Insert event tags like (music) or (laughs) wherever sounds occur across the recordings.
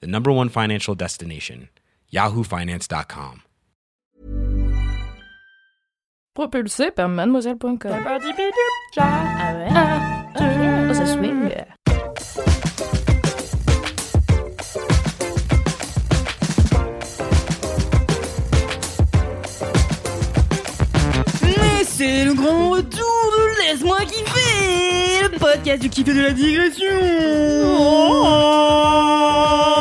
the number one financial destination, yahoofinance.com. Propulsé par mademoiselle.com. Ah ouais. Ah, oh. Mais c'est le grand retour de Laisse-moi kiffer Le podcast du kiff et de la digression Ah,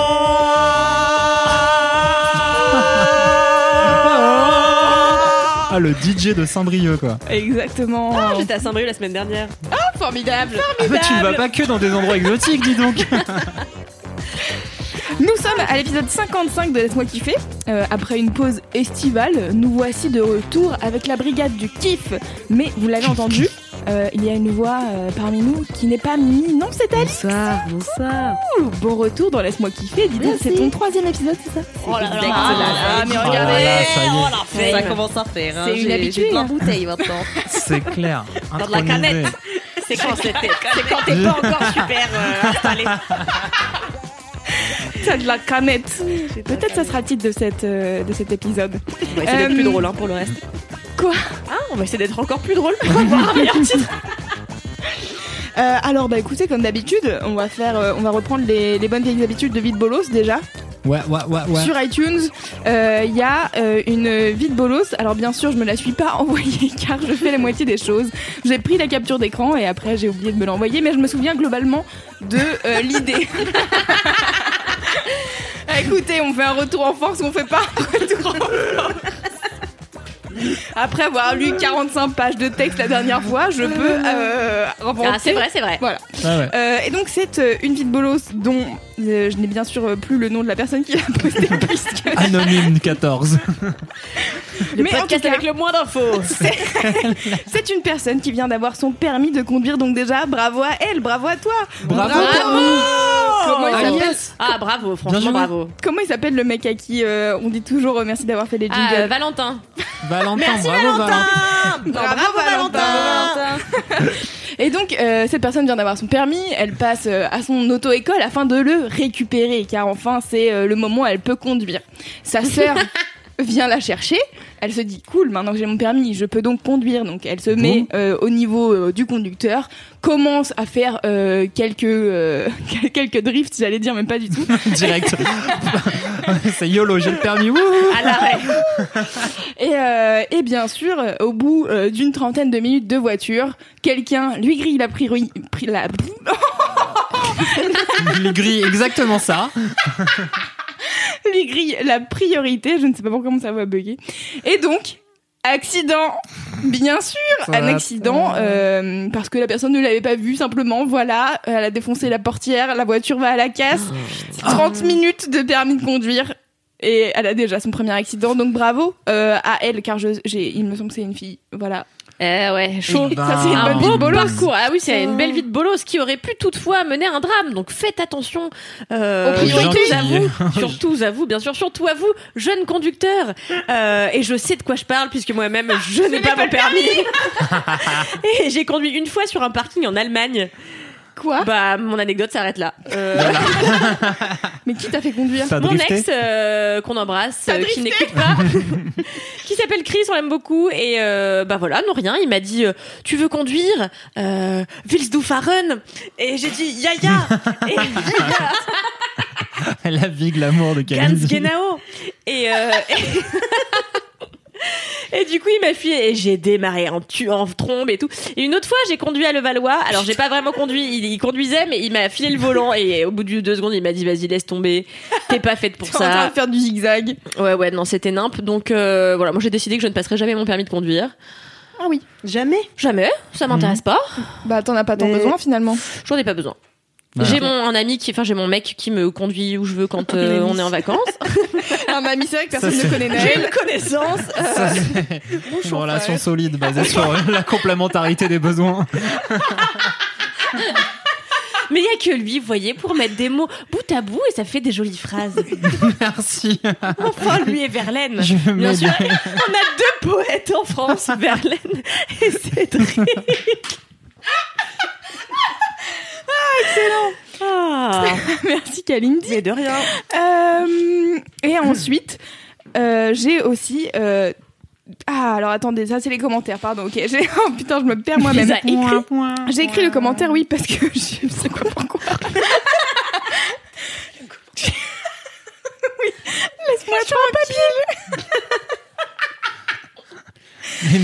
le DJ de Saint-Brieuc, quoi. Exactement Ah, J'étais à Saint-Brieuc la semaine dernière. Formidable Ah, mais tu ne vas pas que dans des endroits exotiques, dis donc. (laughs) Nous sommes à l'épisode 55 de Laisse-moi kiffer. Euh, après une pause estivale, nous voici de retour avec la brigade du kiff. Mais vous l'avez entendu, euh, il y a une voix euh, parmi nous qui n'est pas Mimi, non c'est Alice Bonsoir, bonsoir. Ouh, Bon retour dans Laisse-moi kiffer, dis donc, c'est ton troisième épisode, c'est ça Oh là là, ah, là, mais oh là regardez là, ça y est. oh. Ça Ça commence à faire. hein. C'est une habitude, J'ai hein. bouteilles maintenant. C'est clair. Dans de la canette. C'est quand c'était. C'est quand t'es pas encore super euh, installé. (laughs) T'as de la canette Peut-être ça sera le titre de, cette, euh, de cet épisode. On va essayer d'être Euh, plus drôle hein, pour le reste. Quoi Ah, on va essayer d'être encore plus drôle pour avoir un meilleur titre. (laughs) Euh, alors bah écoutez comme d'habitude on va faire euh, on va reprendre les, les bonnes vieilles habitudes de Vite Bolos déjà. Ouais, ouais, ouais, ouais. sur iTunes euh, il y a euh, une Vite Bolos. Alors bien sûr je me la suis pas (laughs) envoyée car je fais la moitié des choses. J'ai pris la capture d'écran et après j'ai oublié de me l'envoyer mais je me souviens globalement de euh, (laughs) l'idée. Écoutez on fait un retour en force ou on fait pas un retour en force après avoir lu 45 pages de texte la dernière fois, je peux euh, inventer. Ah, c'est vrai, c'est vrai. Voilà. Ouais. Euh, et donc c'est euh, une vie de bolos dont euh, je n'ai bien sûr plus le nom de la personne qui l'a postée (laughs) puisque Anonyme 14. Le Mais en podcast tout cas- avec le moins d'infos. c'est une personne qui vient d'avoir son permis de conduire donc déjà bravo à elle, bravo à toi. Bravo. Comment il Ah, s'appelle yes. Ah, bravo, franchement, joué. bravo. Comment il s'appelle le mec à qui euh, on dit toujours euh, merci d'avoir fait les Ah, jingles euh, Valentin. Valentin, bravo Valentin. Bravo, Valentin. (laughs) Et donc, euh, cette personne vient d'avoir son permis, elle passe euh, à son auto-école afin de le récupérer, car enfin, c'est euh, le moment où elle peut conduire. Sa sœur (laughs) vient la chercher, elle se dit, cool, maintenant que j'ai mon permis, je peux donc conduire. Donc, elle se met euh, au niveau euh, du conducteur, commence à faire euh, quelques, (laughs) quelques drifts, j'allais dire, mais pas du tout. (laughs) Direct. (laughs) C'est YOLO, j'ai le permis. Wouhou. À l'arrêt. Et, et bien sûr, au bout d'une trentaine de minutes de voiture, quelqu'un lui grille la priori... pri- la... Il grille exactement ça. (laughs) lui grille la priorité. Je ne sais pas pourquoi mon cerveau a bugué. Et donc, accident, bien sûr, Ça un va accident euh, parce que la personne ne l'avait pas vu. Simplement, voilà, elle a défoncé la portière, la voiture va à la casse. 30 minutes de permis de conduire. Et elle a déjà son premier accident, donc bravo euh, à elle, car je, j'ai, il me semble que c'est une fille. Voilà. Eh ouais, chaud. Eh ben, Ça, c'est une Un beau de bolos. parcours. Ah oui, c'est une belle vie de bolos qui aurait pu toutefois mener un drame. Donc faites attention. Euh, Aux priorités. surtout à vous, (laughs) surtout à vous, bien sûr, surtout à vous, jeunes conducteurs. Euh, et je sais de quoi je parle puisque moi-même je n'ai pas mon permis. (laughs) et j'ai conduit une fois sur un parking en Allemagne. Quoi Bah mon anecdote s'arrête là. Euh, (laughs) Mais qui t'a fait conduire T'as mon drifté ex euh, qu'on embrasse, T'as euh, qui drifté n'écoute pas, (laughs) qui s'appelle Chris, on l'aime beaucoup. Et euh, bah voilà, non rien, il m'a dit euh, tu veux conduire euh, Willst du fahren et j'ai dit ya ya et (laughs) La vie, glamour de ganz Camille. genau et, euh, et Et du coup, il m'a fui et j'ai démarré en, tu en trombe et tout. Et une autre fois, j'ai conduit à Levallois. Alors, j'ai pas vraiment conduit. Il, il conduisait, mais il m'a filé le volant. Et au bout de deux secondes, il m'a dit, vas-y, laisse tomber. T'es pas faite pour (laughs) T'es en train ça. de faire du zigzag. Ouais, ouais, non, c'était nimp. Donc, euh, voilà, moi, j'ai décidé que je ne passerai jamais mon permis de conduire. Ah oui. Jamais? Jamais. Ça m'intéresse pas. Bah t'en as pas tant Mais- besoin finalement. J'en ai pas besoin. Voilà. J'ai mon un ami qui, enfin j'ai mon mec qui me conduit où je veux quand (laughs) euh, on est en vacances. (laughs) Un ami, c'est vrai que personne Ça, ne connaît J'ai une connaissance. euh, Ça, une relation solide basée sur la complémentarité des besoins. (laughs) Mais il y a que lui, vous voyez, pour mettre des mots bout à bout et ça fait des jolies phrases. Merci. Enfin, lui et Verlaine. Je Bien sûr. On a deux poètes en France, Verlaine et Cédric. Ah, (laughs) Merci Kalindi. mais de rien. Euh, et (laughs) ensuite, euh, j'ai aussi. euh, Ah, alors attendez, ça c'est les commentaires, pardon. Ok, j'ai. Oh putain, je me perds moi-même. J'ai écrit le commentaire, oui, parce que (laughs) je sais pas pourquoi. oui, laisse-moi sur un papier.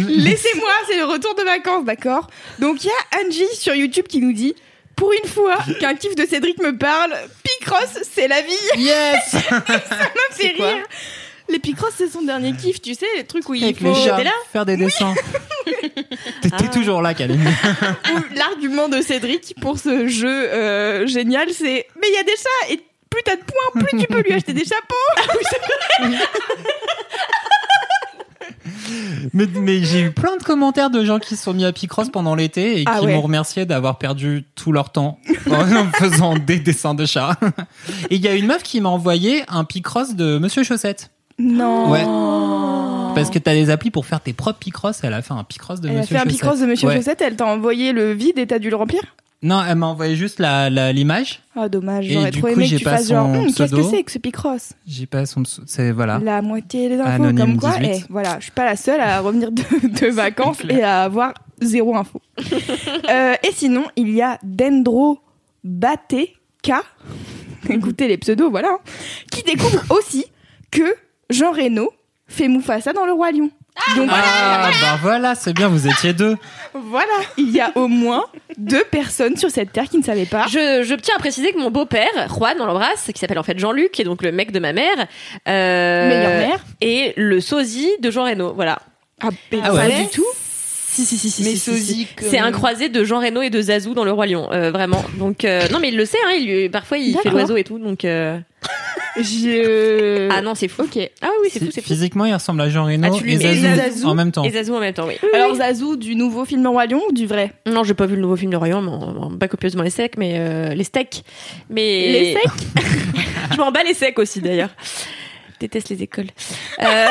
Laissez-moi, c'est le retour de vacances, d'accord Donc il y a Angie sur YouTube qui nous dit pour une fois qu'un kiff de Cédric me parle, Picross, c'est la vie. Yes (laughs) Ça me fait rire. Les Picross, c'est son dernier kiff, tu sais, les trucs où il Avec faut. les chats, T'es là faire des dessins. (laughs) T'es t'es Ah. toujours là, Kaline. L'argument de Cédric pour ce jeu euh, génial, c'est mais il y a des chats et plus t'as de points, plus tu peux lui acheter des chapeaux. (laughs) Mais, mais j'ai eu plein de commentaires de gens qui se sont mis à Picross pendant l'été et Ah qui ouais. m'ont remercié d'avoir perdu tout leur temps (laughs) en faisant des dessins de chats. Et il y a une meuf qui m'a envoyé un Picross de Monsieur Chaussette. Non. Ouais. Parce que t'as des applis pour faire tes propres Picross. Elle a fait un Picross de Elle a Monsieur fait un Chaussette. Picross de Monsieur Ouais. Chaussette, elle t'a envoyé le vide et t'as dû le remplir? Non, elle m'a envoyé juste la la- l'image. Ah dommage, Et j'aurais du trop coup, aimé que j'ai tu pas fasses genre Hum, qu'est-ce que c'est que ce Picross J'ai pas son. C'est voilà. La moitié des infos, Anonyme comme quoi, 18. eh, voilà, je suis pas la seule à revenir de, (laughs) de vacances et à avoir zéro info. (laughs) Euh, et sinon, il y a Dendro Baté K, (laughs) écoutez les pseudos, voilà, hein, qui découvre aussi que Jean Reno fait Mufasa dans Le Roi Lion. Donc Ah bah voilà, c'est bien. Vous étiez deux. voilà, il y a au moins deux personnes sur cette terre qui ne savaient pas. Je, je tiens à préciser que mon beau-père, Juan, on l'embrasse, qui s'appelle en fait Jean-Luc, qui est donc le mec de ma mère, euh, Meilleure mère. et le sosie de Jean Reno. Voilà. Ah, Ah ouais. pas du tout. Si, si, si, si. Mais si, si, C'est un croisé de Jean Reno et de Zazou dans Le Roi Lion, euh, vraiment. Donc, euh, non, mais il le sait, hein, il, lui- parfois il fait l'oiseau et tout, donc. euh, (laughs) Je... Ah non, c'est fou. Ok. Ah oui, c'est fou, c'est fou. Physiquement, il ressemble à Jean Reno Ah, et Zazou, Zazou en même temps. Et Zazou en même temps, oui. Alors Zazou du nouveau film Le Roi Lion ou du vrai? Non, j'ai pas vu le nouveau film de Royan, mais on pas copieusement les secs, mais euh, les steaks. Mais Les secs (laughs) Je m'en bats les secs aussi d'ailleurs. Je déteste les écoles. Euh...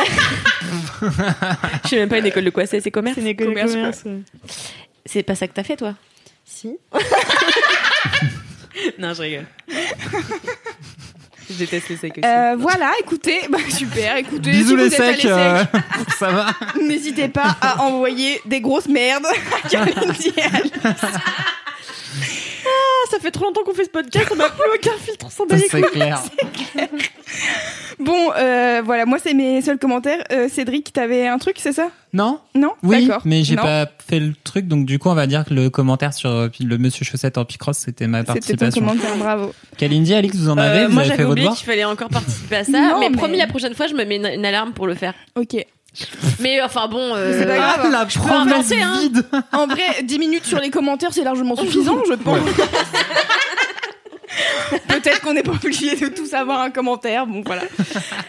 (laughs) Je sais même pas une école de quoi c'est, c'est commerce. C'est une école de commerce, C'est pas ça que t'as fait toi? Si. Non, je rigole. (laughs) je déteste les secs aussi. Euh, voilà, écoutez, bah, super, écoutez, Bisous si vous les êtes à secs. euh, (laughs) (laughs) ça va. n'hésitez pas à envoyer des grosses merdes à. Ah, ça fait trop longtemps qu'on fait ce podcast, on n'a plus aucun filtre sans (laughs) C'est clair. Bon, euh, voilà, moi c'est mes seuls commentaires. Euh, Cédric, t'avais un truc, c'est ça? Non Non? Oui, D'accord. mais j'ai pas fait le truc, donc du coup, on va dire que le commentaire sur euh, le Monsieur Chaussette en Picross, c'était ma C'était ton participation. commentaire, bravo. Kalindi, Alix, vous en avez Euh, Vous moi avez fait j'avais oublié qu'il fallait encore participer à ça, Non, mais, mais- promis la prochaine fois je me mets une, une alarme pour le faire. Ok. Mais enfin bon, euh, C'est pas grave. Ah, la peux promesse inventer, hein. vide En vrai, 10 minutes sur les commentaires, c'est largement suffisant, je pense. (laughs) Peut-être qu'on n'est pas obligé de tous avoir un commentaire, bon voilà.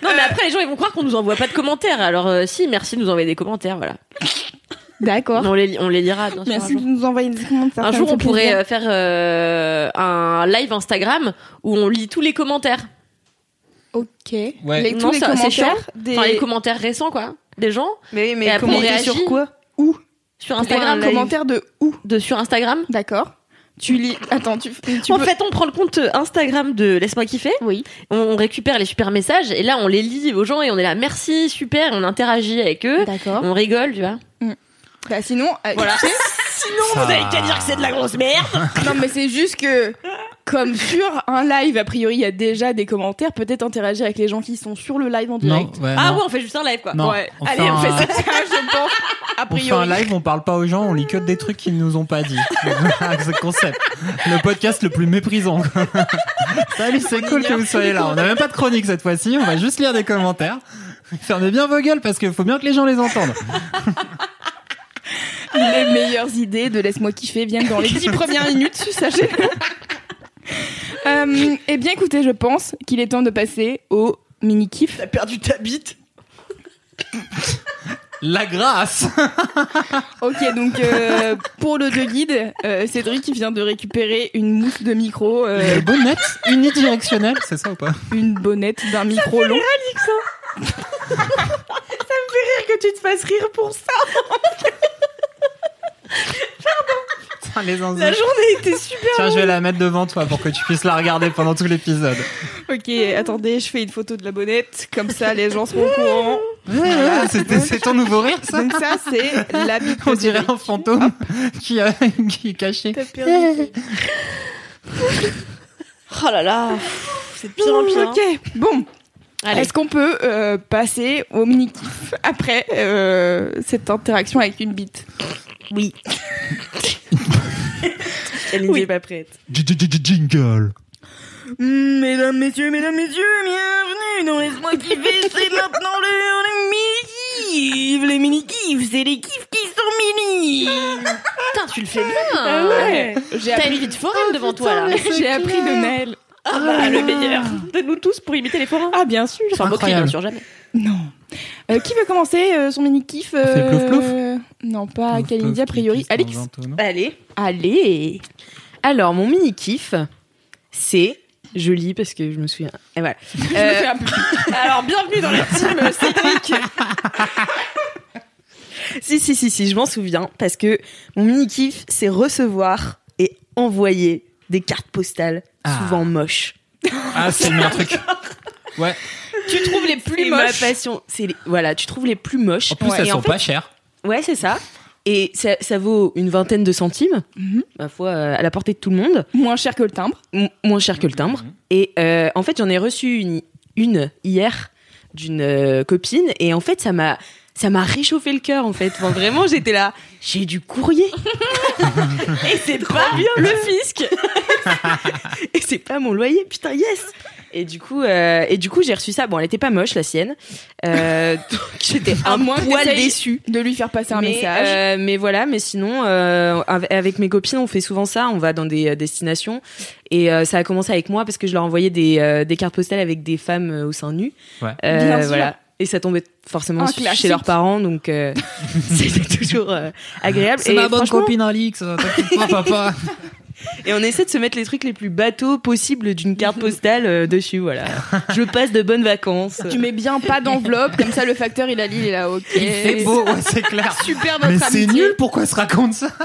Non, mais après, les gens, ils vont croire qu'on nous envoie pas de commentaires. Alors, euh, si, merci de nous envoyer des commentaires, voilà. D'accord. On les, on les lira, bien sûr, Merci un de jour. nous envoyer des commentaires. Un jour, on pourrait euh, faire euh, un live Instagram où on lit tous les commentaires. Ok. Ouais. Les, Non, tous les ça, commentaires des... Enfin, les commentaires récents, quoi. Des gens Mais, après, on comment- réagit. sur quoi Où sur Instagram, un commentaire de où De sur Instagram. D'accord. Tu lis. Attends, tu, tu en peux- fait, on prend le compte Instagram de Laisse-moi kiffer. Oui. On, on récupère les super messages et là, on les lit aux gens et on est là, merci, super, on interagit avec eux. D'accord. On rigole, tu vois. Bah sinon, euh, Voilà. Sinon, Ça- vous avez qu'à dire que c'est de la grosse merde. (laughs) non mais c'est juste que comme sur un live, a priori, il y a déjà des commentaires. Peut-être interagir avec les gens qui sont sur le live en direct. Non, ouais, Ah non. ouais, on fait juste un live, quoi. Non, ouais. on Allez, fait on un- fait ça, (laughs) je pense. A On fait priori. un live, on parle pas aux gens, on lit que des trucs qu'ils nous ont pas dit. (laughs) c'est le concept. Le podcast le plus méprisant. Salut, c'est cool que vous soyez là. On n'a même pas de chronique cette fois-ci, on va juste lire des commentaires. Fermez bien vos gueules parce qu'il faut bien que les gens les entendent. Les meilleures idées de Laisse-moi kiffer viennent dans les 10 premières minutes, sachez Euh, eh bien, écoutez, je pense qu'il est temps de passer au mini-kiff. T'as perdu ta bite La grâce Ok, donc euh, pour le deux guide, euh, Cédric vient de récupérer une mousse de micro, euh, Une bonnette unidirectionnelle, c'est ça ou pas? une bonnette d'un micro long. que tu te fasses rire pour ça. Putain, les. La journée était super. Tiens, je vais la mettre devant toi pour que tu puisses la regarder pendant tout l'épisode. Ok, attendez, je fais une photo de la bonnette, comme ça les gens seront au courant. C'est ton nouveau rire, ça Donc ça, c'est la On dirait un fantôme qui, a- qui est caché. Oh là là. C'est de pire en pire. Ok, bon. Est-ce qu'on peut euh, passer au mini-kiff après euh, cette interaction avec une bite? Oui. (laughs) Kalindi est pas prête. Jingle Mesdames, messieurs, mesdames, messieurs, bienvenue dans Laisse-moi kiffer, c'est maintenant l'heure des mini-kiffs Les mini-kiffs, c'est les kiffs qui sont mini Putain, tu le fais bien. Ah ouais J'ai T'as appris, une vie de foraine devant toi là. j'ai appris de Naël. Ah bah, le meilleur de nous tous pour imiter les forains. Ah bien sûr Sans moquerie, bien sûr, jamais. Non. Euh, qui veut commencer euh, son mini-kiff fait plouf plouf Non, pas Kalindi a priori. Alix Allez. Allez Alors, mon mini kiff, c'est. Je lis parce que je me souviens. Et voilà. (laughs) Euh, Alors, bienvenue dans la team Cédric. (laughs) si, si, si, si, je m'en souviens parce que mon mini kiff, c'est recevoir et envoyer des cartes postales, Ah. souvent moches. Ah, c'est le meilleur (laughs) truc. Ouais. Tu trouves les plus C'est ma moches passion. C'est les- voilà, tu trouves les plus moches. En plus, elles Et sont en fait- pas chères. Ouais, c'est ça. Et ça, ça vaut une vingtaine de centimes, Mhm. ma foi, euh, à la portée de tout le monde. Moins cher que le timbre. M- moins cher que le timbre. Et euh, en fait, j'en ai reçu une, une hier d'une euh, copine et en fait, ça m'a ça m'a réchauffé le cœur en fait. Enfin, vraiment, j'étais là, j'ai du courrier. (laughs) et c'est pas bien le fisc. (laughs) et c'est pas mon loyer, putain, yes. Et du coup, euh, et du coup, j'ai reçu ça. Bon, elle était pas moche la sienne. Euh, (laughs) donc j'étais À un moins que poil déçue. De lui faire passer un mais, message. euh, mais voilà, mais sinon, euh, av- avec mes copines, on fait souvent ça. On va dans des euh, destinations. Et euh, ça a commencé avec moi parce que je leur envoyais des, euh, des cartes postales avec des femmes au sein nu. Ouais. Euh, Bien sûr. voilà. Et ça tombait forcément Un chez leurs parents, donc euh, (laughs) (laughs) c'était toujours euh, agréable. C'est ma bonne franchement- copine Alix. T'inquiète pas, papa. Et on essaie de se mettre les trucs les plus bateaux possibles d'une carte postale euh, dessus. Voilà. Je passe de bonnes vacances. Tu mets bien pas d'enveloppe, comme ça le facteur il a dit, il est là, ok. C'est beau, ouais, c'est clair. Super notre Mais c'est nul, pourquoi se raconte ça? (laughs)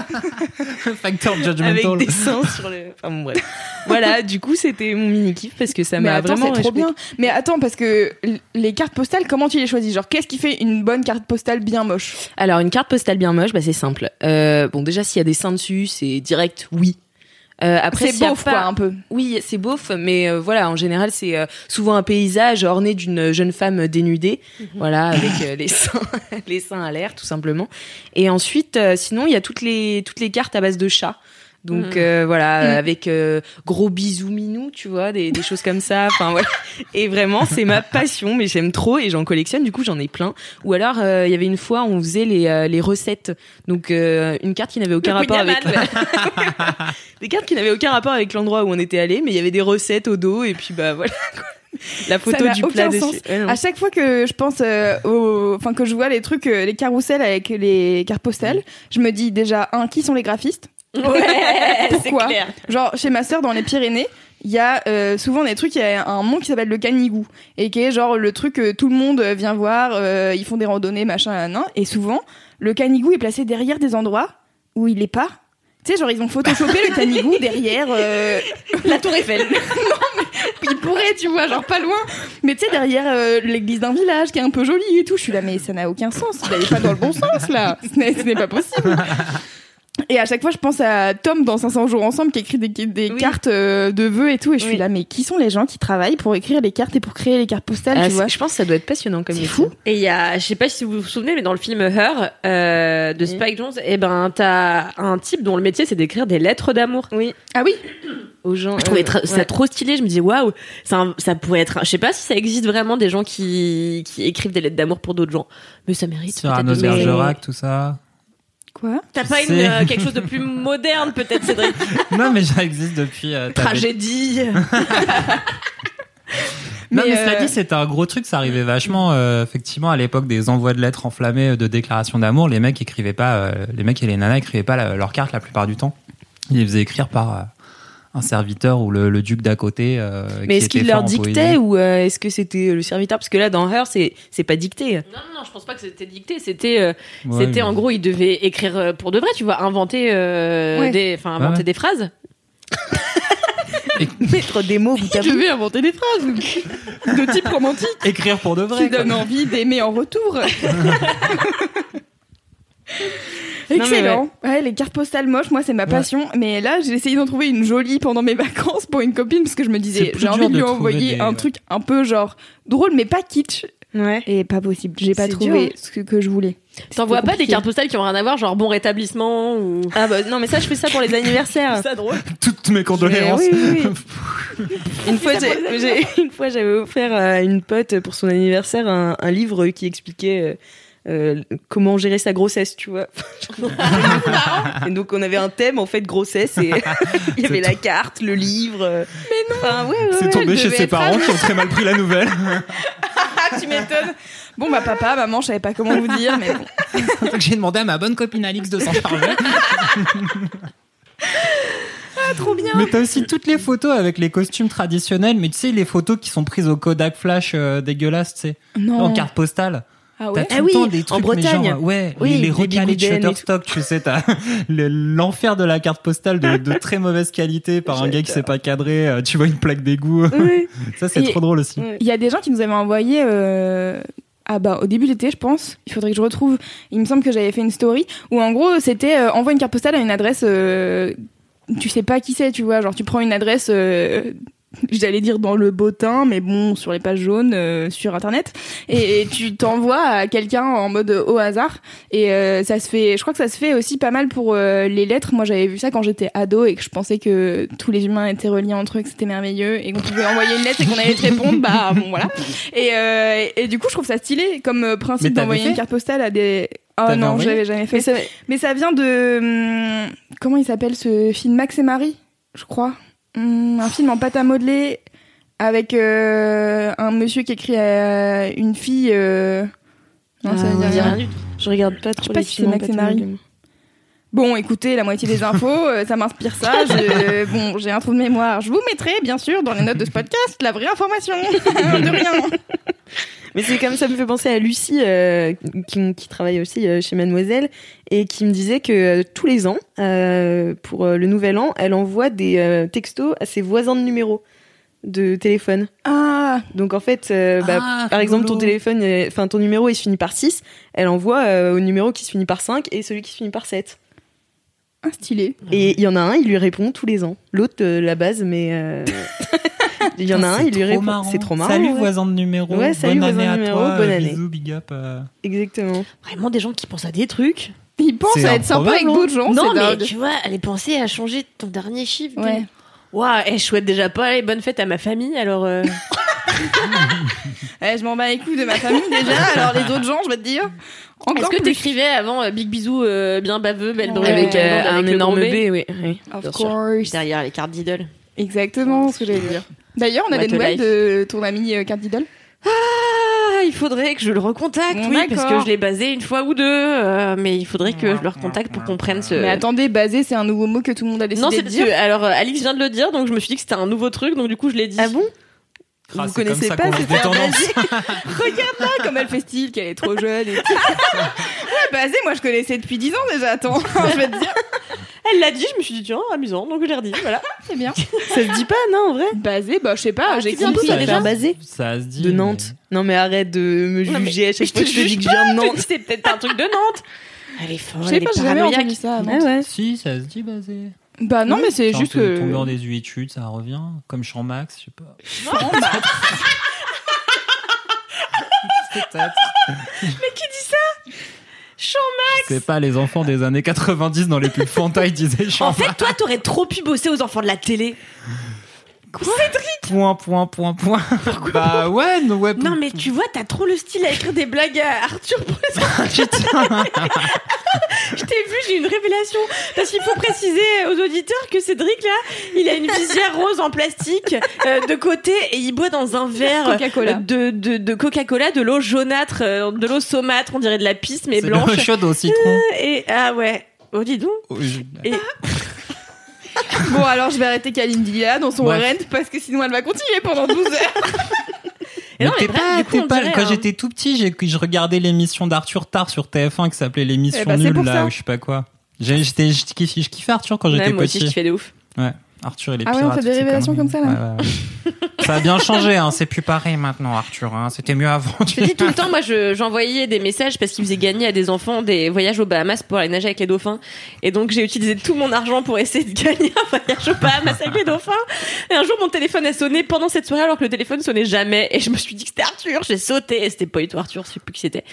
Factor avec judgmental. des seins sur le. Enfin bon, bref. voilà, du coup, c'était mon mini kiff parce que ça Mais m'a attends, vraiment c'est trop bien. Mais attends, parce que les cartes postales, comment tu les choisis? Genre, qu'est-ce qui fait une bonne carte postale bien moche? Alors, une carte postale bien moche, bah, c'est simple. Euh, bon, déjà, s'il y a des seins dessus, c'est direct oui. Euh, après, C'est beauf, pas- quoi, un peu. Oui, c'est beauf, mais euh, voilà, en général, c'est euh, souvent un paysage orné d'une jeune femme dénudée, voilà, avec euh, les seins, (laughs) les seins à l'air, tout simplement. Et ensuite, euh, sinon, il y a toutes les toutes les cartes à base de chats. Donc Mhm. euh, voilà, Mhm. avec euh, gros bisous minous, tu vois, des, des choses comme ça. Enfin. (laughs) Et vraiment, c'est ma passion, mais j'aime trop et j'en collectionne. Du coup, j'en ai plein. Ou alors, euh, il y avait une fois, on faisait les, euh, les recettes. Donc euh, une carte qui n'avait aucun rapport avec (laughs) des cartes qui n'avaient aucun rapport avec l'endroit où on était allé, mais il y avait des recettes au dos et puis bah voilà. La photo du plat dessus. Ouais. À chaque fois que je pense euh, au, enfin que je vois les trucs, euh, les carousels avec les cartes postales, je me dis déjà un, qui sont les graphistes? Ouais, c'est Pourquoi clair. Genre chez ma sœur dans les Pyrénées, il y a euh, souvent des trucs, il y a un monde qui s'appelle le Canigou et qui est genre le truc que tout le monde vient voir, euh, ils font des randonnées machin nan, et souvent le Canigou est placé derrière des endroits où il est pas. Tu sais, genre ils ont photoshopé le Canigou (laughs) derrière euh, La Tour Eiffel. (laughs) il pourrait, tu vois, genre pas loin. Mais tu sais, derrière euh, l'église d'un village qui est un peu jolie et tout, je suis là, mais ça n'a aucun sens. Il n'est pas dans le bon sens là. Ce n'est pas possible. Et à chaque fois, je pense à Tom dans 500 jours ensemble qui écrit des, des Oui. cartes euh, de vœux et tout. Et je suis là, mais qui sont les gens qui travaillent pour écrire les cartes et pour créer les cartes postales, Ah, tu vois je pense que ça doit être passionnant comme C'est fou. Et il y a, je sais pas si vous vous souvenez, mais dans le film Her euh, de Spike Jones, eh ben t'as un type dont le métier c'est d'écrire des lettres d'amour. Oui, Ah oui aux gens. Je trouvais euh, ça trop stylé. Je me dis waouh, ça, un- ça pourrait être. Je sais pas si ça existe vraiment des gens qui qui écrivent des lettres d'amour pour d'autres gens, mais ça mérite. Sur Arnaud. Bergerac, tout ça. Quoi T'as pas une, euh, quelque chose de plus moderne, peut-être, Cédric (laughs) Non, mais ça existe depuis. euh, Tragédie. (laughs) Non, Mais, mais cela euh, dit, c'était un gros truc. Ça arrivait vachement, euh, effectivement, à l'époque des envois de lettres enflammés euh, de déclarations d'amour. Les mecs écrivaient pas, euh, les mecs et les nanas écrivaient pas la- leur carte la plupart du temps. Ils les faisaient écrire par euh, un serviteur ou le, le duc d'à côté. euh, Mais est-ce qu'il leur dictait ou euh, est-ce que c'était le serviteur? Parce que là, dans Her, c'est c'est pas dicté. Non, non, non, je pense pas que c'était dicté. C'était, euh, Ouais, c'était mais- en gros, il devait écrire pour de vrai, tu vois, inventer, euh, Ouais. des, enfin, inventer Ouais. des phrases. (laughs) Mettre des mots bout à Je vais inventer des phrases de type romantique écrire pour de vrai. qui donnent envie d'aimer en retour. (laughs) (laughs) Excellent. ouais. les cartes postales moches, moi c'est ma Ouais. passion. Mais là, j'ai essayé d'en trouver une jolie pendant mes (laughs) vacances pour une copine parce que je me disais, j'ai envie de lui envoyer des- un ouais. truc un peu genre drôle mais pas kitsch. Ouais. Et pas possible. J'ai pas trouvé dur, ce que, que je voulais. T'envoies pas des cartes postales qui ont rien à voir, genre bon rétablissement ou. Ah bah non, mais ça, je fais ça pour les anniversaires. (laughs) ça drôle. Toutes mes condoléances. Mais oui, oui, Une fois, une fois, j'avais offert à une pote pour son anniversaire un, un livre qui expliquait euh, euh, comment gérer sa grossesse, tu vois. (laughs) et donc, on avait un thème en fait grossesse et (laughs) il y avait la carte, le livre. Mais non. Enfin, ouais, ouais, C'est tombé chez ses parents qui ont très mal pris la nouvelle. Ah, (laughs) tu m'étonnes. Bon bah papa, maman, je savais pas comment vous dire, mais bon. J'ai demandé à ma bonne copine Alix de s'en charger. trop bien. Mais t'as aussi toutes les photos avec les costumes traditionnels, mais tu sais, les photos qui sont prises au Kodak Flash euh, dégueulasse, tu sais, Non. en carte postale. Ah T'as ouais. tout Ah le oui, temps des en trucs, mais Bretagne. genre, ouais, Oui, les, les recalés de. Shutterstock, tu sais, t'as (laughs) le- l'enfer de la carte postale de, de très mauvaise qualité par un gars qui s'est pas cadré, euh, tu vois une plaque d'égout. Oui. (laughs) Ça, c'est trop drôle aussi. Ouais. Il y a des gens qui nous avaient envoyé euh, ah bah au début de l'été je pense il faudrait que je retrouve il me semble que j'avais fait une story où en gros c'était euh, envoie une carte postale à une adresse euh, tu sais pas qui c'est tu vois genre tu prends une adresse euh, (laughs) j'allais dire dans le bottin mais bon sur les pages jaunes euh, sur internet et, et tu t'envoies à quelqu'un en mode au hasard et euh, ça se fait je crois que ça se fait aussi pas mal pour euh, les lettres moi j'avais vu ça quand j'étais ado et que je pensais que tous les humains étaient reliés entre eux que c'était merveilleux et qu'on pouvait envoyer une lettre et qu'on allait te répondre bah bon voilà et, euh, et du coup, je trouve ça stylé comme euh, principe d'envoyer une carte postale à des. Oh non, envoyé j'avais jamais fait. Mais ça- Mais ça vient de. hum, comment il s'appelle ce film? Max et Marie, je crois. Hum, un film en pâte à modeler avec euh, un monsieur qui écrit à une fille. euh, Non, ça Ah, veut dire ouais. rien. Je regarde pas trop pas les si films c'est Max et Marie. Bon, écoutez, la moitié des infos, euh, ça m'inspire ça. Je- (laughs) Bon, j'ai un trou de mémoire. Je vous mettrai, bien sûr, dans les notes de ce podcast, la vraie information. (laughs) de rien. Mais c'est comme ça me fait penser à Lucie, euh, qui, qui travaille aussi euh, chez Mademoiselle, et qui me disait que euh, tous les ans, euh, pour euh, le nouvel an, elle envoie des textos à ses voisins de numéro de téléphone. Ah, Donc en fait, euh, bah, Ah, par exemple, ton téléphone, enfin ton numéro, il se finit par 6, elle envoie euh, au numéro qui se finit par 5 et celui qui se finit par 7. Un stylé. Et il y en a un, il lui répond tous les ans. L'autre, euh, la base, mais euh, (laughs) il y en a un, il lui répond. C'est trop marrant. Salut ouais. voisin de numéro. Ouais, salut, bonne voisin année de à numéro, toi. bonne euh, année. Bisous, big up. euh. Exactement. Vraiment des gens qui pensent à des trucs. Il pense C'est à être sympa improbable, avec hein. d'autres gens, non, c'est mais dingue. tu vois, aller penser à changer ton dernier chiffre. de- Ouais. Waouh, et je souhaite déjà pas les bonnes fêtes à ma famille, alors. euh, (laughs) Eh, je m'en bats les couilles de ma famille déjà, alors les autres gens, je vais te dire. Encore Est-ce que t'écrivais avant euh, Big Bisou euh, bien baveux, belle Avec euh, blonde, un le énorme gros B, oui. oui. Of bien sûr. course. Derrière les cartes d'idole. Exactement ce que j'allais dire. (laughs) D'ailleurs, on a What des a nouvelles life. de ton ami euh, Diddle Ah, il faudrait que je le recontacte, Bon, oui, parce d'accord. que je l'ai basé une fois ou deux, euh, mais il faudrait que je le recontacte pour qu'on prenne ce. Mais attendez, basé, c'est un nouveau mot que tout le monde a décidé non, c'est de parce dire. que alors euh, Alix vient de le dire, donc je me suis dit que c'était un nouveau truc, donc du coup je l'ai dit. Ah bon? Vous c'est connaissez pas cette des tendances. (laughs) Regarde là comme elle fait style, qu'elle est trop jeune et tout. (laughs) ouais, basé, moi je connaissais depuis 10 ans déjà, attends, (laughs) je vais te dire. Elle l'a dit, je me suis dit tiens, amusant, donc je l'ai redit, voilà. C'est bien. Ça se dit pas, non, en vrai? Basé, bah je sais pas, Ah, j'ai tu viens d'où, compris. ça, Ça déjà basé Ça se dit. De mais- Nantes. Non mais arrête de me Non, mais juger à chaque je fois te que je te dis que je viens de Nantes. C'est peut-être un truc de Nantes. Elle est folle, Je sais elle pas, est j'ai jamais entendu ça. Ah non. ouais. Si, ça se dit basé. Bah non, mais c'est juste que. tombé en désuétude, ça revient. Comme Champ Max, je sais pas. Peut-être. Champ (laughs) C'est pas les enfants des années 90 dans les pubs Fanta, ils disaient Champ En fait, toi, t'aurais trop pu bosser aux enfants de la télé. Point, point, point, point. (laughs) bah ouais, no, ouais. Non, mais tu vois, t'as trop le style à écrire des blagues à Arthur (laughs) Putain. (laughs) Je t'ai vu, j'ai une révélation. Parce qu'il faut préciser aux auditeurs que Cédric, là, il a une visière rose en plastique euh, de côté et il boit dans un verre Coca-Cola. de, de, de Coca-Cola, de l'eau jaunâtre, euh, de l'eau saumâtre, on dirait de la pisse, mais C'est blanche. l'eau chaude au citron. Et ah ouais. Oh, dis donc. Oh, je- Et (laughs) Bon, alors je vais arrêter Kalindi là dans son Bref. rent parce que sinon elle va continuer pendant 12 heures. (laughs) Et non, Mais mais bref, pas, du coup, pas- dirait, quand hein. j'étais tout petit, j'ai, je regardais l'émission d'Arthur Tard sur TF1 qui s'appelait l'émission Eh bah, c'est nulle là, ça. ou je sais pas quoi. J'ai- J'étais, je kiffais, je kiffais Arthur quand Ouais, j'étais moi aussi, je petit. kiffais de ouf. Ouais. Arthur et les Ah ouais, on fait des révélations comme ça, là Ouais, ouais, ouais. Ça a bien changé, hein. C'est plus pareil maintenant, Arthur. Hein. C'était mieux avant. Je dis tout le temps, moi, je- j'envoyais des messages parce qu'ils faisaient gagner à des enfants des voyages aux Bahamas pour aller nager avec les dauphins. Et donc, j'ai utilisé tout mon argent pour essayer de gagner un voyage aux Bahamas avec les dauphins. Et un jour, mon téléphone a sonné pendant cette soirée alors que le téléphone sonnait jamais. Et je me suis dit que c'était Arthur. J'ai sauté et c'était pas du tout Arthur, je sais plus qui c'était.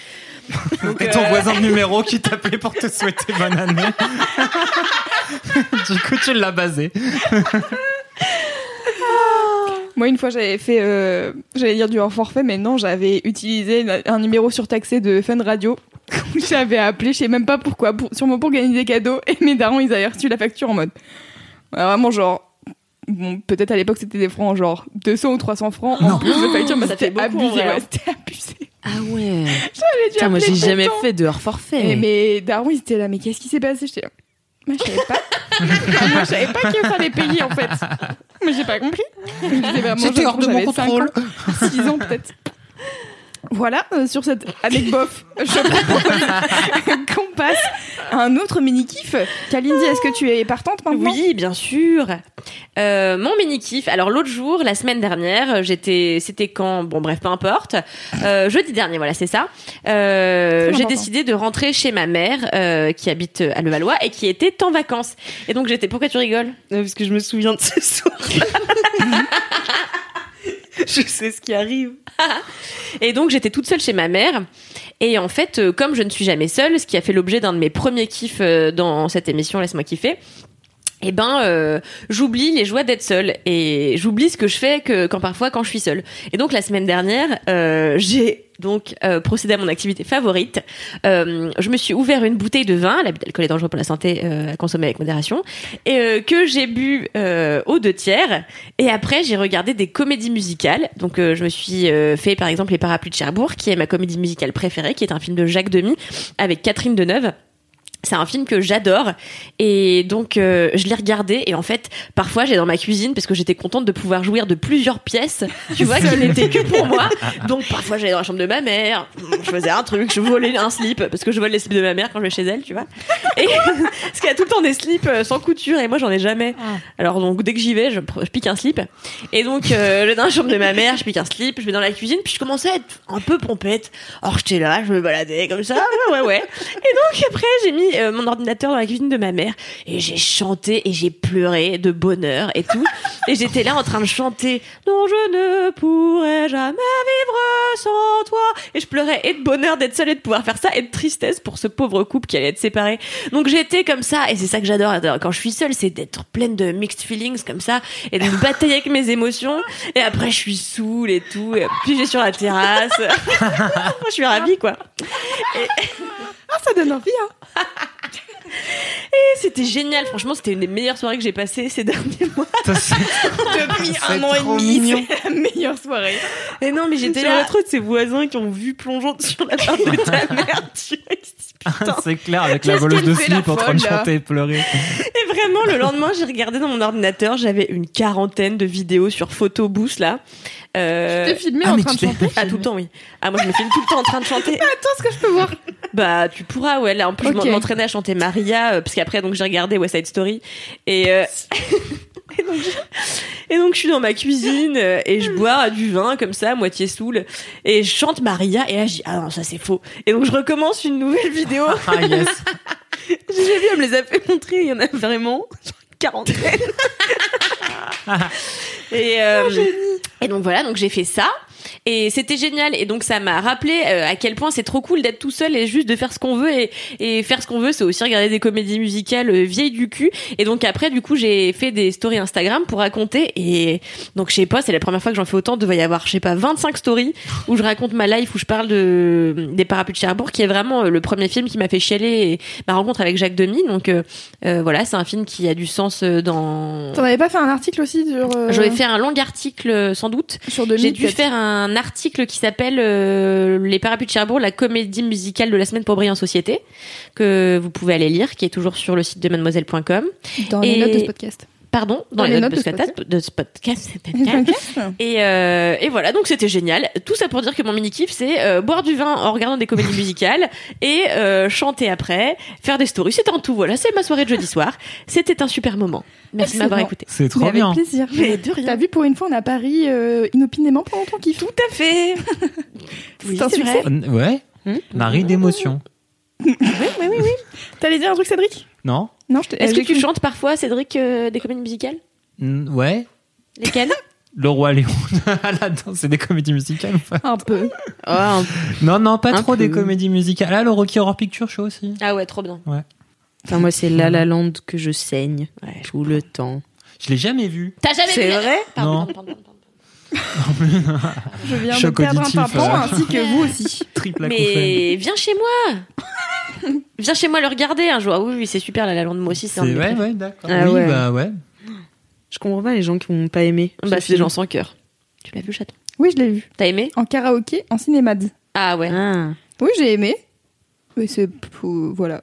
Et ton euh, voisin de (laughs) numéro qui t'appelait pour te souhaiter bonne année. (laughs) du coup, tu l'as basé. (laughs) Moi, une fois, j'avais fait, euh, j'allais dire du hors forfait, mais non, j'avais utilisé un numéro surtaxé de Fun Radio. (laughs) J'avais appelé, je sais même pas pourquoi, pour, sûrement pour gagner des cadeaux. Et mes darons, ils avaient reçu la facture en mode. Vraiment, genre. Bon, peut-être à l'époque, c'était des francs, en genre 200 ou 300 francs. En plus de facture, mais Ça fait c'était abusé. ouais, hein. c'était abusé. Ah ouais. (laughs) J'avais dû Putain, moi j'ai jamais fait de hors forfait. Et mes darons, ils étaient là, mais qu'est-ce qui s'est passé? J'étais là. Moi, je savais pas. Moi, je savais pas qu'il fallait payer, en fait. Mais j'ai pas compris. Je disais, bah, hors de mon contrôle. ans. 6 ans peut-être. Voilà, euh, sur cette anecdote, je propose (laughs) qu'on passe à un autre mini-kiff. Kalindi, est-ce que tu es partante maintenant? Oui, bien sûr. Euh, mon mini kiff. Alors l'autre jour, la semaine dernière, j'étais, c'était quand? Bon bref, peu importe. Euh, jeudi dernier, voilà, c'est ça. Euh, j'ai décidé de rentrer chez ma mère, euh, qui habite à Levallois et qui était en vacances. Et donc j'étais. Pourquoi tu rigoles? Parce que je me souviens de ce soir. (laughs) (laughs) je sais ce qui arrive. Et donc j'étais toute seule chez ma mère. Et en fait, euh, comme je ne suis jamais seule, ce qui a fait l'objet d'un de mes premiers kiffs euh, dans cette émission, laisse-moi kiffer. Eh ben, euh, j'oublie les joies d'être seule et j'oublie ce que je fais que quand parfois quand je suis seule. Et donc la semaine dernière, j'ai donc euh, procédé à mon activité favorite. Euh, je me suis ouvert une bouteille de vin. L'abus d'alcool est dangereux pour la santé, euh, à consommer avec modération. Et euh, que j'ai bu euh, aux deux tiers. Et après, j'ai regardé des comédies musicales. Donc, je me suis fait par exemple Les Parapluies de Cherbourg, qui est ma comédie musicale préférée, qui est un film de Jacques Demy avec Catherine Deneuve. C'est un film que j'adore. Et donc euh, je l'ai regardé et en fait parfois j'ai dans ma cuisine parce que j'étais contente de pouvoir jouir de plusieurs pièces tu vois qui (laughs) n'étaient que pour moi. Donc parfois j'allais dans la chambre de ma mère je faisais un truc je volais un slip parce que je vole les slips de ma mère quand je vais chez elle tu vois. Et (laughs) parce qu'elle a tout le temps des slips euh, sans couture et moi j'en ai jamais. Alors donc dès que j'y vais je, pique un slip. Et donc euh, je vais dans la chambre de ma mère je pique un slip je vais dans la cuisine puis je commençais à être un peu pompette. Alors j'étais là je me baladais comme ça ouais ouais. Et donc après j'ai mis euh, mon ordinateur dans la cuisine de ma mère. Et j'ai chanté et j'ai pleuré de bonheur et tout. (laughs) Et j'étais là en train de chanter. Non je ne pourrai jamais vivre sans toi. Et je pleurais et de bonheur d'être seule et de pouvoir faire ça et de tristesse pour ce pauvre couple qui allait être séparé. Donc j'étais comme ça et c'est ça que j'adore. Quand je suis seule c'est d'être pleine de mixed feelings comme ça et de me batailler avec mes émotions. Et après je suis saoule et tout. Et puis j'ai sur la terrasse. Moi (laughs) (laughs) je suis ravie quoi Ah, ça donne envie, hein (laughs) Et c'était génial, franchement, c'était une des meilleures soirées que j'ai passées ces derniers mois. (laughs) (laughs) Depuis un an et demi, c'est la meilleure soirée. Et non, mais j'étais Sur là. la trop de ses voisins qui ont vu plongeant sur la table de ta mère. Tu vois, C'est clair, avec la voleuse de slip en train de chanter et pleurer. Et vraiment, le lendemain, j'ai regardé dans mon ordinateur, j'avais une quarantaine de vidéos sur Photoboost, là. Euh... T'es filmé ah, en mais train de tu chanter. Ah, tout le temps, oui. Ah, moi, je me filme tout le temps en train de chanter. Attends, est-ce que je peux voir Bah, tu pourras, ouais. Là, en plus, je m'entraînais à chanter Maria, euh, parce qu'après, donc, j'ai regardé West Side Story. Et, euh, (laughs) (laughs) et, donc, je... et donc, je suis dans ma cuisine, euh, et je bois du vin, comme ça, moitié saoule. Et je chante Maria, et là, je dis, ah non, ça, c'est faux. Et donc, je recommence une nouvelle (laughs) vidéo. Ah yes. (laughs) J'ai vu, elle me les a fait montrer, il y en a vraiment quarantaine. Et, euh, et donc voilà, donc j'ai fait ça. Et c'était génial. Et donc ça m'a rappelé euh, à quel point c'est trop cool d'être tout seul et juste de faire ce qu'on veut. Et, et faire ce qu'on veut, c'est aussi regarder des comédies musicales euh, vieilles du cul. Et donc après, du coup, j'ai fait des stories Instagram pour raconter. Et donc je sais pas, c'est la première fois que j'en fais autant. Il devait y avoir, je sais pas, 25 stories où je raconte ma life, où je parle de des parapluies de Cherbourg, qui est vraiment euh, le premier film qui m'a fait chialer et ma rencontre avec Jacques Demy. Donc euh, voilà, c'est un film qui a du sens dans. T'en avais pas fait un article aussi sur. euh, J'aurais fait un long article sans doute. sur 2000 J'ai dû faire un article qui s'appelle euh, Les Parapluies de Cherbourg, la comédie musicale de la semaine pour briller en société, que vous pouvez aller lire, qui est toujours sur le site de mademoiselle.com. dans les notes de ce podcast. Pardon, dans, les, notes, de, ce podcast. de ce (laughs) podcast. Et, euh, et voilà, donc c'était génial. Tout ça pour dire que mon mini kiff, c'est euh, boire du vin en regardant des comédies musicales (laughs) et euh, chanter après, faire des stories. C'était un tout. Voilà, c'est ma soirée de jeudi soir. C'était un super moment. Merci de m'avoir Excellent. écouté. C'est Mais trop avec bien. plaisir. Mais de rien. T'as vu pour une fois on a pari euh, inopinément pendant ton kiff. Tout à fait. (laughs) Oui, c'est un c'est succès. vrai. Ouais. Hmm Marie d'émotion. T'allais dire un truc Cédric? Non Non, je Est-ce que tu chantes parfois, Cédric, euh, des comédies musicales Mm, Ouais. Lesquelles (laughs) Le roi Léon. (laughs) Là-dedans, c'est des comédies musicales ou pas un peu. Oh, un- Non, non, pas Un trop des peu. comédies musicales. Là, le Rocky Horror Picture Show aussi. Ah ouais, trop bien. Enfin, moi, c'est La La Land que je saigne Ouais, tout le temps. Je l'ai jamais vu. T'as jamais C'est vu vrai? Pardon, Non. pardon, pardon, pardon. (laughs) Je viens Choc de perdre auditif, un tympan euh. ainsi que vous aussi. (laughs) Triple. Mais viens chez moi (laughs) Viens chez moi le regarder un jour. Ah oui, oui, c'est super, la lande moi aussi, c'est un de ouais, ouais, d'accord. Ah oui, ouais. bah ouais. Je comprends pas les gens qui n'ont pas aimé. Bah, ce c'est des gens sans cœur. Tu l'as vu, chaton? Oui, je l'ai vu. T'as aimé? En karaoké, en cinémad. Ah ouais. Ah. Oui, j'ai aimé. Mais c'est. Voilà.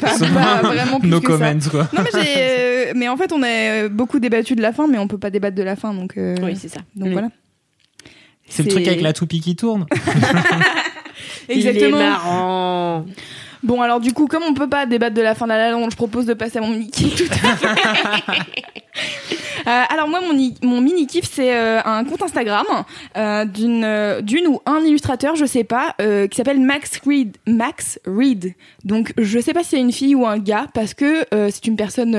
Pas, pas (laughs) vraiment plus No que ça. comments, quoi. Non, mais j'ai. euh, mais en fait, on a euh, beaucoup débattu de la fin, mais on peut pas débattre de la fin, donc. euh, Oui, c'est ça. donc voilà. C'est le truc avec la toupie qui tourne. (laughs) Il est Exactement. marrant. Bon, alors du coup, comme on peut pas débattre de la fin de la je propose de passer à mon mini kiff. Tout (laughs) à fait. Euh, alors moi, mon, mon mini kiff, c'est euh, un compte Instagram euh, d'une d'une ou un illustrateur, je sais pas, qui s'appelle Max Reed. Max Reed. Donc je sais pas si c'est une fille ou un gars parce que c'est une personne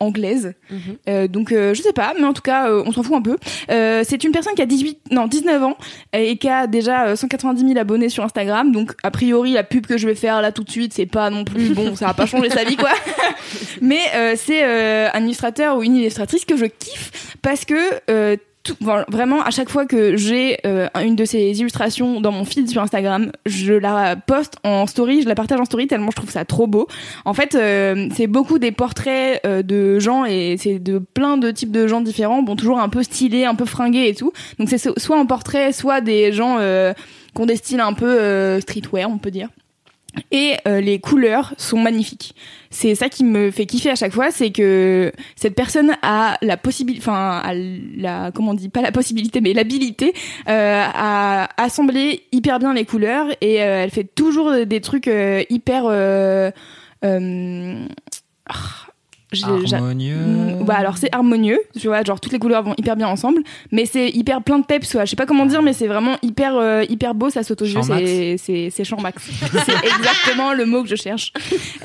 anglaise. Mhm. Donc je sais pas, mais en tout cas, on s'en fout un peu. C'est une personne qui a 18, non 19 ans et qui a déjà euh, 190 000 abonnés sur Instagram. Donc a priori, la pub que je vais faire là tout de suite, c'est pas non plus bon, ça va pas changer sa vie quoi. (laughs) mais euh, c'est euh, un illustrateur ou une illustratrice que je kiffe parce que euh, tout- vraiment à chaque fois que j'ai euh, une de ces illustrations dans mon feed sur Instagram, je la poste en story, je la partage en story tellement je trouve ça trop beau. En fait, euh, c'est beaucoup des portraits euh, de gens et c'est de plein de types de gens différents, bon toujours un peu stylés, un peu fringués et tout. Donc c'est so- soit en portrait, soit des gens qui ont des styles un peu streetwear, on peut dire. Et euh, les couleurs sont magnifiques. C'est ça qui me fait kiffer à chaque fois, c'est que cette personne a la possibilité, enfin, a la, comment on dit, pas la possibilité, mais l'habilité euh, à assembler hyper bien les couleurs et euh, elle fait toujours des trucs hyper. Ah, Harmonieux. Mm, Bah alors c'est harmonieux, tu vois, genre toutes les couleurs vont hyper bien ensemble, mais c'est hyper plein de peps, quoi. Je sais pas comment dire, mais c'est vraiment hyper euh, hyper beau, ça saute aux yeux, c'est c'est c'est champ max. (laughs) c'est exactement le mot que je cherche.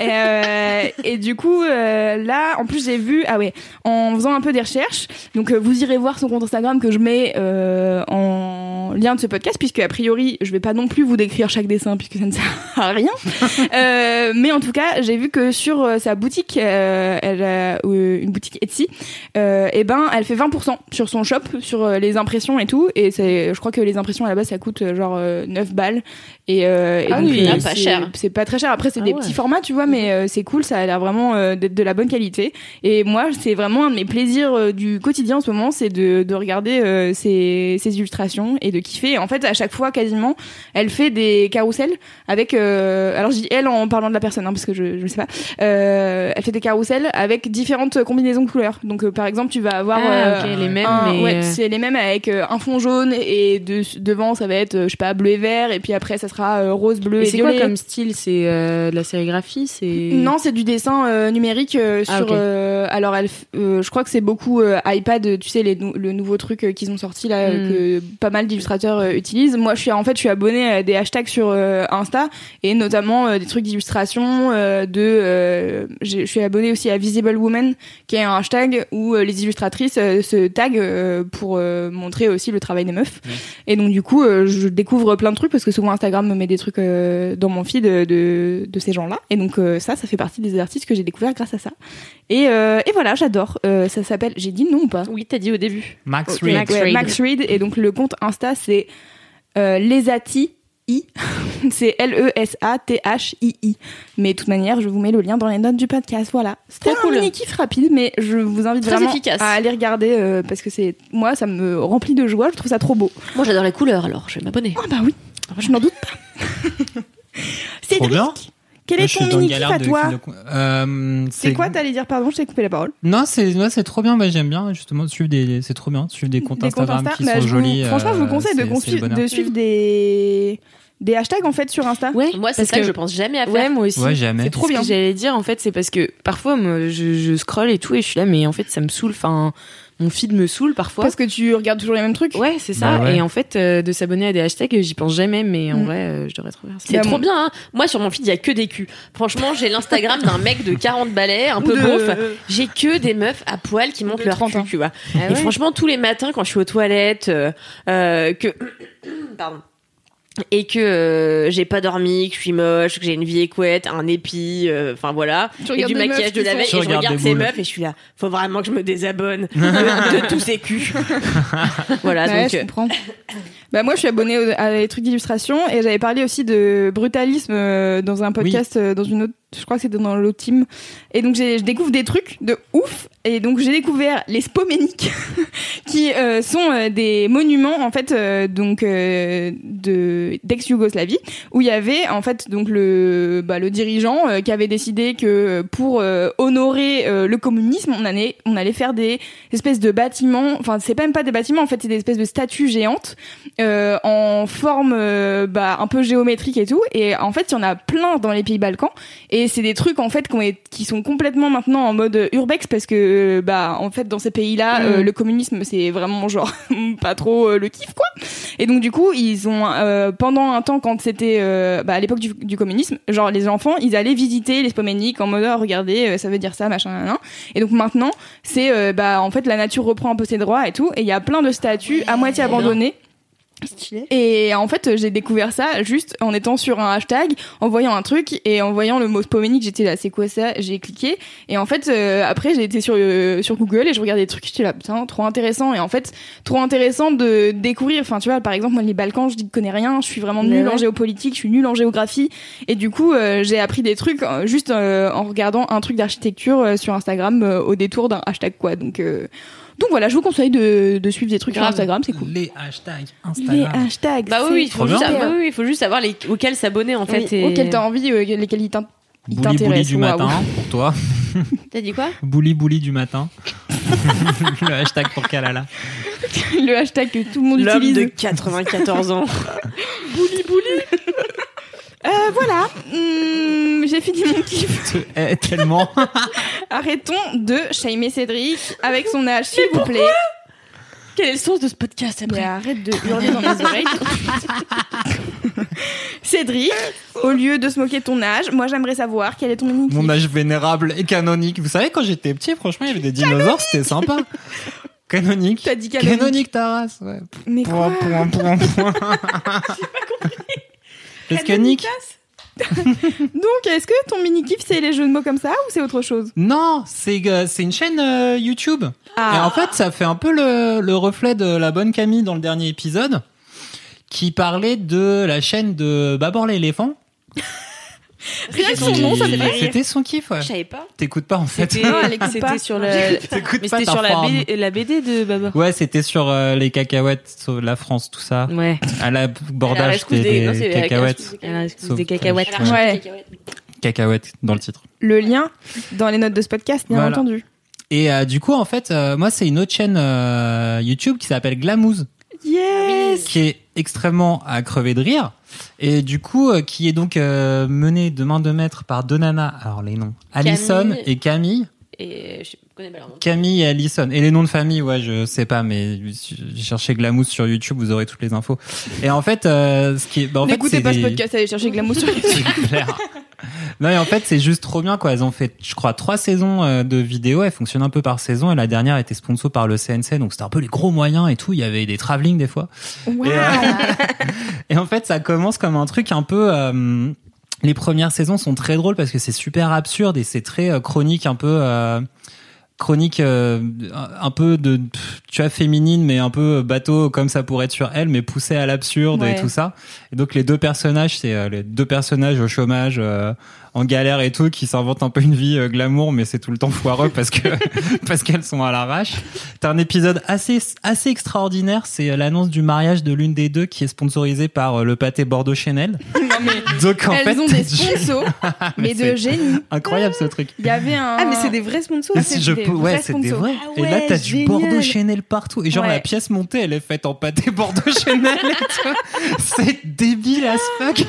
Et, euh, et du coup euh, là, en plus j'ai vu, ah ouais, en faisant un peu des recherches, donc euh, vous irez voir son compte Instagram que je mets euh, en lien de ce podcast, puisque a priori je vais pas non plus vous décrire chaque dessin puisque ça ne sert à rien. (laughs) Euh, mais en tout cas, j'ai vu que sur sa boutique, euh, elle a euh, une boutique Etsy, euh, et ben elle fait 20% sur son shop, sur euh, les impressions et tout. Et c'est, je crois que les impressions à la base ça coûte genre euh, 9 balles. Et, et Ah donc, oui, ah, pas c'est- cher. C'est pas très cher. Après c'est Ah des ouais. petits formats, tu vois, mais c'est cool. Ça a l'air vraiment d'être de la bonne qualité. Et moi, c'est vraiment un de mes plaisirs du quotidien en ce moment, c'est de, de regarder ces, ces illustrations et de kiffer. Et en fait, à chaque fois, quasiment, elle fait des carousels avec. alors, je dis elle en parlant de la personne, hein, parce que je, je sais pas. Euh, elle fait des carousels avec différentes combinaisons de couleurs. Donc, euh, par exemple, tu vas avoir. Ah, euh, les mêmes, un- mais. ouais, euh, c'est les mêmes avec un fond jaune et de, devant ça va être je sais pas bleu et vert et puis après ça sera rose bleu Et et, c'est quoi comme style? C'est de la sérigraphie? C'est Non, c'est du dessin numérique Ah, sur. alors, elle, je crois que c'est beaucoup iPad. Tu sais, les le nouveau truc qu'ils ont sorti là, Mm. que pas mal d'illustrateurs illustrateurs utilisent. Moi, je suis en fait, je suis abonnée à des hashtags sur Insta et notamment des trucs d'illustration. de, je suis abonnée aussi à Visible Woman, qui est un hashtag où euh, les illustratrices euh, se taguent euh, pour euh, montrer aussi le travail des meufs. Et donc du coup, euh, je découvre plein de trucs parce que souvent Instagram me met des trucs euh, dans mon feed de, de, de ces gens-là. Et donc euh, ça, ça fait partie des artistes que j'ai découvert grâce à ça. Et, euh, et voilà, j'adore. Euh, ça s'appelle, j'ai dit non ou pas? Oui, t'as dit au début. Max Reed. Max ouais. Max Reed. Et donc le compte Insta, c'est euh, lesati. I. (laughs) c'est E L-E-S-A-T-H-I-I. Mais de toute manière, je vous mets le lien dans les notes du podcast. Voilà. C'était Trop un cool. mini kiff rapide, mais je vous invite Très vraiment efficace. à aller regarder euh, parce que c'est moi, ça me remplit de joie. Je trouve ça trop beau. Moi, j'adore les couleurs, alors je vais m'abonner. Ah bah oui, je n'en doute pas. (laughs) Cédric, bien. quel est ton mini kiff à toi de- Euh, C'est quoi t'allais dire Pardon, je t'ai coupé la parole. Non, c'est ouais, c'est trop bien. Bah, j'aime bien justement suivre des. C'est trop bien suivre des comptes Des comptes Instagram Insta qui Bah, sont je vous- jolis. Franchement, je vous euh, conseille de, de suivre des des hashtags en fait sur Insta. Ouais, Moi, c'est ça que que- je pense jamais à faire. Ouais, moi aussi. Ouais, jamais. C'est trop Ce bien. que j'allais dire en fait, c'est parce que parfois moi, je, je scroll et tout et je suis là, mais en fait ça me saoule. Enfin, mon feed me saoule parfois. Parce que tu regardes toujours les mêmes trucs. Ouais, c'est ça. Bah ouais. Et en fait, euh, de s'abonner à des hashtags, j'y pense jamais, mais en Mm. vrai, euh, je devrais trop faire ça. C'est Bah, trop mon- bien, hein. Moi, sur mon feed, il y a que des culs. Franchement, j'ai l'Instagram d'un mec de 40 balais, un peu de- beauf. J'ai que des meufs à poil qui montrent De leur 30 cul, ans. tu vois. Ah Et franchement, tous les matins, quand je suis aux toilettes, euh, euh, que, (coughs) pardon. Et que euh, j'ai pas dormi, que je suis moche, que j'ai une vie écouette, un épi, euh, enfin voilà, Tu et regardes du maquillage meufs de la veille, et je regarde ces boules. meufs et je suis là, faut vraiment que je me désabonne de, (laughs) de tous ces culs. (laughs) voilà, Ouais, donc je euh, comprends. bah moi, je suis abonnée à des trucs d'illustration et j'avais parlé aussi de brutalisme euh, dans un podcast, euh, dans une autre, je crois que c'était dans team. Et donc je découvre des trucs de ouf. Et donc j'ai découvert les spoméniques, (laughs) qui euh, sont euh, des monuments en fait euh, donc de d'ex-Yougoslavie où il y avait en fait donc le bah, le dirigeant qui avait décidé que pour honorer le communisme, on allait on allait faire des espèces de bâtiments. Enfin, c'est même pas des bâtiments, en fait, c'est des espèces de statues géantes en forme bah, un peu géométrique et tout. Et en fait, il y en a plein dans les pays Balkans. Et c'est des trucs en fait qui, sont complètement maintenant en mode urbex parce que bah en fait dans ces pays-là, euh, le communisme c'est vraiment genre (laughs) pas trop euh, le kiff quoi. Et donc du coup, ils ont euh, pendant un temps quand c'était euh, bah, à l'époque du, du communisme, genre les enfants, ils allaient visiter les spoméniques en mode oh, regardez, euh, ça veut dire ça, machin, nan, nan. Et donc maintenant, c'est euh, bah en fait la nature reprend un peu ses droits et tout. Et il y a plein de statues à moitié abandonnées. Et en fait, j'ai découvert ça juste en étant sur un hashtag, en voyant un truc et en voyant le mot spoménique, j'étais là, c'est quoi ça? J'ai cliqué et en fait, euh, après, j'ai été sur euh, sur Google et je regardais des trucs, j'étais là, putain, trop intéressant. Et en fait, trop intéressant de découvrir. Enfin, tu vois, par exemple, moi, les Balkans, je dis connais rien, je suis vraiment nulle en géopolitique, je suis nulle en géographie. Et du coup, euh, j'ai appris des trucs euh, juste euh, en regardant un truc d'architecture euh, sur Instagram euh, au détour d'un hashtag quoi. Donc euh, donc voilà, je vous conseille de, de suivre des trucs Grave. sur Instagram, c'est cool. Les hashtags Les Instagram. hashtags. bah oui, il faut trop juste, bien. savoir- oui, oui, il faut juste savoir les, auxquels s'abonner en fait. et- auquel t'as envie, euh, lesquels ils t'in- ils Bouli bouli t'intéressent. du waouh. matin pour toi. (laughs) T'as dit quoi? Bouli bouli du matin. (laughs) le hashtag pour Kalala. Le hashtag que tout le monde L'homme utilise. de 94 ans. (laughs) Euh, voilà, Hum, j'ai fini mon kiff. (laughs) Eh, tellement. (laughs) Arrêtons de shamer Cédric avec son âge, s'il vous plaît. Quel est le sens de ce podcast Mais arrête de hurler dans mes oreilles. (laughs) Cédric, au lieu de se moquer de ton âge, moi j'aimerais savoir quel est ton mini Mon âge vénérable et canonique. Vous savez, quand j'étais petit, franchement, il y avait des dinosaures, c'était sympa. Canonique. T'as dit canonique. Canonique, ta race, ouais. Mais Point, quoi point, point, point. Parce que Nick, (laughs) Donc, est-ce que ton mini kiff c'est les jeux de mots comme ça ou c'est autre chose non, c'est euh, c'est une chaîne euh, YouTube. Ah. Et en fait, ça fait un peu le, le reflet de la bonne Camille dans le dernier épisode, qui parlait de la chaîne de Babor l'éléphant. (laughs) Rien que son nom, ça me fait rire. C'était son kiff, ouais. Je savais pas. T'écoutes pas en fait. C'était Non, elle écoute pas. c'était sur la, mais c'était sur la. BD, la BD de Baba. Ouais, c'était sur euh, les cacahuètes, sur la France, tout ça. Ouais. À la bordage des, des- non, cacahuètes. des cacahuètes. Ouais. Cacahuètes dans le titre. Le lien dans les notes de ce podcast, bien Voilà. entendu. Et euh, du coup, en fait, euh, moi, c'est une autre chaîne euh, YouTube qui s'appelle Glamouze, Yes qui est extrêmement à crever de rire. Et du coup, euh, qui est donc euh, menée de main de maître par deux nanas. Alors, les noms. Alison Camille. et Camille. Et je connais pas leur nom. Camille et Allison. Et les noms de famille, ouais, je sais pas, mais j'ai cherché Glamousse sur YouTube, vous aurez toutes les infos. Et en fait, euh, ce qui est, bah, en fait, N'écoutez pas ce des- podcast, allez chercher Glamour sur (laughs) YouTube. Non, et en fait, c'est juste trop bien, quoi. Elles ont fait, je crois, trois saisons euh, de vidéos. Elles fonctionnent un peu par saison. Et la dernière était sponsor par le CNC. Donc, c'était un peu les gros moyens et tout. Il y avait des travelling des fois. Waouh. Et, euh, (laughs) Et en fait, ça commence comme un truc un peu. euh, les premières saisons sont très drôles parce que c'est super absurde et c'est très euh, chronique, un peu euh, chronique, euh, un peu de, tu vois, féminine, mais un peu bateau comme ça pourrait être sur elle, mais poussé à l'absurde Ouais. et tout ça. Et donc les deux personnages, c'est euh, les deux personnages au chômage. euh, en galère et tout, qui s'inventent un peu une vie euh, glamour, mais c'est tout le temps foireux parce que (laughs) parce qu'elles sont à l'arrache. T'as un épisode assez assez extraordinaire, c'est euh, l'annonce du mariage de l'une des deux qui est sponsorisée par euh, le pâté Bordeaux Chanel. (laughs) Mais Donc en elles fait, ont des (laughs) sponsors, (laughs) mais, Mais de génie. incroyable ce truc. Il y avait un. Ah, mais c'est des vrais sponsors. Si je des peux, ouais, c'est des vrais. Ah et là, ouais, t'as du. Bordeaux Chanel partout. Et genre, Ouais. la pièce montée, elle est faite en pâté Bordeaux Chanel. C'est débile as fuck.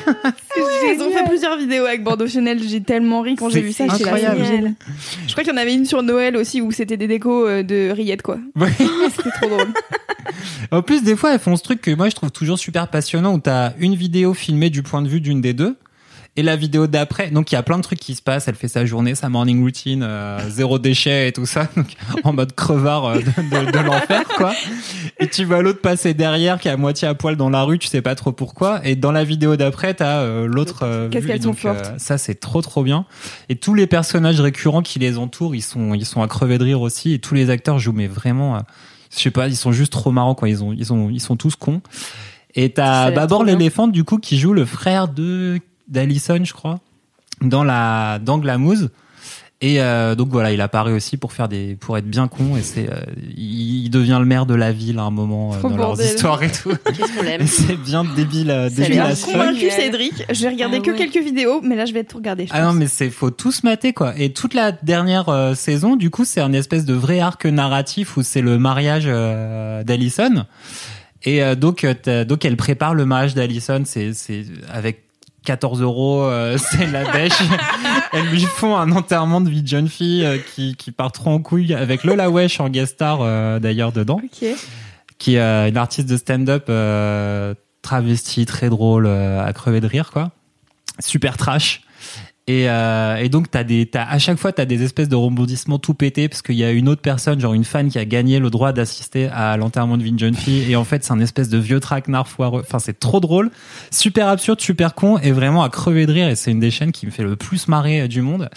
Ils ont fait plusieurs vidéos avec Bordeaux Chanel. J'ai tellement ri quand j'ai vu ça. incroyable. génial. Je crois qu'il y en avait une sur Noël aussi où c'était des décos euh, de rillettes quoi. Ouais. C'était trop drôle. (laughs) En plus, des fois, elles font ce truc que moi, je trouve toujours super passionnant où t'as une vidéo filmée du point de vue d'une des deux. Et la vidéo d'après, donc il y a plein de trucs qui se passent. Elle fait sa journée, sa morning routine, euh, zéro déchet et tout ça, (laughs) donc en mode crevard euh, de, de- de l'enfer, quoi. Et tu vois l'autre passer derrière, qui est à moitié à poil dans la rue, tu sais pas trop pourquoi. Et dans la vidéo d'après, t'as euh, l'autre. euh, Qu'est-ce qu'elles sont donc, euh, fortes. ça, c'est trop trop bien. Et tous les personnages récurrents qui les entourent, ils sont ils sont à crever de rire aussi. Et tous les acteurs jouent, mais vraiment, euh, je sais pas, ils sont juste trop marrants, quoi. Ils ont ils ont ils sont tous cons. Et t'as Babor l'éléphant du coup qui joue le frère de d'Alison, je crois, dans la dans Glamouze. Et euh, donc voilà, il apparaît aussi pour faire des pour être bien con et c'est euh, il, il devient le maire de la ville à un moment euh, dans leurs bordel. histoires et tout. Qu'est-ce qu'on l'aime c'est bien débile euh, Ça Je a suis débile convaincue Génial. Cédric. Je vais regarder Ah que ouais. quelques vidéos, mais là je vais tout regarder. je Ah non mais c'est faut tous mater quoi. Et toute la dernière euh, saison du coup c'est un espèce de vrai arc narratif où c'est le mariage euh, d'Alison. Et euh, donc euh, donc elle prépare le mariage d'Alison c'est c'est avec 14 euros, euh, (laughs) c'est la dèche. (laughs) Elles lui font un enterrement de vie de jeune fille euh, qui, qui part trop en couille avec Lola Wesh en guest star euh, d'ailleurs dedans, Ok. qui est euh, une artiste de stand-up euh, travestie, très drôle, euh, à crever de rire quoi. Super trash. Et, euh, et donc t'as des, t'as, à chaque fois t'as des espèces de rebondissements tout pétés parce qu'il y a une autre personne, genre une fan qui a gagné le droit d'assister à l'enterrement de de jeune fille et en fait c'est un espèce de vieux traquenard foireux. Enfin c'est trop drôle, super absurde, super con et vraiment à crever de rire et c'est une des chaînes qui me fait le plus marrer euh, du monde.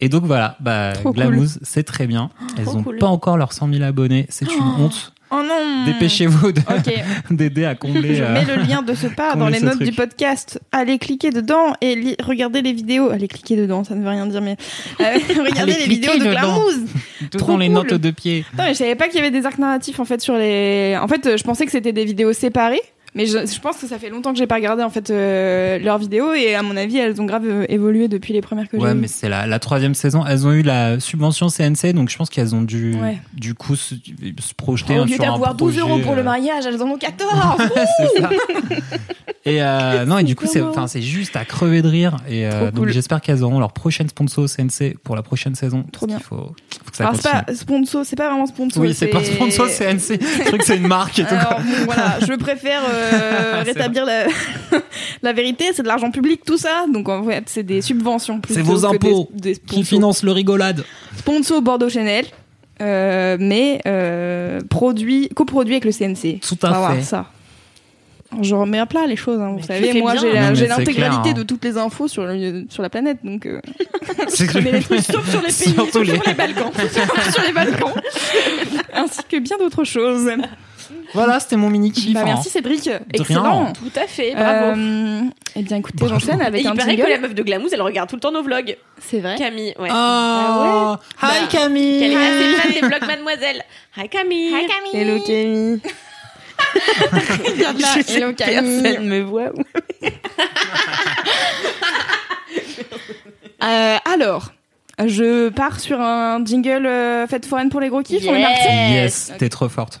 Et donc voilà, bah Trop Glamouze c'est très bien. Elles Trop ont cool. pas encore leurs 100 000 abonnés, c'est une honte. Oh non. Dépêchez-vous de- Ok. (laughs) d'aider à combler. Je euh, mets le lien de ce pas dans les notes truc. du podcast. Allez cliquer dedans et li- regardez les vidéos. Allez cliquer dedans, ça ne veut rien dire, mais euh, (laughs) (laughs) regardez les vidéos de. Glamouze. tout trop dans les cool. notes de pied. Non, mais je savais pas qu'il y avait des arcs narratifs en fait sur les. En fait, euh, je pensais que c'était des vidéos séparées. Mais je, je pense que ça fait longtemps que j'ai pas regardé en fait euh, leurs vidéos et à mon avis elles ont grave euh, évolué depuis les premières que j'ai Ouais, mais c'est la, la troisième saison. Elles ont eu la subvention CNC, donc je pense qu'elles ont dû, Ouais. du coup, se, se projeter Au hein, lieu sur un d'avoir 12 euros pour le euh, mariage, elles en ont 14 (laughs) c'est ça. Et euh, non, et du coup, c'est, enfin, c'est juste à crever de rire. Et euh, donc, cool. j'espère qu'elles auront leur prochaine sponsor au CNC pour la prochaine saison. Trop bien. qu'il Faut, faut que ça Alors c'est pas sponsor, c'est pas vraiment sponsor. Oui, c'est pas sponsor CNC. Je crois que c'est une marque et tout. Alors bon, voilà, je préfère euh, (laughs) rétablir la, (laughs) la vérité, c'est de l'argent public tout ça, donc en fait c'est des subventions. C'est vos que impôts des, des Qui sponsors. finance le rigolade. Sponsor Bordeaux Chanel, euh, mais euh, produit, coproduit avec le CNC. Tout On va à voir fait. ça. Je remets à plat les choses, hein, vous savez. Moi, j'ai l'intégralité hein. de toutes les infos sur, le- sur la planète, donc euh, (laughs) je connais les trucs sauf sur les pays, sauf les- sur les Balkans, sauf sur les Balkans, ainsi que bien d'autres choses. Voilà, c'était mon mini kiff. Bah, hein. merci Cédric, rien. excellent. Tout à fait, bravo. Euh, eh bien, écoutez, j'enchaîne Et avec il un paraît jingle. que la meuf de Glamouze, elle regarde tout le temps nos vlogs. C'est vrai. Camille, ouais. Oh, Ah hi Bah, Camille. Qu'elle est assez fan des vlogs Mademoiselle. Hi Camille. Hi Camille. Hello Camille. (laughs) Regarde là, (laughs) hello Camille. Personne me voit. Euh, alors, je pars sur un jingle euh, fête foraine pour les gros kiffs. On est Yes. parti Yes, t'es trop forte.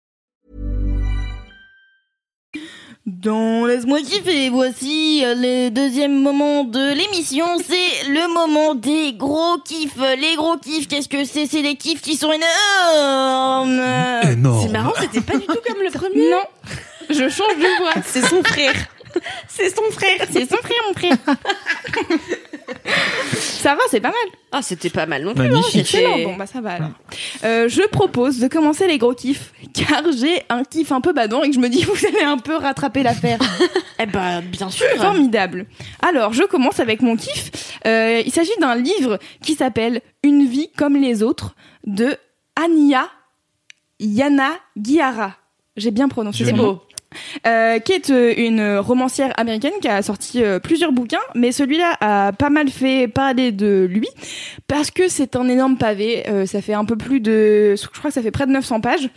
Dans Laisse-moi kiffer, voici euh, le deuxième moment de l'émission, c'est le moment des gros kiffs. Les gros kiffs, qu'est-ce que c'est? C'est des kiffs qui sont énormes. C'est marrant, c'était pas du tout comme le (laughs) premier. Non, je change de voix. (laughs) C'est son frère. C'est son frère. C'est son frère, mon frère. (laughs) ça va, c'est pas mal. Ah, c'était pas mal non plus. Magnifique. hein, c'était- Excellent, bon bah ça va alors. Euh, je propose de commencer les gros kiffs, car j'ai un kiff un peu badant et que je me dis (laughs) vous allez un peu rattraper l'affaire. (laughs) Eh ben, bien sûr. Formidable. Alors, je commence avec mon kiff. Euh, il s'agit d'un livre qui s'appelle Une vie comme les autres de Anya Yana Guiara. J'ai bien prononcé C'est beau. (laughs) Euh, qui est euh, une romancière américaine qui a sorti euh, plusieurs bouquins, mais celui-là a pas mal fait parler de lui parce que c'est un énorme pavé. Ça fait un peu plus de, je crois que ça fait près de 900 pages.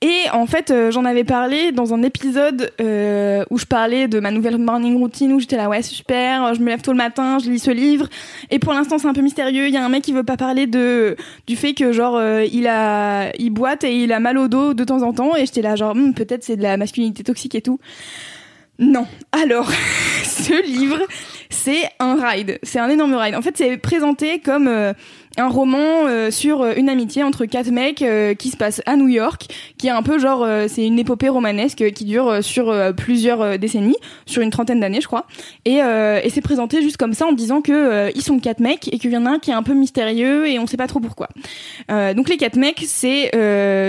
Et en fait, euh, j'en avais parlé dans un épisode euh, où je parlais de ma nouvelle morning routine où j'étais là ouais super, je me lève tôt le matin, je lis ce livre. Et pour l'instant c'est un peu mystérieux. Il y a un mec qui veut pas parler de du fait que genre euh, il a il boite et il a mal au dos de temps en temps. Et j'étais là genre Hmm, peut-être c'est de la masculinité toxique et tout. Non. Alors (laughs) ce livre c'est un ride, c'est un énorme ride. En fait c'est présenté comme euh, un roman euh, sur euh, une amitié entre quatre mecs euh, qui se passe à New York, qui est un peu genre euh, c'est une épopée romanesque qui dure euh, sur plusieurs décennies, sur une trentaine d'années je crois. Et, et c'est présenté juste comme ça en disant que ils sont quatre mecs et qu'il y en a un qui est un peu mystérieux et on sait pas trop pourquoi. Donc les quatre mecs c'est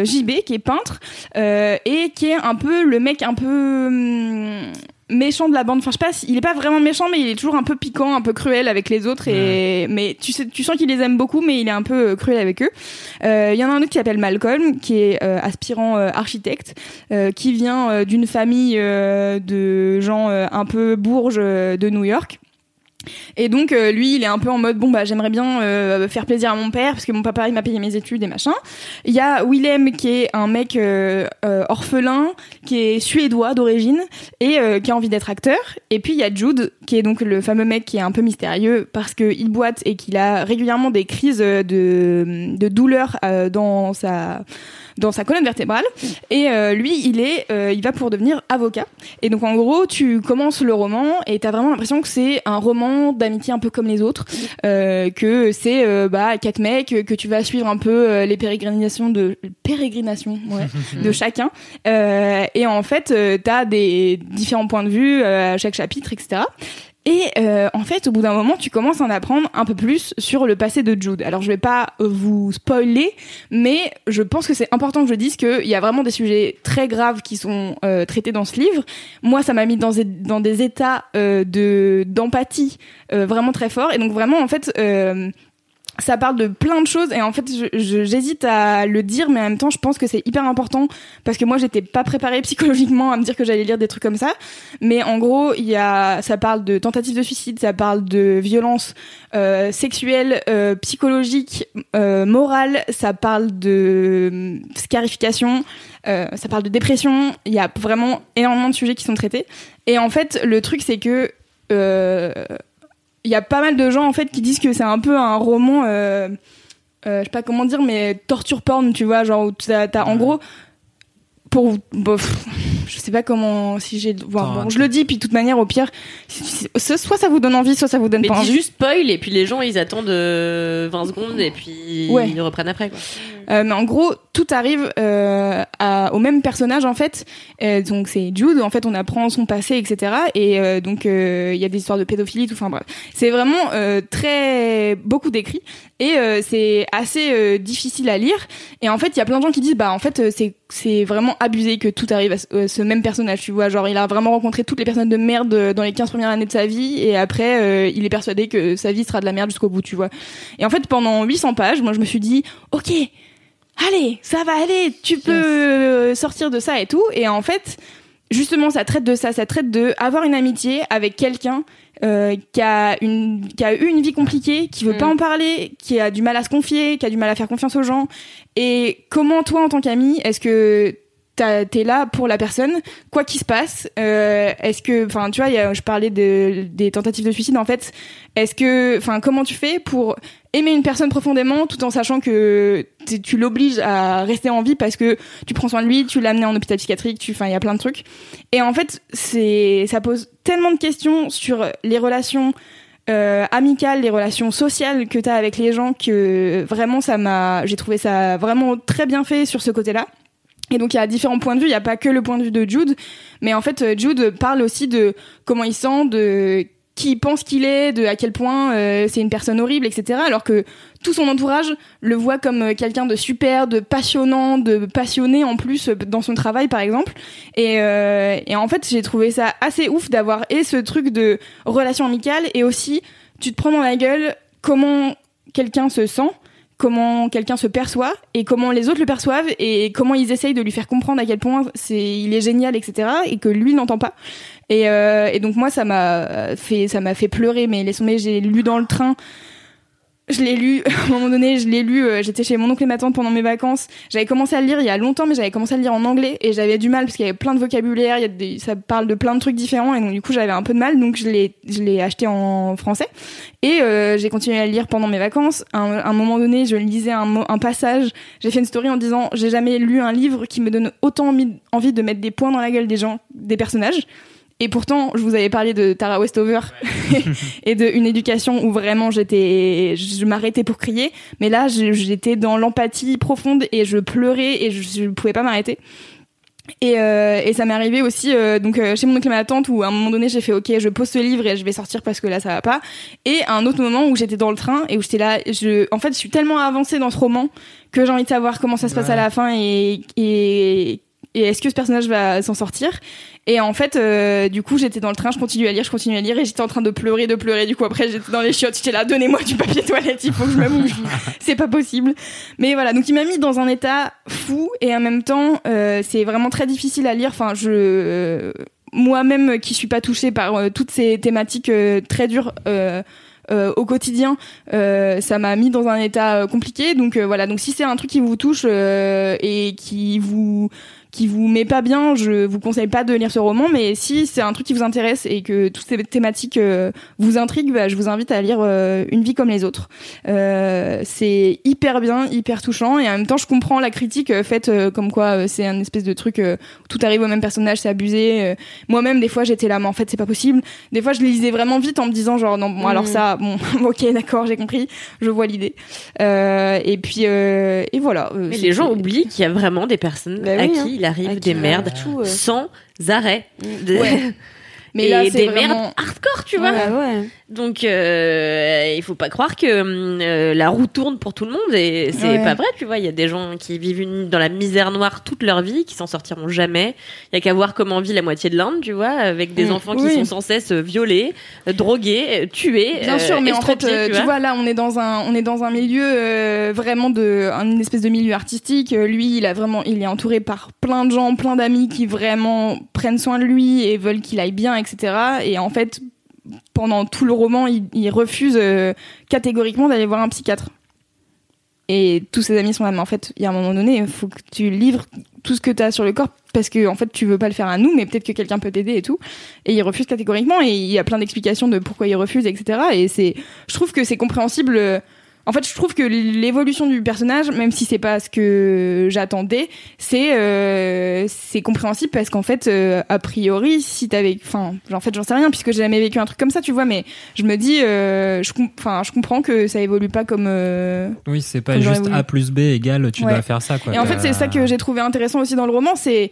JB qui est peintre et qui est un peu le mec un peu hum, méchant de la bande. Enfin, je sais pas, il est pas vraiment méchant, mais il est toujours un peu piquant, un peu cruel avec les autres. Et mais tu sais, tu sens qu'il les aime beaucoup, mais il est un peu euh, cruel avec eux. Euh, Il y en a un autre qui s'appelle Malcolm, qui est euh, aspirant euh, architecte, euh, qui vient d'une famille euh, de gens euh, un peu bourges de New York. Et donc euh, lui, il est un peu en mode bon bah j'aimerais bien euh, faire plaisir à mon père parce que mon papa il m'a payé mes études et machin. Il y a Willem qui est un mec euh, orphelin qui est suédois d'origine et qui a envie d'être acteur. Et puis il y a Jude qui est donc le fameux mec qui est un peu mystérieux parce que il boite et qu'il a régulièrement des crises de de douleur dans sa dans sa colonne vertébrale. Et euh, lui il est euh, il va pour devenir avocat. Et donc en gros tu commences le roman et t'as vraiment l'impression que c'est un roman d'amitié un peu comme les autres. Euh, que c'est euh, bah quatre mecs que tu vas suivre un peu euh, les pérégrinations de pérégrinations ouais, (laughs) de chacun. Euh, et en fait t'as des différents points de vue euh, à chaque chapitre etc et euh, en fait, au bout d'un moment, tu commences à en apprendre un peu plus sur le passé de Jude. Alors, je vais pas euh, vous spoiler, mais je pense que c'est important que je dise qu'il y a vraiment des sujets très graves qui sont euh, traités dans ce livre. Moi, ça m'a mis dans, des- états euh, de d'empathie euh, vraiment très forts. Et donc, vraiment, en fait... Ça parle de plein de choses et en fait j'hésite à le dire mais en même temps je pense que c'est hyper important parce que moi j'étais pas préparée (laughs) psychologiquement à me dire que j'allais lire des trucs comme ça. Mais en gros il y a ça parle de tentative de suicide ça parle de violence euh, sexuelle euh, psychologique euh, morale ça parle de euh, scarification euh, ça parle de dépression. Il y a vraiment énormément de sujets qui sont traités. Et en fait le truc c'est que euh, il y a pas mal de gens en fait qui disent que c'est un peu un roman euh, euh, je sais pas comment dire mais torture porn tu vois genre où t'as, t'as- en gros pour bof, je sais pas comment si j'ai bon, je le dis puis de toute manière au pire soit ça vous donne envie soit ça vous donne Mais pas dis envie juste spoil et puis les gens ils attendent euh, 20 secondes et puis Ouais. ils reprennent après quoi. Euh, mais en gros, tout arrive euh, à- au même personnage en fait. Euh, donc c'est Jude. En fait, on apprend son passé, etc. Et euh, donc euh, il y a des histoires de pédophilie, tout. Enfin bref, c'est vraiment euh, très beaucoup décrit et c'est assez difficile à lire. Et en fait, il y a plein de gens qui disent bah en fait c'est c'est vraiment abusé que tout arrive à ce, euh, ce même personnage. Tu vois, genre il a vraiment rencontré toutes les personnes de merde dans les 15 premières années de sa vie et après il est persuadé que sa vie sera de la merde jusqu'au bout. Tu vois. Et en fait, pendant 800 pages, moi je me suis dit ok allez, ça va aller, tu peux euh, sortir de ça et tout. Et en fait, justement, ça traite de ça, ça traite de avoir une amitié avec quelqu'un euh, qui a une qui a eu une vie compliquée, qui veut Mm. pas en parler, qui a du mal à se confier, qui a du mal à faire confiance aux gens. Et comment toi, en tant qu'ami, est-ce que t'es là pour la personne, quoi qu'il se passe euh, Est-ce que, enfin, tu vois, y a- je parlais de, des tentatives de suicide. En fait, est-ce que, enfin, comment tu fais pour aimer une personne profondément tout en sachant que tu l'obliges à rester en vie parce que tu prends soin de lui, tu amené en hôpital psychiatrique, tu, enfin, il y a plein de trucs. Et en fait, c'est, ça pose tellement de questions sur les relations euh, amicales, les relations sociales que tu as avec les gens que vraiment ça m'a j'ai trouvé ça vraiment très bien fait sur ce côté-là. Et donc il y a différents points de vue, il n'y a pas que le point de vue de Jude, mais en fait euh, Jude parle aussi de comment il sent, de qui il pense qu'il est, de à quel point euh, c'est une personne horrible, etc. Alors que tout son entourage le voit comme euh, quelqu'un de super, de passionnant, de passionné en plus dans son travail par exemple. Et, et en fait j'ai trouvé ça assez ouf d'avoir et ce truc de relation amicale et aussi tu te prends dans la gueule comment quelqu'un se sent comment quelqu'un se perçoit et comment les autres le perçoivent et comment ils essayent de lui faire comprendre à quel point c'est il est génial etc et que lui n'entend pas. Et, euh, et donc moi ça m'a fait ça m'a fait pleurer mais laisse tomber j'ai lu dans le train je l'ai lu (laughs) à un moment donné je l'ai lu euh, j'étais chez mon oncle et ma tante pendant mes vacances j'avais commencé à le lire il y a longtemps mais j'avais commencé à le lire en anglais et j'avais du mal parce qu'il y avait plein de vocabulaire il y a des, ça parle de plein de trucs différents et donc du coup j'avais un peu de mal donc je l'ai je l'ai acheté en français et euh, j'ai continué à le lire pendant mes vacances. À un, moment donné, je lisais un, un passage. J'ai fait une story en disant j'ai jamais lu un livre qui me donne autant envie de mettre des points dans la gueule des gens, des personnages. Et pourtant, je vous avais parlé de Tara Westover (laughs) et de une éducation où vraiment j'étais, je m'arrêtais pour crier. Mais là, j'étais dans l'empathie profonde et je pleurais et je, je pouvais pas m'arrêter. Et, euh, et ça m'est arrivé aussi euh, donc euh, chez mon oncle et ma tante où à un moment donné j'ai fait ok je pose ce livre et je vais sortir parce que là ça va pas et à un autre moment où j'étais dans le train et où j'étais là je en fait je suis tellement avancée dans ce roman que j'ai envie de savoir comment ça se passe à la fin et et, et est-ce que ce personnage va s'en sortir? Et en fait euh, du coup j'étais dans le train je continue à lire je continue à lire et j'étais en train de pleurer de pleurer du coup après j'étais dans les chiottes j'étais là donnez-moi du papier toilette il faut que je me mouche (laughs) c'est pas possible mais voilà, donc il m'a mis dans un état fou et en même temps, euh, c'est vraiment très difficile à lire. Enfin, je euh, moi-même qui suis pas touchée par euh, toutes ces thématiques très dures. euh, au quotidien, euh, ça m'a mis dans un état euh, compliqué. Donc voilà. Donc si c'est un truc qui vous touche et qui vous qui vous met pas bien, je vous conseille pas de lire ce roman. Mais si c'est un truc qui vous intéresse et que toutes ces thématiques euh, vous intriguent, bah, je vous invite à lire euh, Une vie comme les autres. Euh, c'est hyper bien, hyper touchant et en même temps je comprends la critique euh, faite comme quoi c'est un espèce de truc où tout arrive au même personnage, c'est abusé. Moi-même des fois j'étais là mais en fait c'est pas possible. Des fois je lisais vraiment vite en me disant genre non bon alors ça bon (laughs) ok d'accord j'ai compris, je vois l'idée. Euh, et puis euh, et voilà. Mais les gens oublient qu'il y a vraiment des personnes Bah à oui, qui hein. Il arrive des euh, merdes tout, euh. sans arrêt. Ouais. (laughs) Mais et là des c'est merdes vraiment hardcore, tu vois. Ouais, ouais. Donc euh, il faut pas croire que hum, euh, la roue tourne pour tout le monde et c'est Ouais. pas vrai, tu vois. Il y a des gens qui vivent une- dans la misère noire toute leur vie, qui s'en sortiront jamais. Il y a qu'à voir comment vit la moitié de l'Inde, tu vois, avec des Mm. enfants qui sont sans cesse violés, euh, drogués, euh, tués, Bien euh, sûr, mais en fait, euh, tu tu vois. vois, là, on est dans un, on est dans un milieu euh, vraiment de, une espèce de milieu artistique. Euh, Lui, il a vraiment, il est entouré par plein de gens, plein d'amis qui vraiment prennent soin de lui et veulent qu'il aille bien, etc. Et en fait, pendant tout le roman, il, refuse euh, catégoriquement d'aller voir un psychiatre. Et tous ses amis sont là, mais en fait, il y a un moment donné, il faut que tu livres tout ce que tu as sur le corps parce que en fait, tu veux pas le faire à nous, mais peut-être que quelqu'un peut t'aider et tout. Et il refuse catégoriquement et il y a plein d'explications de pourquoi il refuse, etc. Et c'est, je trouve que c'est compréhensible. Euh, En fait, je trouve que l'évolution du personnage, même si c'est pas ce que j'attendais, c'est euh, c'est compréhensible parce qu'en fait, euh, a priori, si t'avais, enfin, en fait, j'en sais rien puisque j'ai jamais vécu un truc comme ça, tu vois. Mais je me dis, euh, je, enfin, je comprends que ça évolue pas comme. euh, Oui, c'est pas juste voulu. A plus B égale tu Ouais. dois faire ça. Quoi. Et en fait, c'est ça que j'ai trouvé intéressant aussi dans le roman, c'est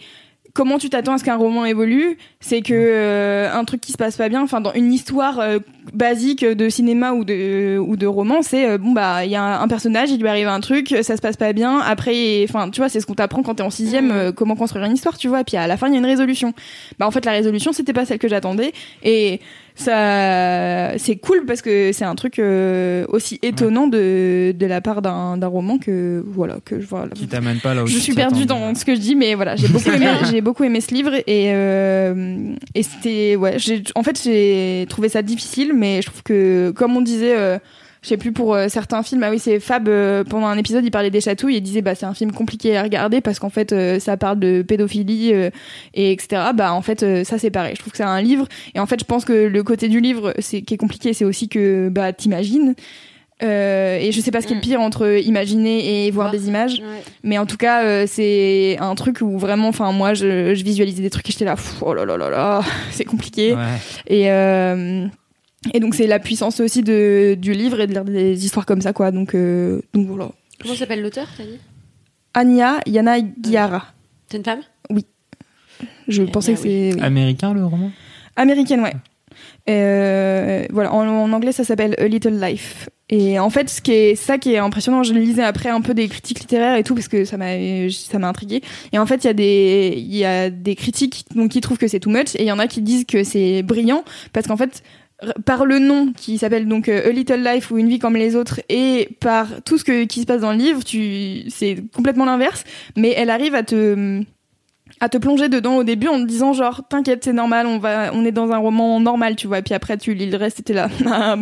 comment tu t'attends à ce qu'un roman évolue. C'est que euh, un truc qui se passe pas bien, enfin dans une histoire euh, basique de cinéma ou de ou de roman, c'est euh, bon bah il y a un, personnage, il lui arrive un truc, ça se passe pas bien. Après, enfin tu vois, c'est ce qu'on t'apprend quand t'es en sixième, euh, comment construire une histoire, tu vois. Et puis à la fin, il y a une résolution. Bah en fait, la résolution, c'était pas celle que j'attendais. Et ça c'est cool parce que c'est un truc euh, aussi étonnant de, de la part d'un d'un roman que voilà que je voilà. Qui t'amène pas là où Je suis perdue dans ce que je dis, mais voilà, j'ai beaucoup aimé, (laughs) j'ai beaucoup aimé ce livre et euh, et c'était ouais, j'ai en fait j'ai trouvé ça difficile, mais je trouve que comme on disait. Euh, je sais plus pour euh, certains films, ah oui c'est Fab euh, pendant un épisode il parlait des chatouilles et disait bah c'est un film compliqué à regarder parce qu'en fait euh, ça parle de pédophilie euh, et etc. Bah en fait euh, ça c'est pareil. Je trouve que c'est un livre. Et en fait je pense que le côté du livre c'est qui est compliqué c'est aussi que bah t'imagines. Euh, et je sais pas ce qui est le pire entre imaginer et voir des images. Mais en tout cas euh, c'est un truc où vraiment enfin moi je, je visualisais des trucs et j'étais là pff, oh là là là là (laughs) c'est compliqué. Ouais. et euh, et donc c'est la puissance aussi de du livre et de lire des histoires comme ça quoi. Donc euh, donc voilà. Comment s'appelle l'auteur, t'as dit? Anya Yana Guiara C'est une femme? Je Anya, pensais que c'est oui. Américain le roman? Américaine ouais. Euh, voilà en, en anglais ça s'appelle A Little Life. Et en fait ce qui est ça qui est impressionnant je lisais après un peu des critiques littéraires et tout parce que ça m'a ça m'a intrigué et en fait il y a des il y a des critiques donc qui trouvent que c'est too much et il y en a qui disent que c'est brillant parce qu'en fait par le nom qui s'appelle donc euh, A Little Life ou une vie comme les autres et par tout ce que, qui se passe dans le livre tu c'est complètement l'inverse mais elle arrive à te à te plonger dedans au début en te disant genre t'inquiète c'est normal on va on est dans un roman normal tu vois et puis après tu lis le reste t'es là (laughs) Ah,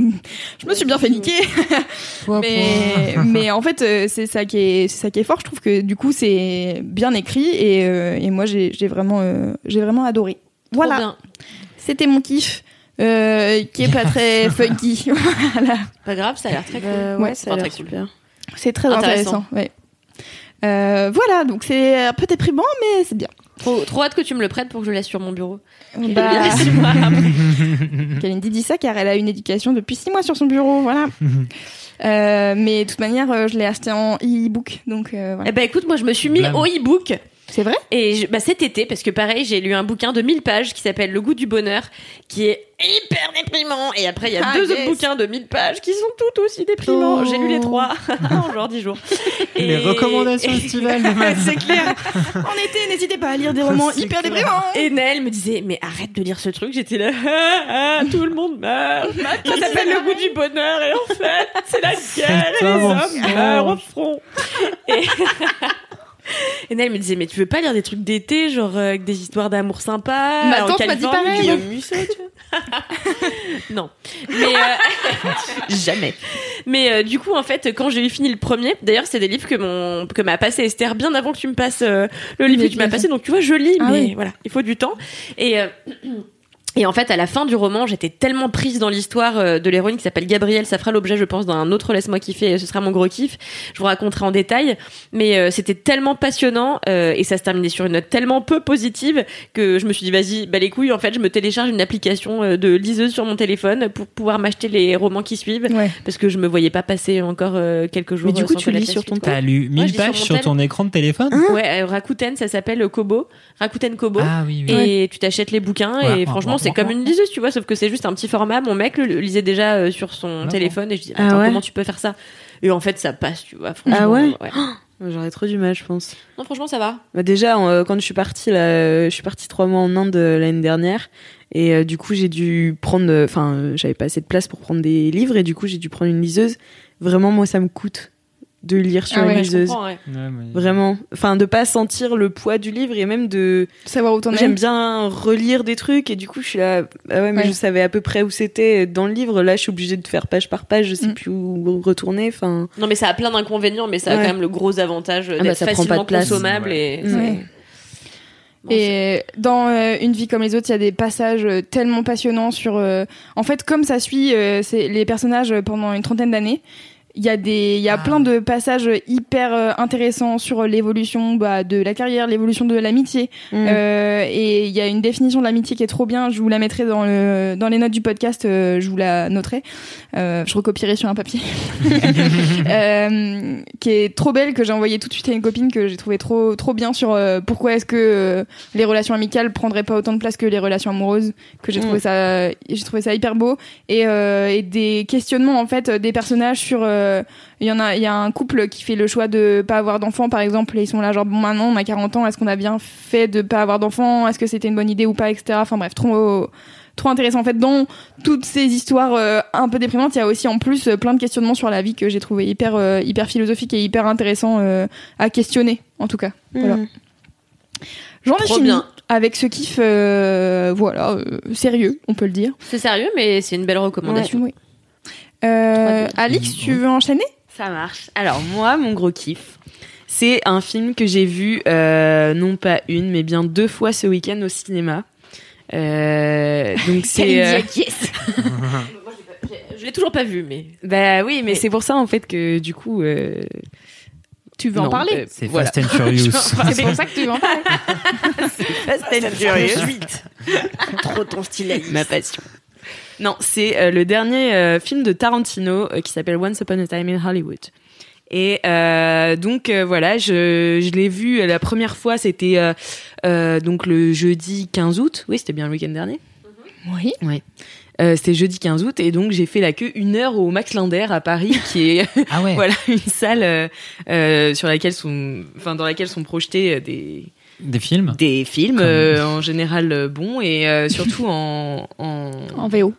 je me suis bien fait niquer. (laughs) mais mais en fait euh, c'est ça qui est ça qui est fort je trouve que du coup c'est bien écrit et, euh, et moi j'ai vraiment euh, j'ai vraiment adoré. Voilà. c'était mon kiff euh, qui est pas très (laughs) funky (laughs) voilà Pas grave, ça a l'air très cool. Euh, Ouais, ouais, ça a Enfin, l'air très cool. super. c'est très Intéressant. intéressant, ouais Euh, voilà donc c'est un peu déprimant mais c'est bien Trop, trop hâte que tu me le prêtes pour que je le laisse sur mon bureau. Bah. (laughs) Kalindi dit ça car elle a une éducation depuis six mois sur son bureau, voilà. Euh, mais de toute manière, je l'ai acheté en e-book, donc euh, voilà. Eh ben écoute, moi je me suis mis Blâme. au e-book C'est vrai? Et je- bah, cet été parce que pareil j'ai lu un bouquin de 1000 pages qui s'appelle Le goût du bonheur qui est hyper déprimant et après il y a Ah, deux yes. autres bouquins de 1000 pages qui sont tout aussi déprimants. Oh. J'ai lu les trois (laughs) en genre 10 jours. Et- Les recommandations (laughs) estivales. C'est clair. En été, n'hésitez pas à lire des romans hyper clair. déprimants. Et Nel me disait mais arrête de lire ce truc. J'étais là ah, ah, tout le monde meurt. (laughs) Ça s'appelle Le goût du bonheur et en fait c'est la guerre et les hommes meurent au front. Et... (laughs) Et Nel me disait, mais tu veux pas lire des trucs d'été, genre euh, avec des histoires d'amour sympas Ma tante m'a dit pareil. Tu vois. (laughs) non. Mais euh, (laughs) jamais. Mais euh, du coup, en fait, quand j'ai eu fini le premier, d'ailleurs, c'est des livres que mon que m'a passé Esther bien avant que tu me passes euh, le livre Mais que tu m'as passé. Donc tu vois, je lis, Ah mais oui. voilà, il faut du temps. Et (clears throat) et en fait, à la fin du roman, j'étais tellement prise dans l'histoire euh, de l'héroïne qui s'appelle Gabrielle. Ça fera l'objet, je pense, d'un autre Laisse-moi kiffer. Ce sera mon gros kiff. Je vous raconterai en détail. Mais euh, c'était tellement passionnant euh, et ça se terminait sur une note tellement peu positive que je me suis dit, vas-y, bah les couilles. En fait, je me télécharge une application euh, de liseuse sur mon téléphone pour pouvoir m'acheter les romans qui suivent Ouais. parce que je me voyais pas passer encore euh, quelques jours. Mais du euh, coup, sans tu lis sur ton. T'as lu Ouais, 1000 je lis sur pages sur ton écran de téléphone? Ouais, euh, Rakuten, ça s'appelle Kobo. Rakuten Kobo. Ah oui, oui. Et tu t'achètes les bouquins Ouais, et ouais, franchement ouais, c'est comme une liseuse tu vois sauf que c'est juste un petit format mon mec le, le lisait déjà euh, sur son Ah téléphone et je dis Ah attends ouais comment tu peux faire ça? Et en fait ça passe tu vois franchement Ah ouais ouais. J'aurais trop du mal, je pense. non franchement ça va Bah déjà, euh, quand je suis partie, là, euh, je suis partie trois mois en Inde euh, l'année dernière. Et euh, du coup, j'ai dû prendre. Enfin, euh, j'avais pas assez de place pour prendre des livres. Et du coup, j'ai dû prendre une liseuse. Vraiment, moi, ça me coûte de lire sur Ah une ouais, liseuse. comprends ouais. Ouais, mais- Vraiment. Enfin, de pas sentir le poids du livre et même de. Savoir où t'en es. J'aime bien relire des trucs et du coup, je suis là. Ah ouais, mais Ouais. je savais à peu près où c'était dans le livre. Là, je suis obligée de faire page par page. Je sais Mm. plus où retourner. Enfin. non mais ça a plein d'inconvénients mais ça a quand même le gros avantage bah, d'être ça prend pas facilement de place. consommable Ouais. et Bon, Et dans euh, Une vie comme les autres, il y a des passages euh, tellement passionnants sur. euh, En fait, comme ça suit euh, c'est les personnages euh, pendant une trentaine d'années, il y a des, il y a Ah. plein de passages hyper euh, intéressants sur l'évolution bah, de la carrière, l'évolution de l'amitié. Mm. Euh, et il y a une définition de l'amitié qui est trop bien. Je vous la mettrai dans le dans les notes du podcast. euh, je vous la noterai. Euh, je recopierai sur un papier. (laughs) Euh, qui est trop belle que j'ai envoyé tout de suite à une copine que j'ai trouvé trop trop bien sur euh, pourquoi est-ce que les relations amicales prendraient pas autant de place que les relations amoureuses. Que j'ai trouvé Mm. ça j'ai trouvé ça hyper beau et, euh, et des questionnements en fait des personnages sur euh, il y en a il y a un couple qui fait le choix de pas avoir d'enfants par exemple et ils sont là genre bon maintenant on a 40 ans est-ce qu'on a bien fait de pas avoir d'enfants? Est-ce que c'était une bonne idée ou pas etc enfin bref trop trop intéressant. En fait, dans toutes ces histoires euh, un peu déprimantes, il y a aussi en plus euh, plein de questionnements sur la vie que j'ai trouvé hyper, euh, hyper philosophique et hyper intéressant euh, à questionner, en tout cas. Voilà. Mhm. J'en ai fini bien. avec ce kiff, euh, voilà, euh, sérieux, on peut le dire. C'est sérieux, mais c'est une belle recommandation. Oui. Euh. Alix, tu veux enchaîner? Ça marche. Alors moi, mon gros kiff, c'est un film que j'ai vu euh, non pas une, mais bien deux fois ce week-end au cinéma. Euh, donc (laughs) c'est. euh, (laughs) Je l'ai toujours pas vu, mais. bah oui, mais c'est pour ça en fait que du coup. euh, Tu veux en non, parler? euh, C'est voilà. Fast and Furious. (laughs) C'est pour ça que tu veux en parler. Fast and Furious. Trop ton style Alice. Ma passion. Non, c'est euh, le dernier euh, film de Tarantino euh, qui s'appelle Once Upon a Time in Hollywood. Et euh, donc euh, voilà, je, je l'ai vu la première fois, c'était euh, donc le jeudi 15 août. Oui, c'était bien le week-end dernier. Oui. Euh, c'était jeudi 15 août et donc j'ai fait la queue une heure au Max Linder à Paris, qui est (laughs) Ah ouais. (laughs) voilà une salle sur laquelle sont, enfin dans laquelle sont projetés des Des films. des films Comme- euh, en général euh, bons et euh, (laughs) surtout en, en En VO.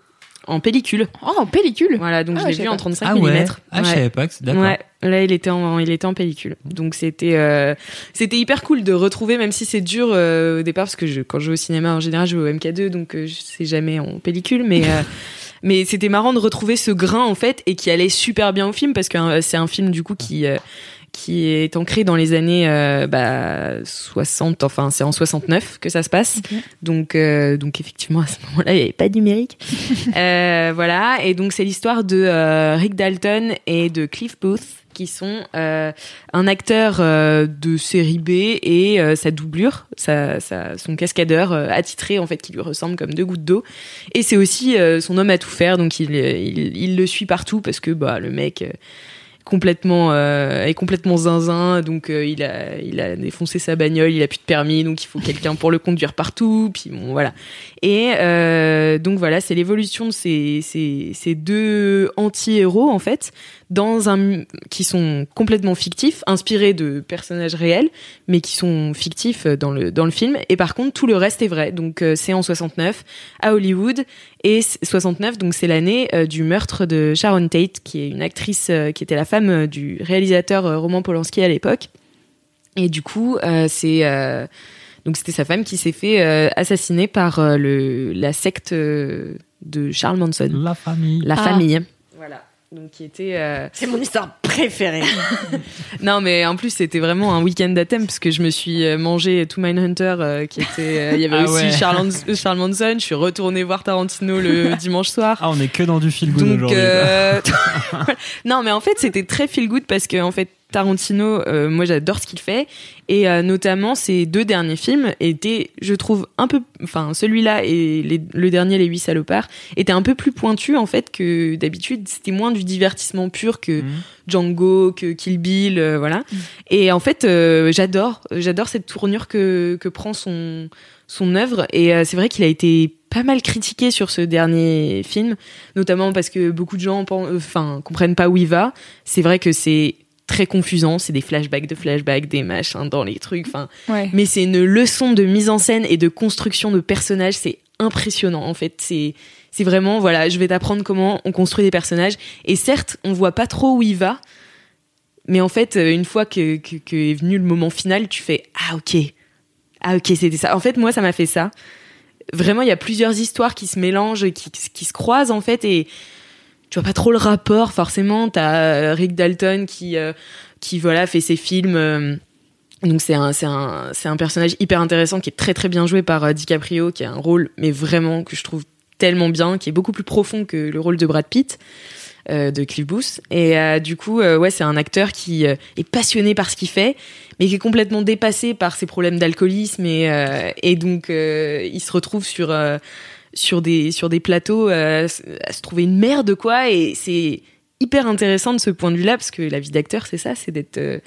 en pellicule. Oh, en pellicule. Voilà, donc Ah je ouais, l'ai vu en pas. 35 Ah mm. ouais. Ah, je savais pas d'accord. Ouais, là il était en il était en pellicule. Donc c'était euh, c'était hyper cool de retrouver même si c'est dur euh, au départ parce que je, quand je vais au cinéma en général je vais au MK2 donc euh, je sais jamais en pellicule mais euh, (laughs) mais c'était marrant de retrouver ce grain en fait et qui allait super bien au film parce que c'est un film du coup qui euh, qui est ancré dans les années euh, bah, 60, enfin c'est en 69 que ça se passe. Donc, euh, donc effectivement à ce moment-là il n'y avait pas de numérique. (laughs) Euh, voilà, et donc c'est l'histoire de Rick Dalton et de Cliff Booth qui sont euh, un acteur euh, de série B et euh, sa doublure, sa, sa- son cascadeur attitré en fait qui lui ressemble comme deux gouttes d'eau. Et c'est aussi son homme à tout faire, donc il, il, il le suit partout parce que bah le mec complètement euh, est complètement zinzin. Donc euh, il a il a défoncé sa bagnole il a plus de permis donc il faut quelqu'un pour le conduire partout. Puis bon voilà. Et euh, donc voilà c'est l'évolution de ces, ces, ces deux anti-héros en fait dans un qui sont complètement fictifs inspirés de personnages réels mais qui sont fictifs dans le dans le film. Et par contre tout le reste est vrai. Donc euh, c'est en 69 à Hollywood. Et c- 69 donc c'est l'année euh, du meurtre de Sharon Tate qui est une actrice euh, qui était la femme euh, du réalisateur euh, Roman Polanski à l'époque. Et du coup euh, c'est euh, donc c'était sa femme qui s'est fait euh, assassiner par euh, le la secte euh, de Charles Manson. La famille. la Ah. famille. Voilà donc qui était euh, C'est mon histoire préférée. (laughs) non, mais en plus, c'était vraiment un week-end à thème parce que je me suis euh, mangé tout Mindhunter euh, qui était. euh, Il y avait Ah aussi ouais. Charles, Charles Manson. Je suis retournée voir Tarantino le (laughs) dimanche soir. Ah, on est que dans du feel good aujourd'hui. euh, (laughs) non, mais en fait, c'était très feel good parce que en fait, Tarantino, euh, moi, j'adore ce qu'il fait et euh, notamment ses deux derniers films étaient, je trouve, un peu, enfin, celui-là et les- le dernier, Les Huit Salopards, étaient un peu plus pointus en fait que d'habitude. C'était moins du divertissement pur que Mhm. Django, que Kill Bill, euh, voilà. Et en fait, euh, j'adore, j'adore cette tournure que que prend son son œuvre. Et euh, c'est vrai qu'il a été pas mal critiqué sur ce dernier film, notamment parce que beaucoup de gens, euh, enfin, comprennent pas où il va. C'est vrai que c'est très confusant, c'est des flashbacks de flashbacks, des machins dans les trucs, enfin. Ouais. Mais c'est une leçon de mise en scène et de construction de personnages. C'est impressionnant, en fait. C'est, c'est vraiment, voilà, je vais t'apprendre comment on construit des personnages. Et certes, on voit pas trop où il va. Mais en fait, euh, une fois que, que, que est venu le moment final, tu fais, ah, ok. Ah, ok, c'était ça. En fait, moi, ça m'a fait ça. Vraiment, il y a plusieurs histoires qui se mélangent, qui, qui se croisent, en fait, et tu vois pas trop le rapport, forcément. T'as euh, Rick Dalton qui, euh, qui, voilà, fait ses films. euh, donc c'est un c'est un c'est un personnage hyper intéressant qui est très très bien joué par euh, DiCaprio qui a un rôle mais vraiment que je trouve tellement bien qui est beaucoup plus profond que le rôle de Brad Pitt de Cliff Booth et du coup ouais c'est un acteur qui est passionné par ce qu'il fait mais qui est complètement dépassé par ses problèmes d'alcoolisme et et donc il se retrouve sur sur des sur des plateaux euh, à se trouver une merde quoi et c'est hyper intéressant de ce point de vue-là parce que la vie d'acteur c'est ça c'est d'être euh,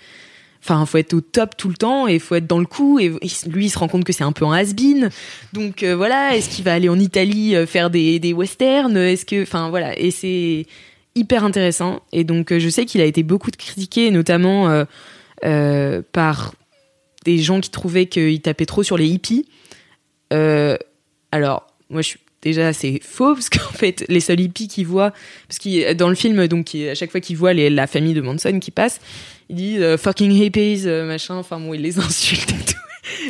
Enfin, faut être au top tout le temps et faut être dans le coup. Et lui, il se rend compte que c'est un peu un has-been. Donc euh, voilà, est-ce qu'il va aller en Italie faire des, des westerns? Est-ce que, enfin voilà, et c'est hyper intéressant. Et donc je sais qu'il a été beaucoup critiqué, notamment par des gens qui trouvaient qu'il tapait trop sur les hippies. Alors moi, je suis déjà c'est faux parce qu'en (laughs) fait les seuls hippies qu'il voit parce qu'il dans le film donc à chaque fois qu'il voit les- la famille de Manson qui passe il dit euh, fucking hippies euh, machin enfin bon il les (laughs) insulte et tout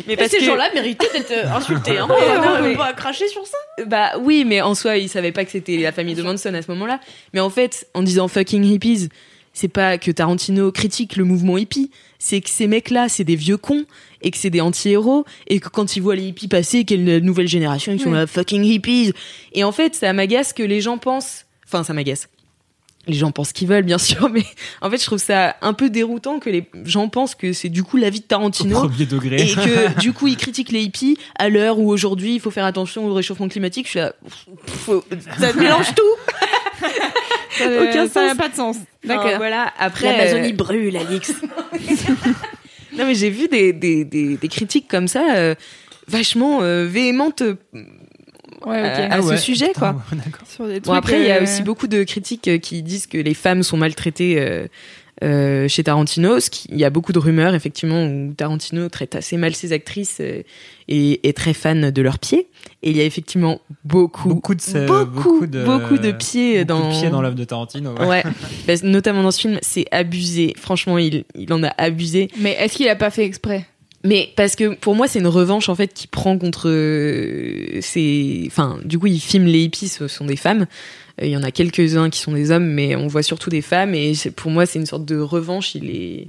mais Parce ces que gens-là méritaient d'être euh, insultés. Hein. (laughs) Ouais, on non, mais- pas cracher sur ça? bah oui mais en soi il savait pas que c'était la famille de Manson à ce moment-là mais en fait en disant fucking hippies c'est pas que Tarantino critique le mouvement hippie c'est que ces mecs-là c'est des vieux cons et que c'est des anti-héros et que quand ils voient les hippies passer quelle nouvelle génération ils sont là fucking hippies et en fait ça m'agace que les gens pensent enfin ça m'agace les gens pensent ce qu'ils veulent bien sûr (laughs) mais en fait je trouve ça un peu déroutant que les gens pensent que c'est du coup la vie de Au Tarantino premier degré. et que (laughs) du coup ils critiquent les hippies à l'heure où aujourd'hui il faut faire attention au réchauffement climatique je suis là faut- ça mélange tout Ça Aucun ça n'a pas de sens. D'accord. D'accord. voilà après L'Amazonie euh, brûle, Alix. (laughs) non mais j'ai vu des, des, des, des critiques comme ça euh, vachement euh, véhémentes euh, Ouais, à, à ce sujet Putain, quoi. Sur des Bon, après, il y a euh, aussi beaucoup de critiques qui disent que les femmes sont maltraitées euh, chez Tarantino. Ce qui- Il y a beaucoup de rumeurs, effectivement, où Tarantino traite assez mal ses actrices euh, et est très fan de leurs pieds. Et il y a effectivement beaucoup, Beaucoup de ce- beaucoup, de beaucoup de pieds beaucoup dans- de pieds dans l'œuvre de Tarantino. ouais. Ouais, (laughs) Bah, notamment dans ce film, c'est abusé. Franchement, il, il en a abusé. Mais est-ce qu'il a pas fait exprès? Mais parce que pour moi, c'est une revanche en fait qui prend contre euh, ces. Enfin, du coup, il filme les hippies, ce sont des femmes. Euh, Il y en a quelques-uns qui sont des hommes, mais on voit surtout des femmes. Et pour moi, c'est une sorte de revanche. Il est.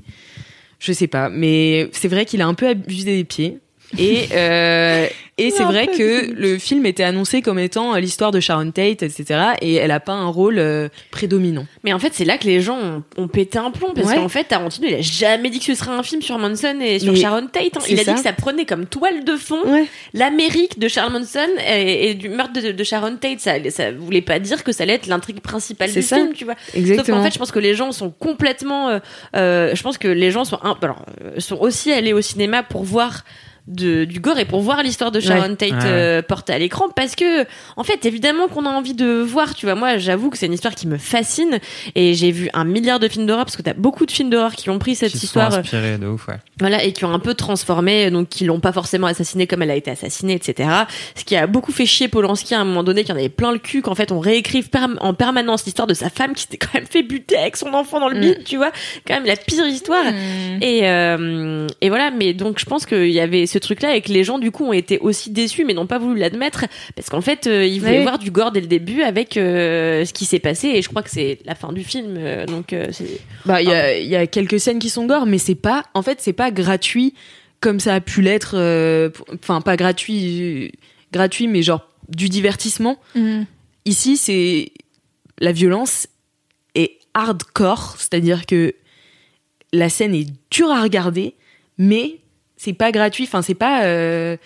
Je sais pas, mais c'est vrai qu'il a un peu abusé des pieds. Et, euh, et c'est vrai que le film était annoncé comme étant euh, l'histoire de Sharon Tate, etc. Et elle a pas un rôle euh, prédominant. Mais en fait, c'est là que les gens ont, ont pété un plomb parce Ouais. qu'en fait, Tarantino, il a jamais dit que ce serait un film sur Manson et sur Mais Sharon Tate. hein. Il a ça. dit que ça prenait comme toile de fond Ouais. l'Amérique de Charles Manson et, et du meurtre de, de Sharon Tate. Ça, ça voulait pas dire que ça allait être l'intrigue principale du ça. film, tu vois. Sauf Exactement. qu'en fait, je pense que les gens sont complètement. euh, euh, je pense que les gens sont, un- alors, sont aussi allés au cinéma pour voir. De, du gore et pour voir l'histoire de Sharon Ouais. Tate Ouais. euh, portée à l'écran parce que en fait évidemment qu'on a envie de voir tu vois moi j'avoue que c'est une histoire qui me fascine et j'ai vu un milliard de films d'horreur parce que t'as beaucoup de films d'horreur qui ont pris cette Qui histoire euh, inspirés de ouf, ouais. voilà et qui ont un peu transformé donc qui l'ont pas forcément assassinée comme elle a été assassinée etc ce qui a beaucoup fait chier Polanski à un moment donné qu'il y en avait plein le cul qu'en fait on réécrive en permanence l'histoire de sa femme qui s'était quand même fait buter avec son enfant dans le Mm. bide tu vois quand même la pire histoire et euh, et voilà mais donc je pense qu'il y avait ce truc là et que les gens du coup ont été aussi déçus mais n'ont pas voulu l'admettre parce qu'en fait euh, ils voulaient Oui. voir du gore dès le début avec euh, ce qui s'est passé et je crois que c'est la fin du film euh, donc euh, c'est Bah, il y a, il y a quelques scènes qui sont gore, mais c'est pas, en fait, c'est pas gratuit comme ça a pu l'être. euh, Enfin, pas gratuit, euh, gratuit, mais genre du divertissement. Ici, c'est la violence est hardcore, c'est-à-dire que la scène est dure à regarder, mais c'est pas gratuit. Enfin, c'est pas. euh,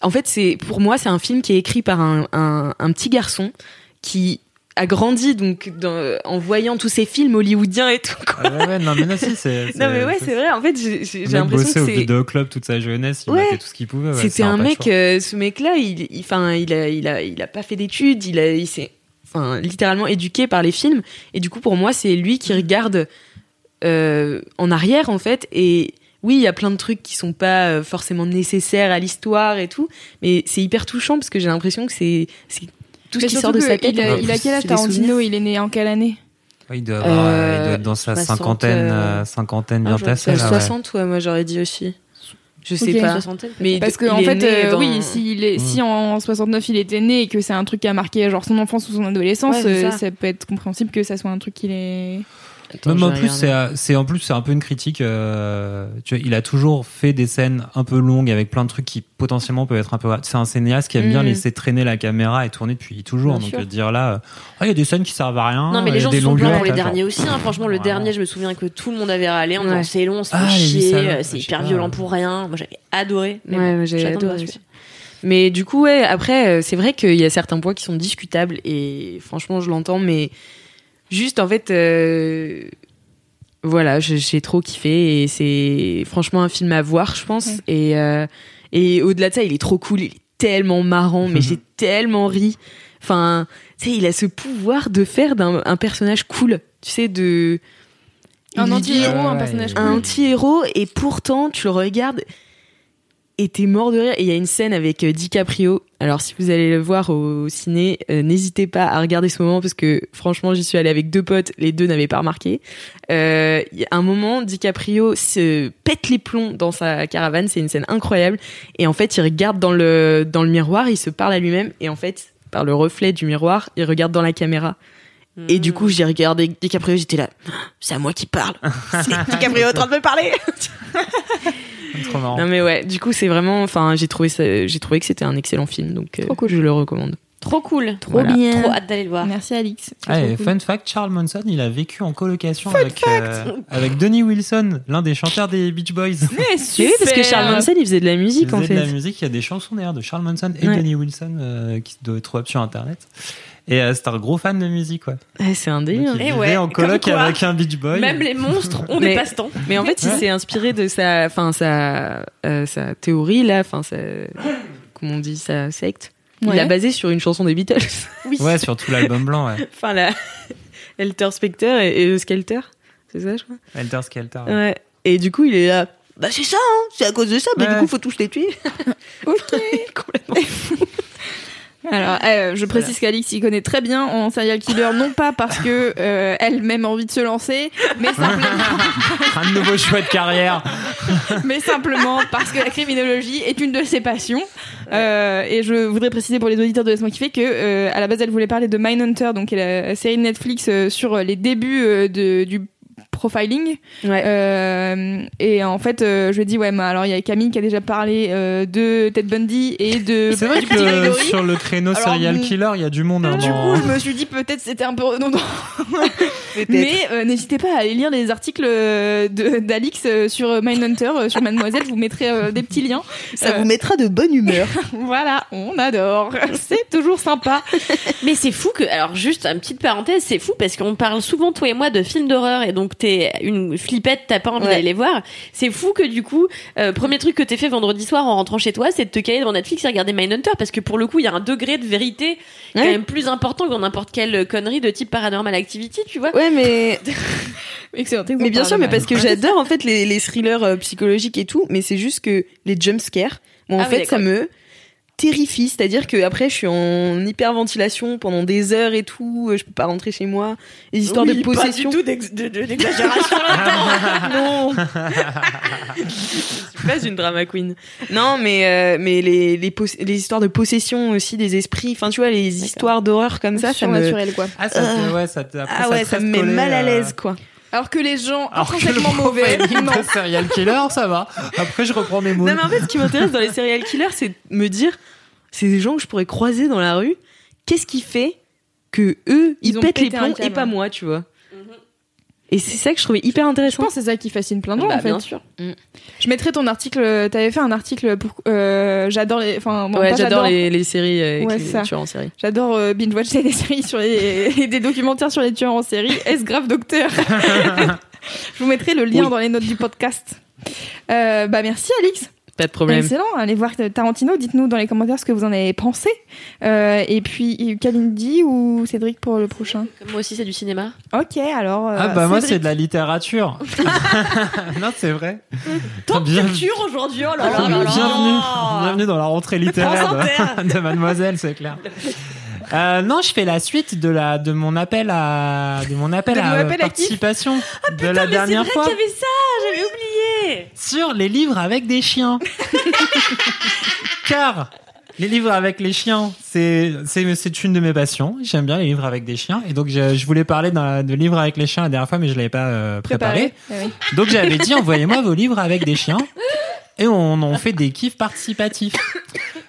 En fait, c'est pour moi, c'est un film qui est écrit par un, un, un petit garçon qui a grandi donc dans- en voyant tous ces films hollywoodiens et tout. quoi. Ah ouais, ouais, non, mais non, si, (laughs) c'est. Non mais ouais, c'est vrai. En fait, j'ai l'impression bossé que au c'est vidéo club toute sa jeunesse, il Ouais. a fait tout ce qu'il pouvait. ouais, c'était un mec, euh, ce mec-là, il, il- enfin, il a, il a, il a pas fait d'études, il a, il s'est, enfin, littéralement éduqué par les films. Et du coup, pour moi, c'est lui qui regarde euh, en arrière, en fait. Et oui, il y a plein de trucs qui sont pas euh, forcément nécessaires à l'histoire et tout, mais c'est hyper touchant parce que j'ai l'impression que c'est, tout ce qui sort de sa tête. Il a, il a quel âge Tarantino. Il est né en quelle année? Ouais, il, doit avoir, euh, il doit Euh, être dans sa 60, cinquantaine, euh, euh, cinquantaine ah, bien je- tassée. Euh, là, ouais. 60, ouais, moi j'aurais dit aussi. Je sais pas. Mais Parce que il en est fait, euh, dans- oui, s'il est, si en 69 il était né et que c'est un truc qui a marqué genre son enfance ou son adolescence, Ouais, euh, ça. ça. peut être compréhensible que ça soit un truc qu'il est. Attends, Même en plus, c'est en plus c'est un peu une critique. euh, tu vois, il a toujours fait des scènes un peu longues avec plein de trucs qui potentiellement peuvent être un peu. C'est un cinéaste qui aime bien Mm. laisser traîner la caméra et tourner depuis toujours. Bien donc sûr. euh, dire là, euh, Ah, il y a des scènes qui servent à rien. Non, mais les a gens des se sont plaints pour les derniers aussi. hein. Franchement, le dernier, je me souviens que tout le monde avait râlé en disant Ouais. c'est long, c'est Ah, j'ai vu chier, c'est hyper pas, violent ouais. pour rien. Moi, j'avais adoré. Mais Ouais, bon, moi, j'ai j'attends de adoré voir aussi. Mais du coup, ouais, après, c'est vrai qu'il y a certains points qui sont discutables et franchement, je l'entends, mais juste en fait, euh, voilà, je- j'ai trop kiffé et c'est franchement un film à voir, je pense. Ouais. Et, euh, et au-delà de ça, il est trop cool, il est tellement marrant, mais (laughs) j'ai tellement ri. Enfin, tu sais, il a ce pouvoir de faire d'un un personnage cool, tu sais, de. Un anti-héros, un personnage il- un cool. anti-héros et pourtant tu le regardes Et t'es mort de rire. Et il y a une scène avec euh, DiCaprio. Alors, si vous allez le voir au ciné, euh, n'hésitez pas à regarder ce moment parce que franchement, j'y suis allée avec deux potes. Les deux n'avaient pas remarqué. Euh, Il y a un moment, DiCaprio se pète les plombs dans sa caravane. C'est une scène incroyable. Et en fait, il regarde dans le, dans le miroir, il se parle à lui-même. Et en fait, par le reflet du miroir, il regarde dans la caméra. Et du coup, j'ai regardé DiCaprio, j'étais là, (gasps) c'est à moi qui parle. (laughs) C'est DiCaprio en train de me parler. (laughs) Trop marrant. Non mais ouais, du coup c'est vraiment, enfin j'ai trouvé ça, j'ai trouvé que c'était un excellent film, donc euh, Trop cool. je le recommande. Trop cool. Trop bien. Trop hâte d'aller le voir. Merci Alix. Ah, et fun fact, Charles Manson, il a vécu en colocation avec, euh, avec Denis Wilson, l'un des chanteurs des Beach Boys. Mais (laughs) oui, parce que Charles Manson il faisait de la Il musique en faisait de fait. la musique, il y a des chansons d'ailleurs de Charles Manson et Ouais. Denis Wilson euh, qui doivent être trouvables sur internet. Et euh, c'est un gros fan de musique, ouais. Ouais, c'est un Donc, délire. il Et vivait ouais, en comme coloc quoi, avec un Beach Boy. Même les monstres ont Mais- des passe-temps. Mais en fait, il Ouais. s'est inspiré de sa, enfin sa, euh, sa théorie là, enfin sa, comment on dit, sa secte. Il Ouais. l'a basé sur une chanson des Beatles. Ouais, sur tout l'album blanc, ouais. (laughs) enfin la Helter Specter et, et Skelter, c'est ça je crois. Helter Skelter. ouais. Ouais. Et du coup il est là. Bah c'est ça, hein, c'est à cause de ça. Mais Ouais. du coup faut tous les tuer. (laughs) Ok. (laughs) Complètement. Alors, euh, je précise qu'Alix y connaît très bien en serial killer, non pas parce que euh, elle-même a envie de se lancer, mais simplement, (laughs) Un nouveau choix de carrière. mais simplement parce que la criminologie est une de ses passions. Euh, et je voudrais préciser pour les auditeurs de Laisse-moi kiffer que euh, à la base elle voulait parler de Mindhunter, donc la série Netflix euh, sur les débuts euh, de, du profiling. Ouais. Euh, et en fait, euh, je lui ai dit ouais, mais alors il y a Camille qui a déjà parlé euh, de Ted Bundy et de C'est vrai (laughs) que sur le créneau Alors, serial bon. killer, il y a du monde. hein, Du dans- coup, je me suis dit peut-être c'était un peu redondant. (laughs) Mais euh, n'hésitez pas à aller lire les articles de- d'Alix sur Mindhunter, sur Mademoiselle. Je vous mettrai euh, des petits liens. Ça Euh, vous mettra de bonne humeur. (laughs) Voilà, on adore. C'est toujours sympa. Mais c'est fou que, alors juste une petite parenthèse, c'est fou parce qu'on parle souvent toi et moi de films d'horreur et donc t'es une flippette, t'as pas envie Ouais. d'aller les voir. C'est fou que du coup, euh, premier truc que t'es fait vendredi soir en rentrant chez toi, c'est de te caler devant Netflix et regarder Mindhunter parce que pour le coup, il y a un degré de vérité quand même plus important que dans n'importe quelle connerie de type Paranormal Activity, tu vois. Ouais, mais (laughs) Excellent. Mais bien sûr, mais parce que j'adore en fait les, les thrillers euh, psychologiques et tout, mais c'est juste que les jumpscares, moi en Ah fait ça me terrifie, c'est-à-dire que après je suis en hyperventilation pendant des heures et tout, euh, je peux pas rentrer chez moi, les histoires de possession. d'exagération (laughs) non. (laughs) je suis pas une drama queen. Non, mais euh, mais les les, histoires de possession aussi des esprits, enfin tu vois les histoires d'horreur comme ça, ça me quoi. Ah, ça, ouais, ça, te- après, ah ouais, ça reste me met collé, mal à euh, l'aise quoi. Alors que les gens Alors le intrinsèquement mauvais, non. de serial killer, ça va. Après, je reprends mes mots. Non, mais en fait, ce qui m'intéresse dans les serial killers, c'est de me dire, c'est des gens que je pourrais croiser dans la rue. Qu'est-ce qui fait que eux, ils, Ils ont pètent les plombs et pas moi, tu vois? Et c'est ça que je trouvais hyper Je intéressant. pense que c'est ça qui fascine plein de gens Bah, en fait. bien sûr. Je mettrai ton article. T'avais fait un article pour. euh, j'adore les. Enfin, bon, ouais, j'adore les, les séries euh, Ouais, les tueurs en série. J'adore euh, binge watcher des séries sur les et des documentaires sur les tueurs en série. Est-ce grave docteur? (laughs) Je vous mettrai le lien Oui. dans les notes du podcast. Euh, bah merci Alix. Pas de problème. Excellent. Allez voir Tarantino. Dites-nous dans les commentaires ce que vous en avez pensé. Euh, et puis Kalindi ou Cédric pour le prochain. Moi aussi, c'est du cinéma. Ok. Alors. euh, Ah bah moi c'est de la littérature. (laughs) (laughs) non c'est vrai. Tant de Bien- culture aujourd'hui, oh là là Bienvenue, là là. bienvenue dans la rentrée littéraire de Mademoiselle, c'est clair. (laughs) Euh, non, je fais la suite de la de mon appel à de mon appel De à appel participation de la Ah, Mais dernière vrai fois qu'il y avait ça, j'avais oublié. sur les livres avec des chiens. (laughs) Car les livres avec les chiens, c'est c'est une de mes passions. J'aime bien les livres avec des chiens et donc je, je voulais parler de livres avec les chiens la dernière fois, mais je l'avais pas euh, préparé. Préparé. Oui. (laughs) Donc j'avais dit envoyez-moi vos livres avec des chiens et on, on fait des kiffs participatifs.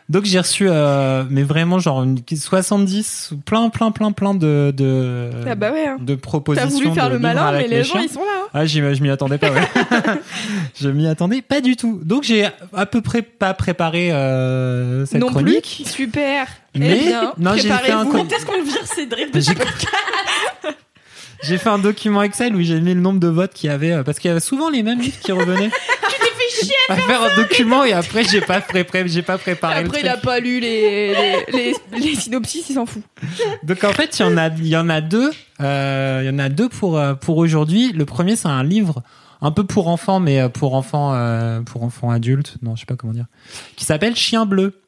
Donc j'ai reçu euh, mais vraiment genre une, 70 ou plein plein plein plein de de, Ah bah ouais. hein. de T'as propositions voulu faire de le malin, mais avec les gens ils sont là. hein. Ah, je m'y attendais pas, ouais. (laughs) je m'y attendais pas du tout. Donc j'ai à peu près pas préparé euh, cette non chronique. plus. Super. Mais- eh bien, non, j'ai fait un Quand est-ce qu'on vire Cédric de J'ai (laughs) j'ai fait un document Excel où j'ai mis le nombre de votes qu'il y avait euh, parce qu'il y avait souvent les mêmes livres qui revenaient. (laughs) À faire un document et après j'ai pas pré j'ai pas préparé Après, le il a pas lu les, les, les, les synopsis, il s'en fout. Donc en fait, il y en a il y en a deux, euh, il y en a deux pour euh, pour aujourd'hui. Le premier c'est un livre un peu pour enfants, mais pour enfants, euh, pour enfants adultes. Non, je sais pas comment dire. Qui s'appelle Chien bleu.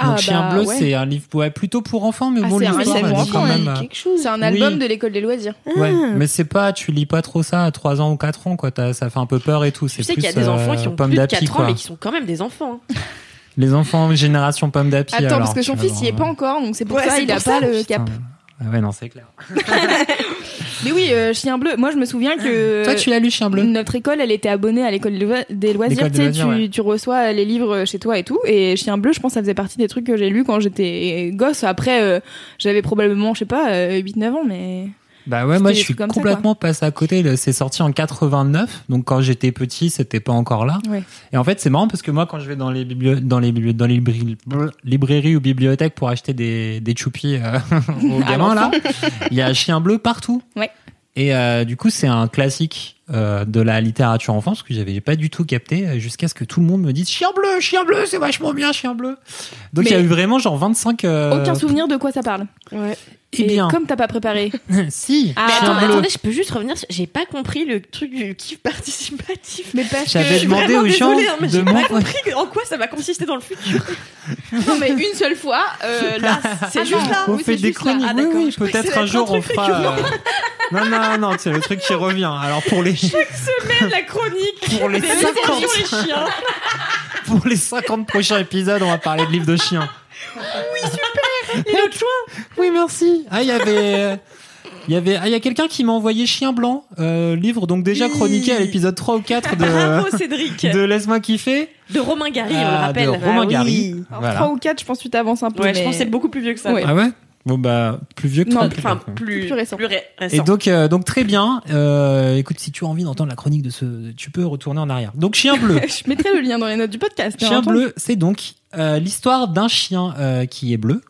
Donc Ah, Chien bah, bleu, ouais. c'est un livre ouais, plutôt pour enfants, mais Ah, bon, c'est un l'histoire, livre elle est quand enfants, même. C'est un album Oui. de l'école des loisirs. euh, Ouais, mais c'est pas, tu lis pas trop ça à 3 ans ou 4 ans, quoi. Ça fait un peu peur et tout. Tu C'est sais qu'il y a des enfants euh, qui ont plus de d'api, 4 ans, quoi. mais qui sont quand même des enfants. hein. Les enfants génération pomme d'api. Attends, alors, parce que son fils y est pas encore, donc c'est pour Ouais, ça c'est il a pas le putain. cap. Ah ouais, non, c'est clair. (laughs) Mais oui, euh, Chien bleu. Moi, je me souviens que Toi, tu l'as lu, Chien bleu notre école, elle était abonnée à l'école des loi- des loisirs. Tu des sais, loisirs, tu, ouais. tu reçois les livres chez toi et tout. Et Chien bleu, je pense, que ça faisait partie des trucs que j'ai lus quand j'étais gosse. Après, euh, j'avais probablement, je sais pas, euh, 8-9 ans, mais. Bah ouais, moi je suis ça, complètement passé à côté. C'est sorti en 89, donc quand j'étais petit, c'était pas encore là. Ouais. Et en fait, c'est marrant parce que moi, quand je vais dans les biblio- dans les bibli- dans les librairies ou bibliothèques pour acheter des des choupis euh, (laughs) aux gamins là, (laughs) il y a chien bleu partout. Ouais. Et euh, du coup, c'est un classique euh, de la littérature enfance que j'avais pas du tout capté euh, jusqu'à ce que tout le monde me dise chien bleu, chien bleu, c'est vachement bien, chien bleu. Donc il y a eu vraiment genre 25. euh, Aucun souvenir de quoi ça parle. Eh Et bien, comme t'as pas préparé. (laughs) si. Ah, Mais attends, attendez, je peux juste revenir. J'ai pas compris le truc du kiff participatif. Mais parce que. J'avais Je suis demandé aux gens désolée, hein, mais de j'ai pas compris en quoi ça va consister dans le futur. (laughs) Non, mais une seule fois, euh, là, C'est ah juste non, là. On oui, fait des chroniques. Ah, oui, oui, Je que peut-être un jour on fera. euh, (laughs) Non, non, non, c'est le truc qui revient. Alors pour les Semaine la chronique. pour les des 50 émissions, les chiens. (laughs) pour les 50 prochains épisodes, on va parler de livres de chiens. Et l'autre choix. Oui, merci. Ah, il y avait. Il y avait, ah, il y a quelqu'un qui m'a envoyé Chien Blanc, euh, livre donc déjà Oui. chroniqué à l'épisode 3 ou 4 de, Bravo Cédric. de Laisse-moi kiffer. De Romain Gary, on le Ah, rappelle. de Romain Ah oui. Gary. Alors, Voilà. 3 ou 4, je pense que tu t'avances un peu. Ouais, je pense que c'est beaucoup plus vieux que ça. Ouais. Ah ouais? Bon, bah, plus vieux que Non, toi. Enfin, plus, Plus récent. Plus ré- Et donc, euh, donc très bien. Euh, écoute, si tu as envie d'entendre la chronique de ce, tu peux retourner en arrière. Donc, Chien bleu. (laughs) Je mettrai le lien dans les notes du podcast. Chien bleu, c'est donc euh, l'histoire d'un chien euh, qui est bleu.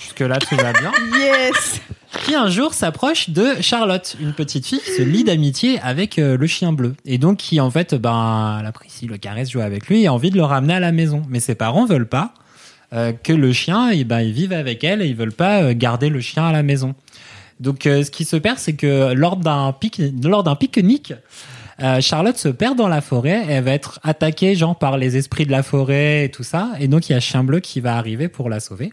Jusque là, tout va bien. (laughs) Yes Qui un jour s'approche de Charlotte, une petite fille qui se lie d'amitié avec euh, le chien bleu. Et donc qui en fait, ben, elle apprécie, le caresse, joue avec lui et a envie de le ramener à la maison. Mais ses parents veulent pas euh, que le chien, eh ben, ils vivent avec elle et ils veulent pas euh, garder le chien à la maison. Donc euh, ce qui se perd, c'est que lors d'un pique-nique, Charlotte se perd dans la forêt. Et elle va être attaquée genre par les esprits de la forêt et tout ça. Et donc il y a Chien Bleu qui va arriver pour la sauver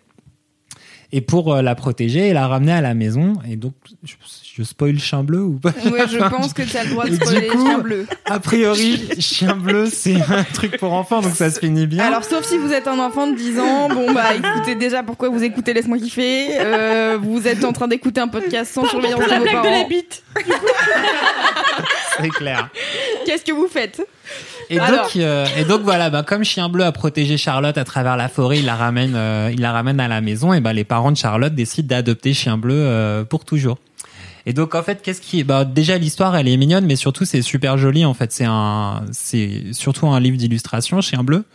et pour euh, la protéger et la ramener à la maison. Et donc je, je spoil Chien Bleu ou pas Ouais, je pense que tu as le droit de spoiler coup- Chien bleu. A priori, Chien Bleu c'est un truc pour enfants donc ça se finit bien. Alors, sauf si vous êtes un enfant de 10 ans, bon bah écoutez déjà pourquoi vous écoutez Laisse-moi kiffer. Euh, vous êtes en train d'écouter un podcast sans surveillance de la vos blague de la parents. bite. c'est clair. Qu'est-ce que vous faites? Et Alors. donc, euh, et donc voilà, bah, comme Chien Bleu a protégé Charlotte à travers la forêt, il la ramène, euh, il la ramène à la maison. Et bah, les parents de Charlotte décident d'adopter Chien Bleu euh, pour toujours. Et donc en fait, qu'est-ce qui, bah déjà l'histoire, elle est mignonne, mais surtout c'est super joli. En fait, c'est un, c'est surtout un livre d'illustration, Chien Bleu,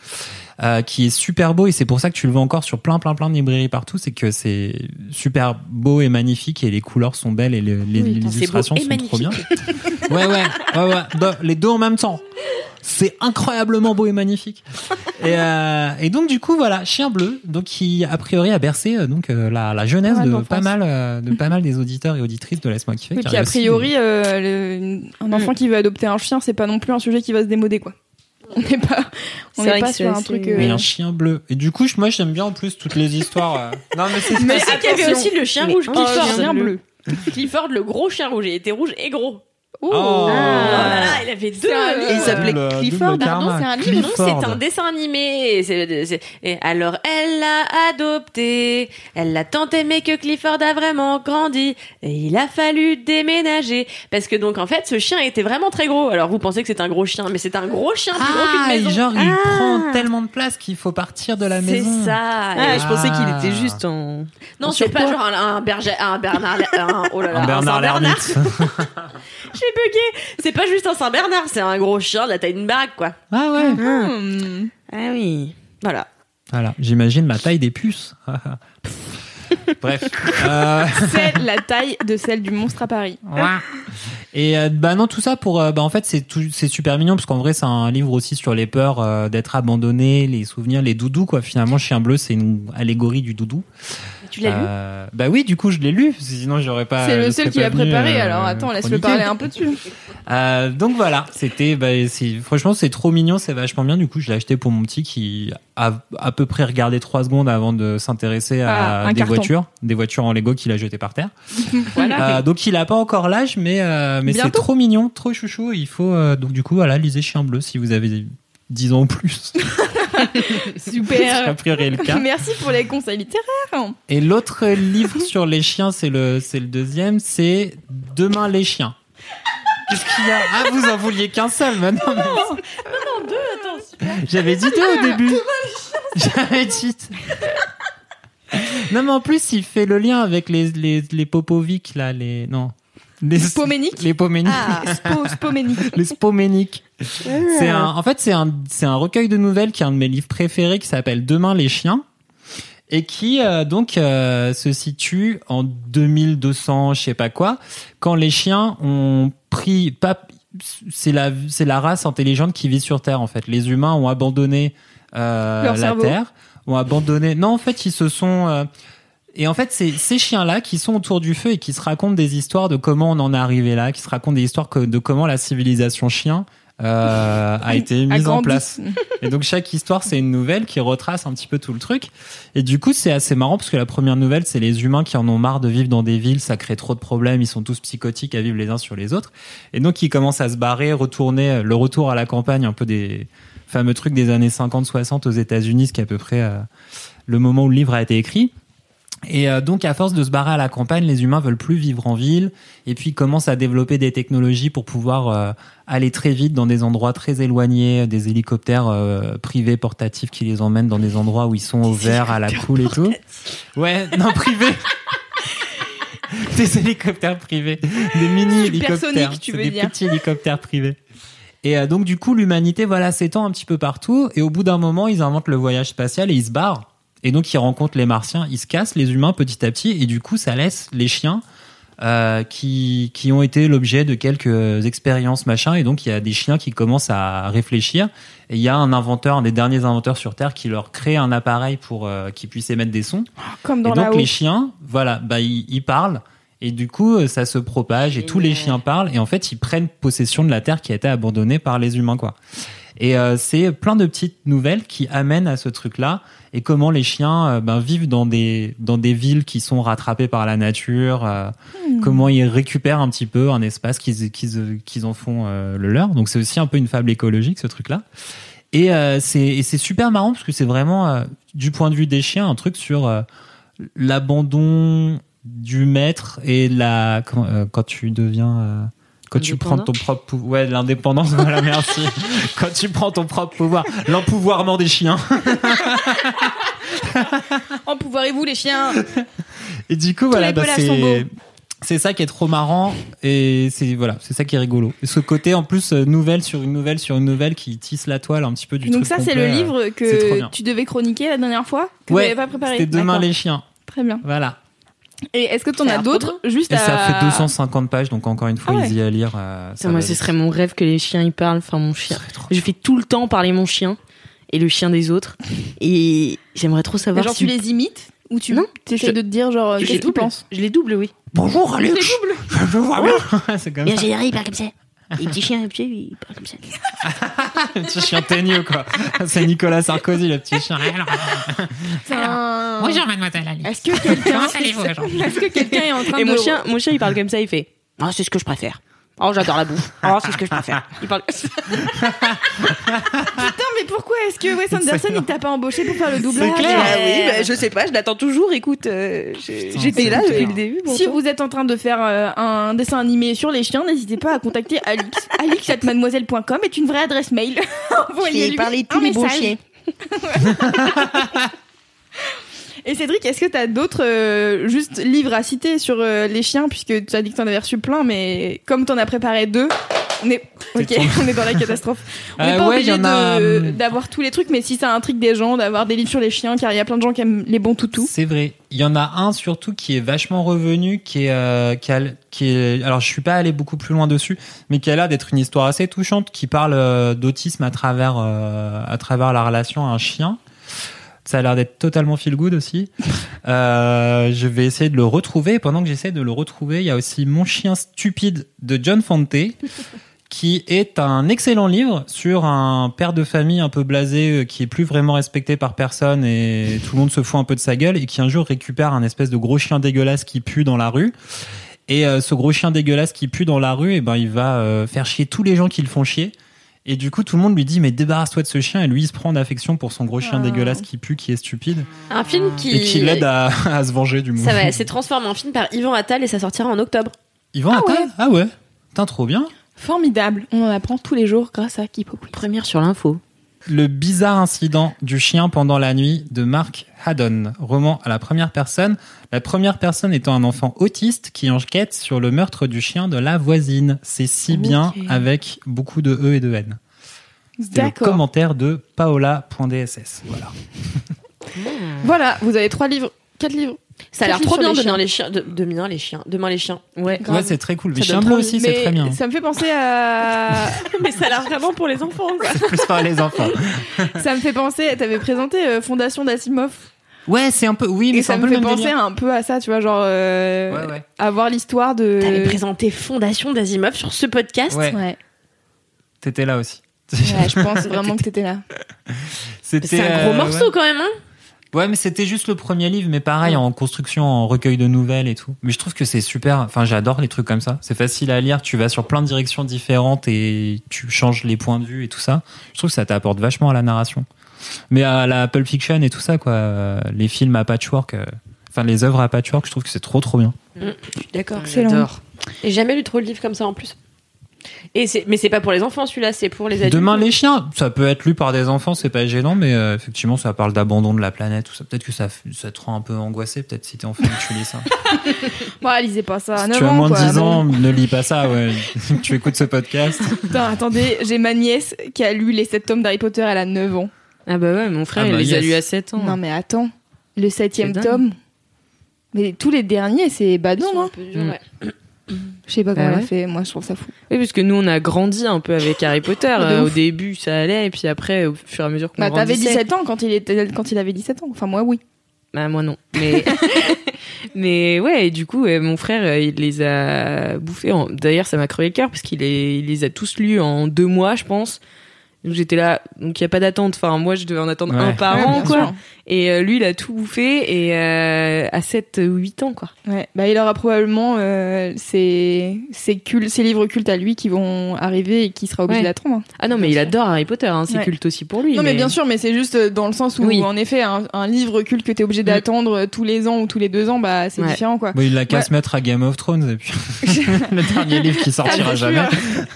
euh, qui est super beau. Et c'est pour ça que tu le vois encore sur plein, plein, plein de librairies partout. C'est que c'est super beau et magnifique, et les couleurs sont belles et les, les- les c'est illustrations sont trop bien. (laughs) Ouais, ouais, ouais, ouais. Deux- les deux en même temps. C'est incroyablement beau et magnifique. Et, euh, et donc du coup voilà, Chien Bleu, donc qui a priori a bercé euh, donc euh, la, la jeunesse Ouais, de pas mal de pas mal des auditeurs et auditrices de Laisse-moi kiffer. Oui, puis a priori, le- un enfant qui veut adopter un chien, c'est pas non plus un sujet qui va se démoder quoi. On n'est pas, on C'est n'est vrai pas que sur c'est un truc. euh, mais un chien bleu. Et du coup, je- moi j'aime bien en plus toutes les histoires. euh. Non mais c'est Mais Mais ah, il y avait aussi le chien Mais rouge un Clifford. chien bleu. Clifford, le gros chien rouge. Il était rouge et gros. Oh. Oh là là, il avait deux. un livre. Il s'appelait Clifford, pardon, c'est un livre, Non, c'est Clifford. un dessin animé. Et c'est- c'est- Et alors, elle l'a adopté. Elle l'a tant aimé que Clifford a vraiment grandi. Et il a fallu déménager. Parce que donc, en fait, ce chien était vraiment très gros. Alors, vous pensez que c'est un gros chien, mais c'est un gros chien plus gros Ah, qu'une maison. genre il Ah. prend tellement de place qu'il faut partir de la c'est maison. ça. Ah, je pensais qu'il Ah. était juste en. Non, en c'est pas genre un, un berger, un Bernard, un, oh là là, Un Bernard Saint-Bernard. l'ermite. (laughs) J'ai bugué. C'est pas juste un Saint-Bernard, c'est un gros chien de la taille d'une baraque, quoi. ah ouais. Hmm. Ah oui. Voilà. Voilà, j'imagine la taille des puces. (laughs) Bref. Euh, C'est la taille de celle du monstre à Paris. Ouais. Et euh, bah non, tout ça pour euh, bah en fait c'est tout- c'est super mignon parce qu'en vrai c'est un livre aussi sur les peurs euh, d'être abandonné, les souvenirs, les doudous quoi. Finalement, Chien bleu c'est une allégorie du doudou. Tu l'as lu Euh, Bah oui, du coup je l'ai lu. Sinon j'aurais pas. C'est le seul qui l'a préparé, euh, alors attends, laisse-le parler un peu dessus. (laughs) Euh, donc voilà, c'était, bah, franchement, c'est trop mignon, c'est vachement bien. Du coup, je l'ai acheté pour mon petit qui a à peu près regardé trois secondes avant de s'intéresser Ah, à un des carton. voitures, des voitures en Lego qu'il a jetées par terre. (laughs) Voilà. Donc il a pas encore l'âge, mais mais c'est trop mignon, trop chouchou. Il faut donc du coup voilà, lisez Chien bleu si vous avez 10 ans ou plus. (laughs) (laughs) A Super. priori le cas. Merci pour les conseils littéraires. Et l'autre livre sur les chiens, c'est le, c'est le deuxième, c'est Demain les chiens. Qu'est-ce qu'il y a? Ah, vous en vouliez qu'un seul maintenant. mais- Non, deux, attends. super. J'avais dit deux au début. J'avais dit. Non, mais en plus, il fait le lien avec les, les, les Popovic, là, les. Non. Les Spoméniques Les Poméniques. Ah, Spo. (laughs) Les Spoméniques. C'est un, en fait, c'est un, c'est un recueil de nouvelles qui est un de mes livres préférés qui s'appelle Demain les chiens et qui euh, donc euh, se situe en 2200, je sais pas quoi, quand les chiens ont pris pas c'est la c'est la race intelligente qui vit sur Terre en fait. Les humains ont abandonné euh, Leur la cerveau. Terre, ont abandonné. Non, en fait, ils se sont euh, et en fait, c'est ces chiens-là qui sont autour du feu et qui se racontent des histoires de comment on en est arrivé là, qui se racontent des histoires de comment la civilisation chien euh, a (laughs) été mise en place. Et donc chaque histoire, c'est une nouvelle qui retrace un petit peu tout le truc. Et du coup, c'est assez marrant parce que la première nouvelle, c'est les humains qui en ont marre de vivre dans des villes, ça crée trop de problèmes, ils sont tous psychotiques à vivre les uns sur les autres. Et donc ils commencent à se barrer, retourner, le retour à la campagne, un peu des fameux trucs des années 50-60 aux États-Unis, ce qui est à peu près euh, le moment où le livre a été écrit. Et euh, donc, à force de se barrer à la campagne, les humains veulent plus vivre en ville, et puis ils commencent à développer des technologies pour pouvoir euh, aller très vite dans des endroits très éloignés, des hélicoptères euh, privés portatifs qui les emmènent dans des endroits où ils sont au vert, à la cool et tout. Ouais, non privés. (laughs) des hélicoptères privés, des mini hélicoptères, tu veux des dire. petits hélicoptères privés. Et euh, donc du coup, l'humanité voilà s'étend un petit peu partout, et au bout d'un moment, ils inventent le voyage spatial et ils se barrent. Et donc ils rencontrent les martiens, ils se cassent les humains petit à petit, et du coup ça laisse les chiens euh, qui, qui ont été l'objet de quelques expériences machin, et donc il y a des chiens qui commencent à réfléchir, et il y a un inventeur, un des derniers inventeurs sur Terre, qui leur crée un appareil pour euh, qu'ils puissent émettre des sons. Comme dans et donc les chiens, voilà, bah ils, ils parlent. Et du coup, euh, ça se propage et tous les chiens parlent. Et en fait, ils prennent possession de la terre qui a été abandonnée par les humains, quoi. Et euh, c'est plein de petites nouvelles qui amènent à ce truc-là et comment les chiens euh, ben, vivent dans des dans des villes qui sont rattrapées par la nature, euh, comment ils récupèrent un petit peu un espace qu'ils qu'ils qu'ils en font euh, le leur. Donc c'est aussi un peu une fable écologique ce truc-là. Et euh, c'est super marrant parce que c'est vraiment du point de vue des chiens un truc sur l'abandon du maître et la quand, quand tu deviens quand tu prends ton propre pouvoir ouais l'indépendance (laughs) voilà merci. Quand tu prends ton propre pouvoir l'empouvoirment des chiens. (laughs) Empouvoirez-vous les chiens. Et du coup voilà bah, c'est c'est ça qui est trop marrant et c'est voilà c'est ça qui est rigolo. Et ce côté en plus euh, nouvelle sur une nouvelle sur une nouvelle qui tisse la toile un petit peu du Donc truc ça, c'est le euh, livre que tu devais chroniquer la dernière fois que ouais pas préparé. c'était demain les chiens. Très bien. voilà Et est-ce que tu en Ça a as d'autres juste et à... ça fait 250 pages donc encore une fois Ah ouais. easy à lire euh, ça moi, ce serait mon rêve que les chiens y parlent. Enfin, mon chien. Je fais tout le temps parler mon chien et le chien des autres. Et j'aimerais trop savoir Genre si. tu les imites ou tu Non, essaies je- de te dire genre je qu'est-ce les que tu double. penses Je les double, oui. bonjour Alex je (laughs) vois bien (laughs) c'est comme Bien, ça j'ai il parle comme ça. Les petits chiens, les petits, il parle comme ça. (laughs) le petit chien teigneux quoi c'est Nicolas Sarkozy le petit chien Enfin, Bonjour mademoiselle Alice. Est-ce que quelqu'un Comment allez-vous aujourd'hui (laughs) est-ce que quelqu'un est en train Et de mon chien, mon chien, il parle comme ça, il fait. Oh, c'est ce que je préfère. Oh, j'adore la bouffe. Oh, c'est ce que je préfère. Il parle. (laughs) Putain, mais pourquoi est-ce que Wes Anderson il t'a pas embauché pour faire le doublage clair. Ah oui, bah, je sais pas, je l'attends toujours. Écoute, euh, j'étais là depuis le début. Si vous êtes en train de faire euh, un dessin animé sur les chiens, n'hésitez pas à contacter Alix. (laughs) Alix@mademoiselle.com est une vraie adresse mail. (laughs) Envoyez-lui parler un message. Et Cédric, est-ce que tu as d'autres euh, juste livres à citer sur euh, les chiens? Puisque tu as dit que tu en avais reçu plein mais comme tu en as préparé deux, on est, ok, (laughs) on est dans la catastrophe. On n'est Euh, pas ouais, obligé a, d'avoir tous les trucs, mais si ça intrigue des gens, d'avoir des livres sur les chiens, car il y a plein de gens qui aiment les bons toutous. C'est vrai. Il y en a un surtout qui est vachement revenu, qui est, euh, qui, a- qui est. Alors, je suis pas allé beaucoup plus loin dessus, mais qui a l'air d'être une histoire assez touchante, qui parle euh, d'autisme à travers, à travers la relation à un chien. Ça a l'air d'être totalement feel good aussi. (laughs) Euh, je vais essayer de le retrouver. Et pendant que j'essaie de le retrouver, il y a aussi Mon chien stupide de John Fante, (laughs) qui est un excellent livre sur un père de famille un peu blasé euh, qui est plus vraiment respecté par personne et tout le monde se fout un peu de sa gueule et qui un jour récupère un espèce de gros chien dégueulasse qui pue dans la rue. Et euh, ce gros chien dégueulasse qui pue dans la rue, et ben il va euh, faire chier tous les gens qui le font chier. Et du coup, tout le monde lui dit mais débarrasse-toi de ce chien. Et lui, il se prend d'affection pour son gros chien Ah. dégueulasse qui pue, qui est stupide Un film qui. et qui l'aide à, (laughs) à se venger du Ça monde. va, c'est transformé en film par Yvan Attal et ça sortira en octobre. Yvan Ah Attal ouais. Ah ouais. Putain, trop bien. Formidable. On en apprend tous les jours grâce à Kipoku. Première sur l'info. Le bizarre incident du chien pendant la nuit de Mark Haddon, roman à la première personne, la première personne étant un enfant autiste qui enquête sur le meurtre du chien de la voisine. C'est si bien avec beaucoup de E et de N. C'était le commentaire de paola.dss. Voilà. Voilà, vous avez trois livres, quatre livres. Ça a l'air trop bien demain les chiens. De, demain les chiens. Demain les chiens. Ouais. Ouais, c'est très cool. Les chiens bleus aussi, c'est très bien. Ça me fait penser à. (laughs) Mais ça a l'air vraiment pour les enfants. Quoi. Plus par les enfants. (laughs) ça me fait penser. T'avais présenté euh, Fondation d'Asimov. Ouais, c'est un peu. Oui, mais Et ça un me peu fait penser délire. un peu à ça, tu vois, genre. euh, Ouais, ouais. Avoir l'histoire de. T'avais présenté Fondation d'Asimov sur ce podcast. Ouais, Ouais. t'étais là aussi. Ouais, je pense (laughs) vraiment que t'étais là. C'était, C'est un gros euh, morceau ouais. quand même. Hein Ouais, mais c'était juste le premier livre, mais pareil, en construction, en recueil de nouvelles et tout. Mais je trouve que c'est super. Enfin, j'adore les trucs comme ça. C'est facile à lire. Tu vas sur plein de directions différentes et tu changes les points de vue et tout ça. Je trouve que ça t'apporte vachement à la narration. Mais à la Pulp Fiction et tout ça, quoi. euh, Les films à patchwork, euh, enfin, les œuvres à patchwork, je trouve que c'est trop, trop bien. Je suis d'accord. Excellent. J'adore. Et jamais lu trop de livres comme ça en plus. Et mais c'est pas pour les enfants celui-là, c'est pour les adultes. Demain, les chiens, ça peut être lu par des enfants, c'est pas gênant, mais euh, effectivement, ça parle d'abandon de la planète, tout ça. Peut-être que ça, ça te rend un peu angoissé, peut-être si t'es enfant et que tu lis ça. (laughs) Bon, lisez pas ça. si 9 tu as moins de quoi. 10 Bon. ans, ne lis pas ça, ouais. (laughs) tu écoutes ce podcast. Putain, attendez, j'ai ma nièce qui a lu les 7 tomes d'Harry Potter, elle a 9 ans. Ah bah ouais, mon frère, Ah il bah les a lus à 7 ans. Non, mais attends, le 7 C'est dingue. tome. Mais tous les derniers, c'est un hein. peu durs, Mm. ouais. Je sais pas comment Bah elle a ouais. fait, moi je trouve ça fou. Oui, parce que nous, on a grandi un peu avec Harry Potter. (laughs) Euh, au début, ça allait, et puis après, au fur et à mesure qu'on Bah, t'avais grandissait- 17 ans quand il, était, quand il avait 17 ans. Enfin, moi, oui. Bah, moi non. Mais, (laughs) mais ouais, et du coup, euh, mon frère, euh, il les a bouffés. En... D'ailleurs, ça m'a crevé le cœur parce qu'il les, il les a tous lus en deux mois, je pense. Donc j'étais là, donc il y a pas d'attente. Enfin, moi, je devais en attendre Ouais. un par Ouais, an, quoi. sûr. Et euh, lui, il a tout bouffé et euh, à 7 ou 8 ans, quoi. Ouais, bah, il aura probablement euh, ses, ses, cul- ses livres cultes à lui qui vont arriver et qui sera obligé Ouais. d'attendre. Ah non, mais il adore Harry Potter, hein, c'est Ouais. culte aussi pour lui. Non, mais bien sûr, mais c'est juste dans le sens où, Oui. en effet, un, un livre culte que t'es obligé d'attendre tous les ans ou tous les deux ans, bah, c'est Ouais. différent, quoi. Bon, il a qu'à se mettre à Game of Thrones et puis (laughs) (laughs) le dernier livre qui sortira Ah, jamais.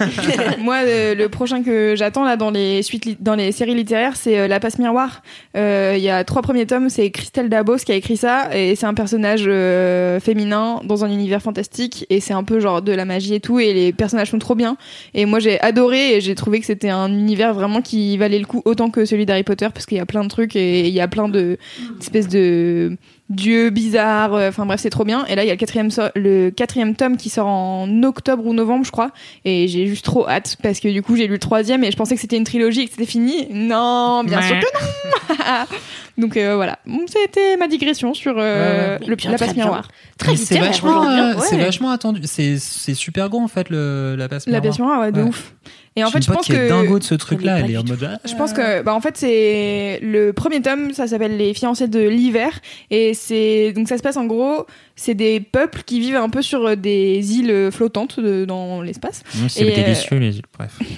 (laughs) Moi, euh, le prochain que j'attends là dans les suites, dans les séries littéraires, c'est euh, La Passe Miroir. Euh, Il y a trois premiers tomes, c'est Christelle Dabos qui a écrit ça, et c'est un personnage euh, féminin dans un univers fantastique, et c'est un peu genre de la magie et tout, et les personnages sont trop bien. Et moi, j'ai adoré, et j'ai trouvé que c'était un univers vraiment qui valait le coup autant que celui d'Harry Potter, parce qu'il y a plein de trucs et il y a plein de d'espèces de dieux bizarres. euh, Enfin bref, c'est trop bien. Et là, il y a le quatrième, so- le quatrième tome qui sort en octobre ou novembre, je crois. Et j'ai juste trop hâte parce que du coup, j'ai lu le troisième et je pensais que c'était une trilogie et que c'était fini. Non, bien sûr que non. (laughs) Donc euh, voilà, Bon, c'était ma digression sur euh, Ouais. le, Bien, la très passe bien. miroir. Très c'est vachement, hein. euh, c'est Ouais. vachement attendu. C'est c'est super gros en fait le la passe La miroir. passe miroir, ouais, de Ouais. ouf. Et en fait, une je pense que dingo de ce truc-là. Elle est en mode. ah, Je pense que, bah, en fait, c'est le premier tome, ça s'appelle Les fiancés de l'hiver, et c'est donc ça se passe en gros, c'est des peuples qui vivent un peu sur des îles flottantes de- dans l'espace. Mmh, C'est euh, délicieux les îles. Bref. (laughs)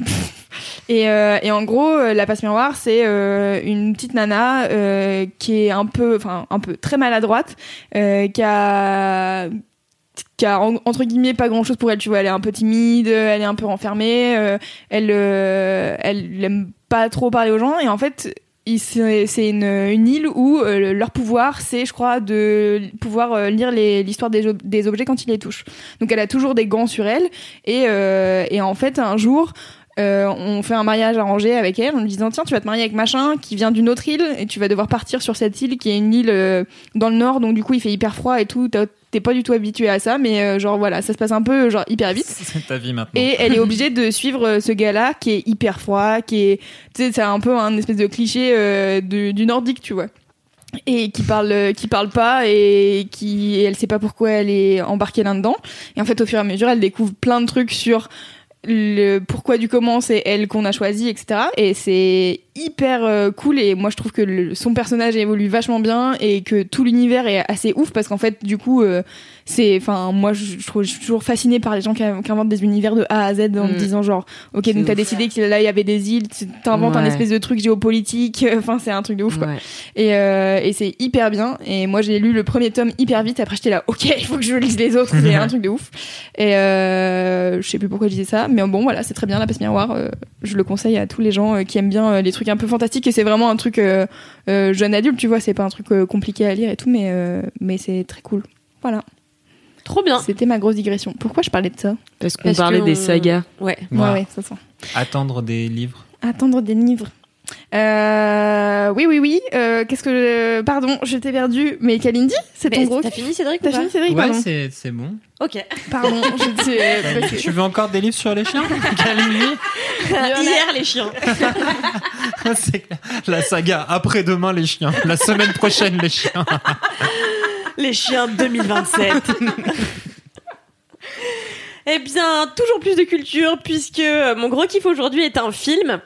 Et, euh, et en gros, euh, la passe miroir, c'est euh, une petite nana euh, qui est un peu, enfin un peu très maladroite, euh, qui a qui a en- entre guillemets pas grand chose pour elle tu vois elle est un peu timide elle est un peu renfermée euh, elle euh, elle aime pas trop parler aux gens et en fait c'est une, une île où euh, leur pouvoir, c'est, je crois, de pouvoir euh, lire l'histoire des, des objets quand ils les touchent. Donc elle a toujours des gants sur elle. Et, euh, et en fait, un jour, euh, on fait un mariage arrangé avec elle en lui disant tiens tu vas te marier avec machin qui vient d'une autre île et tu vas devoir partir sur cette île qui est une île euh, dans le nord donc du coup il fait hyper froid et tout t'es pas du tout habitué à ça mais euh, genre voilà ça se passe un peu genre hyper vite C'est ta vie maintenant. et elle est obligée de suivre euh, ce gars-là qui est hyper froid, qui est, tu sais, c'est un peu un espèce de cliché euh, du, du nordique, tu vois. Et qui parle, euh, qui parle pas et qui, et elle sait pas pourquoi elle est embarquée là-dedans. Et en fait, au fur et à mesure, elle découvre plein de trucs sur le pourquoi du comment c'est elle qu'on a choisi, etc. Et c'est hyper euh, cool et moi je trouve que son personnage évolue vachement bien et que tout l'univers est assez ouf parce qu'en fait du coup euh, c'est enfin moi je, je trouve je suis toujours fascinée par les gens qui, qui inventent des univers de A à Z en me Mm. disant genre ok donc t'as décidé que là il y avait des îles t'inventes un espèce de truc géopolitique (laughs) enfin c'est un truc de ouf quoi. Ouais. et, euh, et c'est hyper bien. Et moi j'ai lu le premier tome hyper vite. Après j'étais là ok (laughs) il faut que je lise les autres c'est un (laughs) truc de ouf. Et euh, je sais plus pourquoi je disais ça mais bon voilà c'est très bien la passe miroir euh, je le conseille à tous les gens euh, qui aiment bien euh, les trucs un peu fantastiques. Et c'est vraiment un truc jeune adulte tu vois c'est pas un truc compliqué à lire et tout mais euh, mais c'est très cool. Voilà Trop bien. c'était ma grosse digression pourquoi je parlais de ça Parce qu'on Parce parlait que des on- sagas. Ouais. Voilà. ouais ouais ça sent Attendre des livres. attendre des livres euh, oui oui oui euh, qu'est-ce que je... pardon je t'ai perdu mais Kalindi c'est ton Mais gros T'as fini Cédric ou T'as pas fini Cédric Ouais, pardon c'est c'est bon. Ok. Pardon, (laughs) je tu veux encore des livres sur les chiens (laughs) Kalini Hier les chiens. (laughs) C'est. La saga après-demain les chiens. La semaine prochaine les chiens. Les chiens 2027. (laughs) Eh bien, toujours plus de culture puisque mon gros kiff aujourd'hui est un film.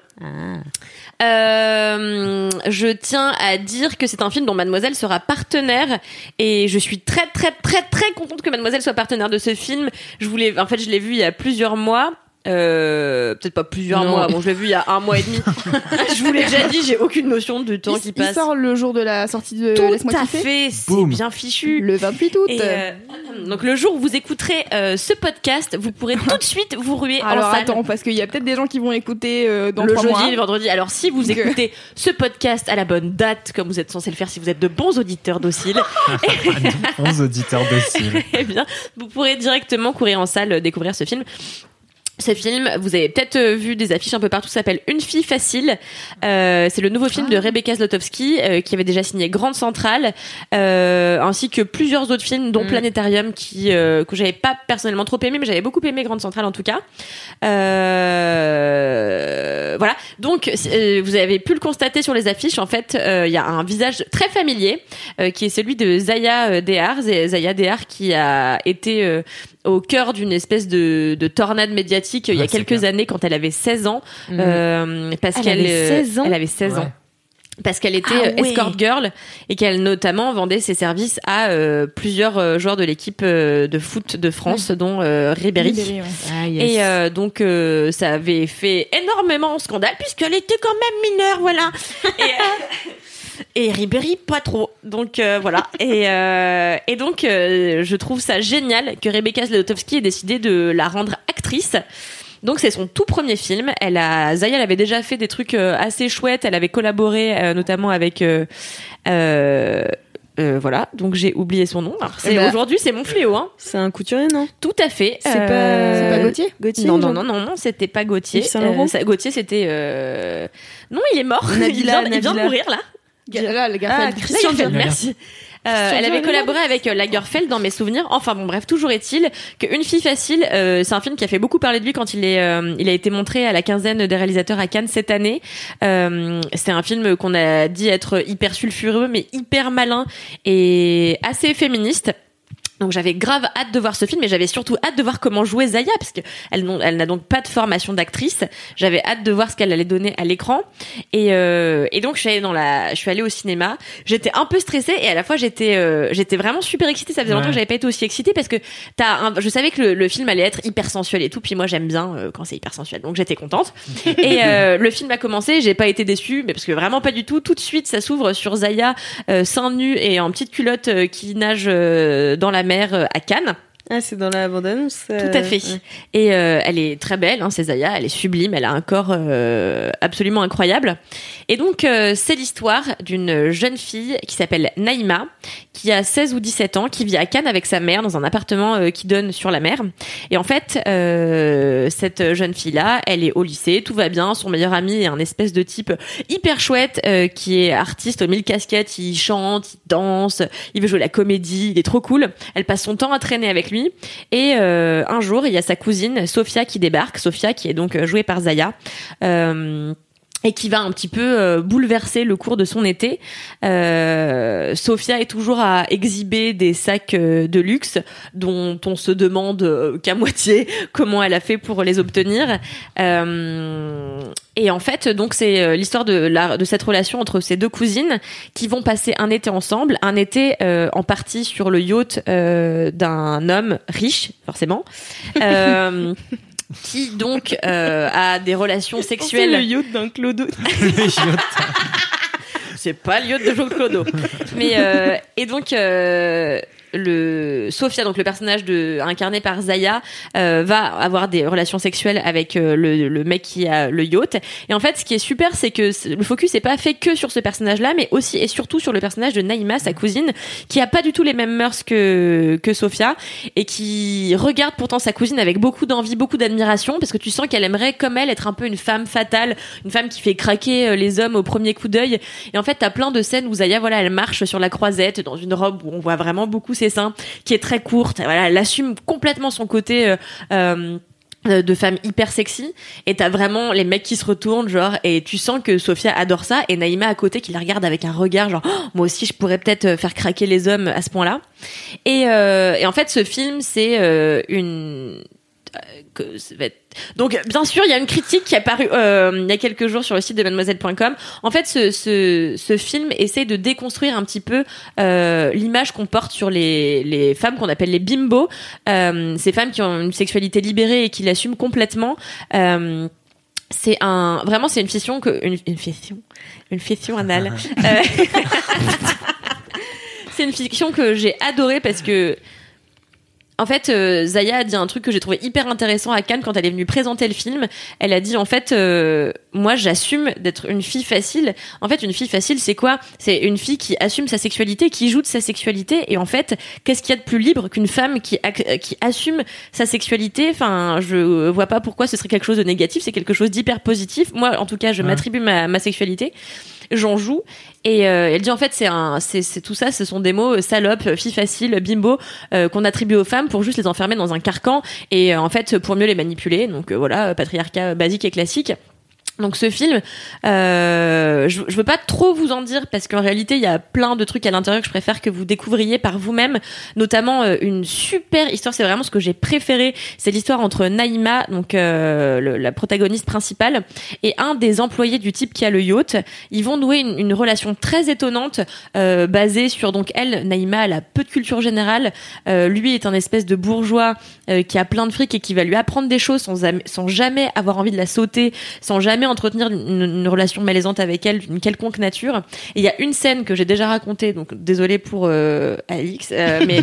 Euh, je tiens à dire que c'est un film dont Mademoiselle sera partenaire et je suis très très très très contente que Mademoiselle soit partenaire de ce film. Je voulais, en fait, je l'ai vu il y a plusieurs mois. Euh, peut-être pas plusieurs Non. mois. Bon, je l'ai vu il y a un mois et demi. (laughs) je vous l'ai déjà dit, j'ai aucune notion du temps il, qui il passe. sort le jour de la sortie de Tout Laisse-moi à fait, c'est bien fichu. Le 28 août. Et euh, donc le jour où vous écouterez euh, ce podcast, vous pourrez (laughs) tout de suite vous ruer Alors en salle. attends, parce qu'il y a peut-être des gens qui vont écouter euh, dans le trois jeudi mois. le vendredi. Alors si vous Donc, écoutez ce podcast à la bonne date, comme vous êtes censé le faire si vous êtes de bons auditeurs dociles, (laughs) 11 auditeurs dociles. eh bien, vous pourrez directement courir en salle découvrir ce film. Ce film, vous avez peut-être euh, vu des affiches un peu partout, s'appelle Une fille facile. Euh, c'est le nouveau film de Rebecca Zlotowski euh, qui avait déjà signé Grande Centrale, euh, ainsi que plusieurs autres films, dont Mm. Planétarium, qui euh, que j'avais pas personnellement trop aimé, mais j'avais beaucoup aimé Grande Centrale en tout cas. Euh, voilà. Donc, vous avez pu le constater sur les affiches. En fait, euh, il y a un visage très familier euh, qui est celui de Zaya Dehar. Zaya Dehar qui a été euh, au cœur d'une espèce de, de tornade médiatique euh, il y a quelques clair. années quand elle avait 16 ans. Mhm. Euh, parce Elle qu'elle avait euh, 16 ans Elle avait 16 Ouais. ans. Parce qu'elle était Ah euh, ouais. escort girl et qu'elle notamment vendait ses services à euh, plusieurs euh, joueurs de l'équipe euh, de foot de France, dont euh, Ribéry. Ribéry, ouais. Ah, yes. Et euh, donc euh, ça avait fait énormément scandale puisqu'elle était quand même mineure, voilà. (laughs) Et, euh, et Ribéry pas trop. Donc euh, voilà. (laughs) Et, euh, et donc euh, je trouve ça génial que Rebecca Zlotowski ait décidé de la rendre actrice. Donc c'est son tout premier film. Elle a Zaya elle avait déjà fait des trucs euh, assez chouettes. Elle avait collaboré euh, notamment avec euh, euh, euh, voilà. Donc j'ai oublié son nom. C'est Eh ben- aujourd'hui c'est mon fléau. Hein. C'est un couturier, non? Tout à fait. C'est Euh, pas- pas Gauthier? Gauthier non, non, non, non, non, c'était pas Gauthier. Ça- Gauthier, c'était. Euh... Non, il est mort. il, Nabila, vient, (laughs) il vient de Nabila. mourir là. Là, le Garfield. Ah, Christian Lagerfeld, merci. Euh, elle avait collaboré avec euh, Lagerfeld dans mes souvenirs. Enfin bon, bref, toujours est-il qu'Une fille facile, euh, c'est un film qui a fait beaucoup parler de lui quand il est, euh, il a été montré à la quinzaine des réalisateurs à Cannes cette année. Euh, c'est un film qu'on a dit être hyper sulfureux, mais hyper malin et assez féministe. Donc j'avais grave hâte de voir ce film, mais j'avais surtout hâte de voir comment jouer Zaya, parce que elle, n'ont- elle n'a donc pas de formation d'actrice. J'avais hâte de voir ce qu'elle allait donner à l'écran. Et, euh, et donc je suis allée dans la, je suis allée au cinéma. J'étais un peu stressée et à la fois j'étais, euh, j'étais vraiment super excitée. Ça faisait longtemps que j'avais pas été aussi excitée parce que t'as, un, je savais que le, le film allait être hyper sensuel et tout. Puis moi j'aime bien euh, quand c'est hyper sensuel, donc j'étais contente. (laughs) et euh, le film a commencé, j'ai pas été déçue, mais parce que vraiment pas du tout. Tout de suite ça s'ouvre sur Zaya euh, seins nus et en petite culotte euh, qui nage euh, dans la mer euh, à Cannes. Ah, c'est dans la bande-annonce. Tout à fait. Et euh, elle est très belle, hein, c'est Zaya, elle est sublime, elle a un corps euh, absolument incroyable. Et donc, euh, c'est l'histoire d'une jeune fille qui s'appelle Naïma, qui a 16 ou 17 ans, qui vit à Cannes avec sa mère dans un appartement euh, qui donne sur la mer. Et en fait, euh, cette jeune fille-là, elle est au lycée, tout va bien, son meilleur ami est un espèce de type hyper chouette, euh, qui est artiste aux mille casquettes, il chante, il danse, il veut jouer la comédie, il est trop cool. Elle passe son temps à traîner avec lui. Et euh, un jour, il y a sa cousine Sophia qui débarque. Sophia qui est donc jouée par Zaya. Euh, et qui va un petit peu euh, bouleverser le cours de son été. Euh, Sophia est toujours à exhiber des sacs euh, de luxe dont on se demande euh, qu'à (laughs) moitié comment elle a fait pour les obtenir. Euh, et en fait, donc c'est l'histoire de, la, de cette relation entre ces deux cousines qui vont passer un été ensemble, un été euh, en partie sur le yacht euh, d'un homme riche, forcément. (laughs) Qui donc euh, a des relations sexuelles. le yacht d'un clodo. (laughs) C'est pas le yacht de Jean Clodo. Mais euh, et donc euh, le Sophia, donc le personnage de incarné par Zaya, euh, va avoir des relations sexuelles avec euh, le, le mec qui a le yacht. Et en fait, ce qui est super, c'est que le focus n'est pas fait que sur ce personnage-là, mais aussi et surtout sur le personnage de Naïma, sa cousine, qui a pas du tout les mêmes mœurs que que Sophia et qui regarde pourtant sa cousine avec beaucoup d'envie, beaucoup d'admiration, parce que tu sens qu'elle aimerait, comme elle, être un peu une femme fatale, une femme qui fait craquer euh, les hommes au premier coup d'œil. Et en fait, t'as plein de scènes où Zaya, voilà, elle marche sur la croisette dans une robe où on voit vraiment beaucoup ses seins, qui est très courte. Voilà, elle assume complètement son côté. euh, euh, de femme hyper sexy et t'as vraiment les mecs qui se retournent genre et tu sens que Sophia adore ça et Naïma à côté qui la regarde avec un regard genre Oh, moi aussi je pourrais peut-être euh, faire craquer les hommes à ce point-là et, euh, et en fait ce film c'est euh, une que donc bien sûr il y a une critique qui est apparue euh, il y a quelques jours sur le site de mademoiselle.com en fait ce, ce, ce film essaie de déconstruire un petit peu euh, l'image qu'on porte sur les, les femmes qu'on appelle les bimbos euh, ces femmes qui ont une sexualité libérée et qui l'assument complètement. C'est un vraiment c'est une fiction que une, une fiction une fiction anale. (laughs) (laughs) C'est une fiction que j'ai adorée parce que en fait, euh, Zaya a dit un truc que j'ai trouvé hyper intéressant à Cannes quand elle est venue présenter le film. Elle a dit en fait, euh, moi j'assume d'être une fille facile. En fait, une fille facile, c'est quoi? C'est une fille qui assume sa sexualité, qui joue de sa sexualité. Et en fait, qu'est-ce qu'il y a de plus libre qu'une femme qui qui assume sa sexualité? Enfin, je vois pas pourquoi ce serait quelque chose de négatif. C'est quelque chose d'hyper positif. Moi, en tout cas, je m'attribue ma, ma sexualité. J'en joue. Et euh, elle dit en fait c'est un c'est tout ça ce sont des mots euh, salope fille facile bimbo euh, qu'on attribue aux femmes pour juste les enfermer dans un carcan et euh, en fait pour mieux les manipuler. Donc euh, voilà patriarcat basique et classique donc ce film, euh, je, je veux pas trop vous en dire parce qu'en réalité il y a plein de trucs à l'intérieur que je préfère que vous découvriez par vous-même, notamment euh, une super histoire. C'est vraiment ce que j'ai préféré. C'est l'histoire entre Naïma, donc euh, la protagoniste principale, et un des employés du type qui a le yacht. Ils vont nouer une, une relation très étonnante euh, basée sur donc elle, Naïma, elle a peu de culture générale. Euh, lui est un espèce de bourgeois qui a plein de fric et qui va lui apprendre des choses sans, sans jamais avoir envie de la sauter, sans jamais entretenir une, une relation malaisante avec elle d'une quelconque nature. Et il y a une scène que j'ai déjà racontée, donc désolée pour euh, Alix, euh, mais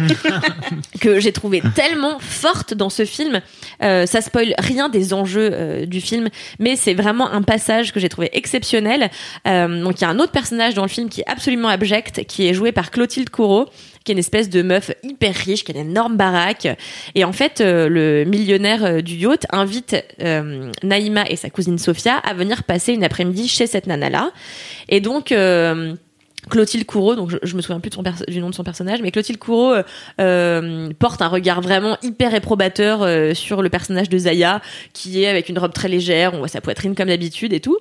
(laughs) que j'ai trouvé tellement forte dans ce film. Euh, ça spoil rien des enjeux du film, mais c'est vraiment un passage que j'ai trouvé exceptionnel. Donc il y a un autre personnage dans le film qui est absolument abject, qui est joué par Clotilde Courreau qui est une espèce de meuf hyper riche, qui a une énorme baraque. Et en fait, euh, le millionnaire euh, du yacht invite euh, Naïma et sa cousine Sophia à venir passer une après-midi chez cette nana-là. Et donc... euh, Clotilde Courreau, donc je, je me souviens plus du nom de son personnage, mais Clotilde Courreau euh, euh, porte un regard vraiment hyper réprobateur euh, sur le personnage de Zaya, qui est avec une robe très légère, on voit sa poitrine comme d'habitude et tout.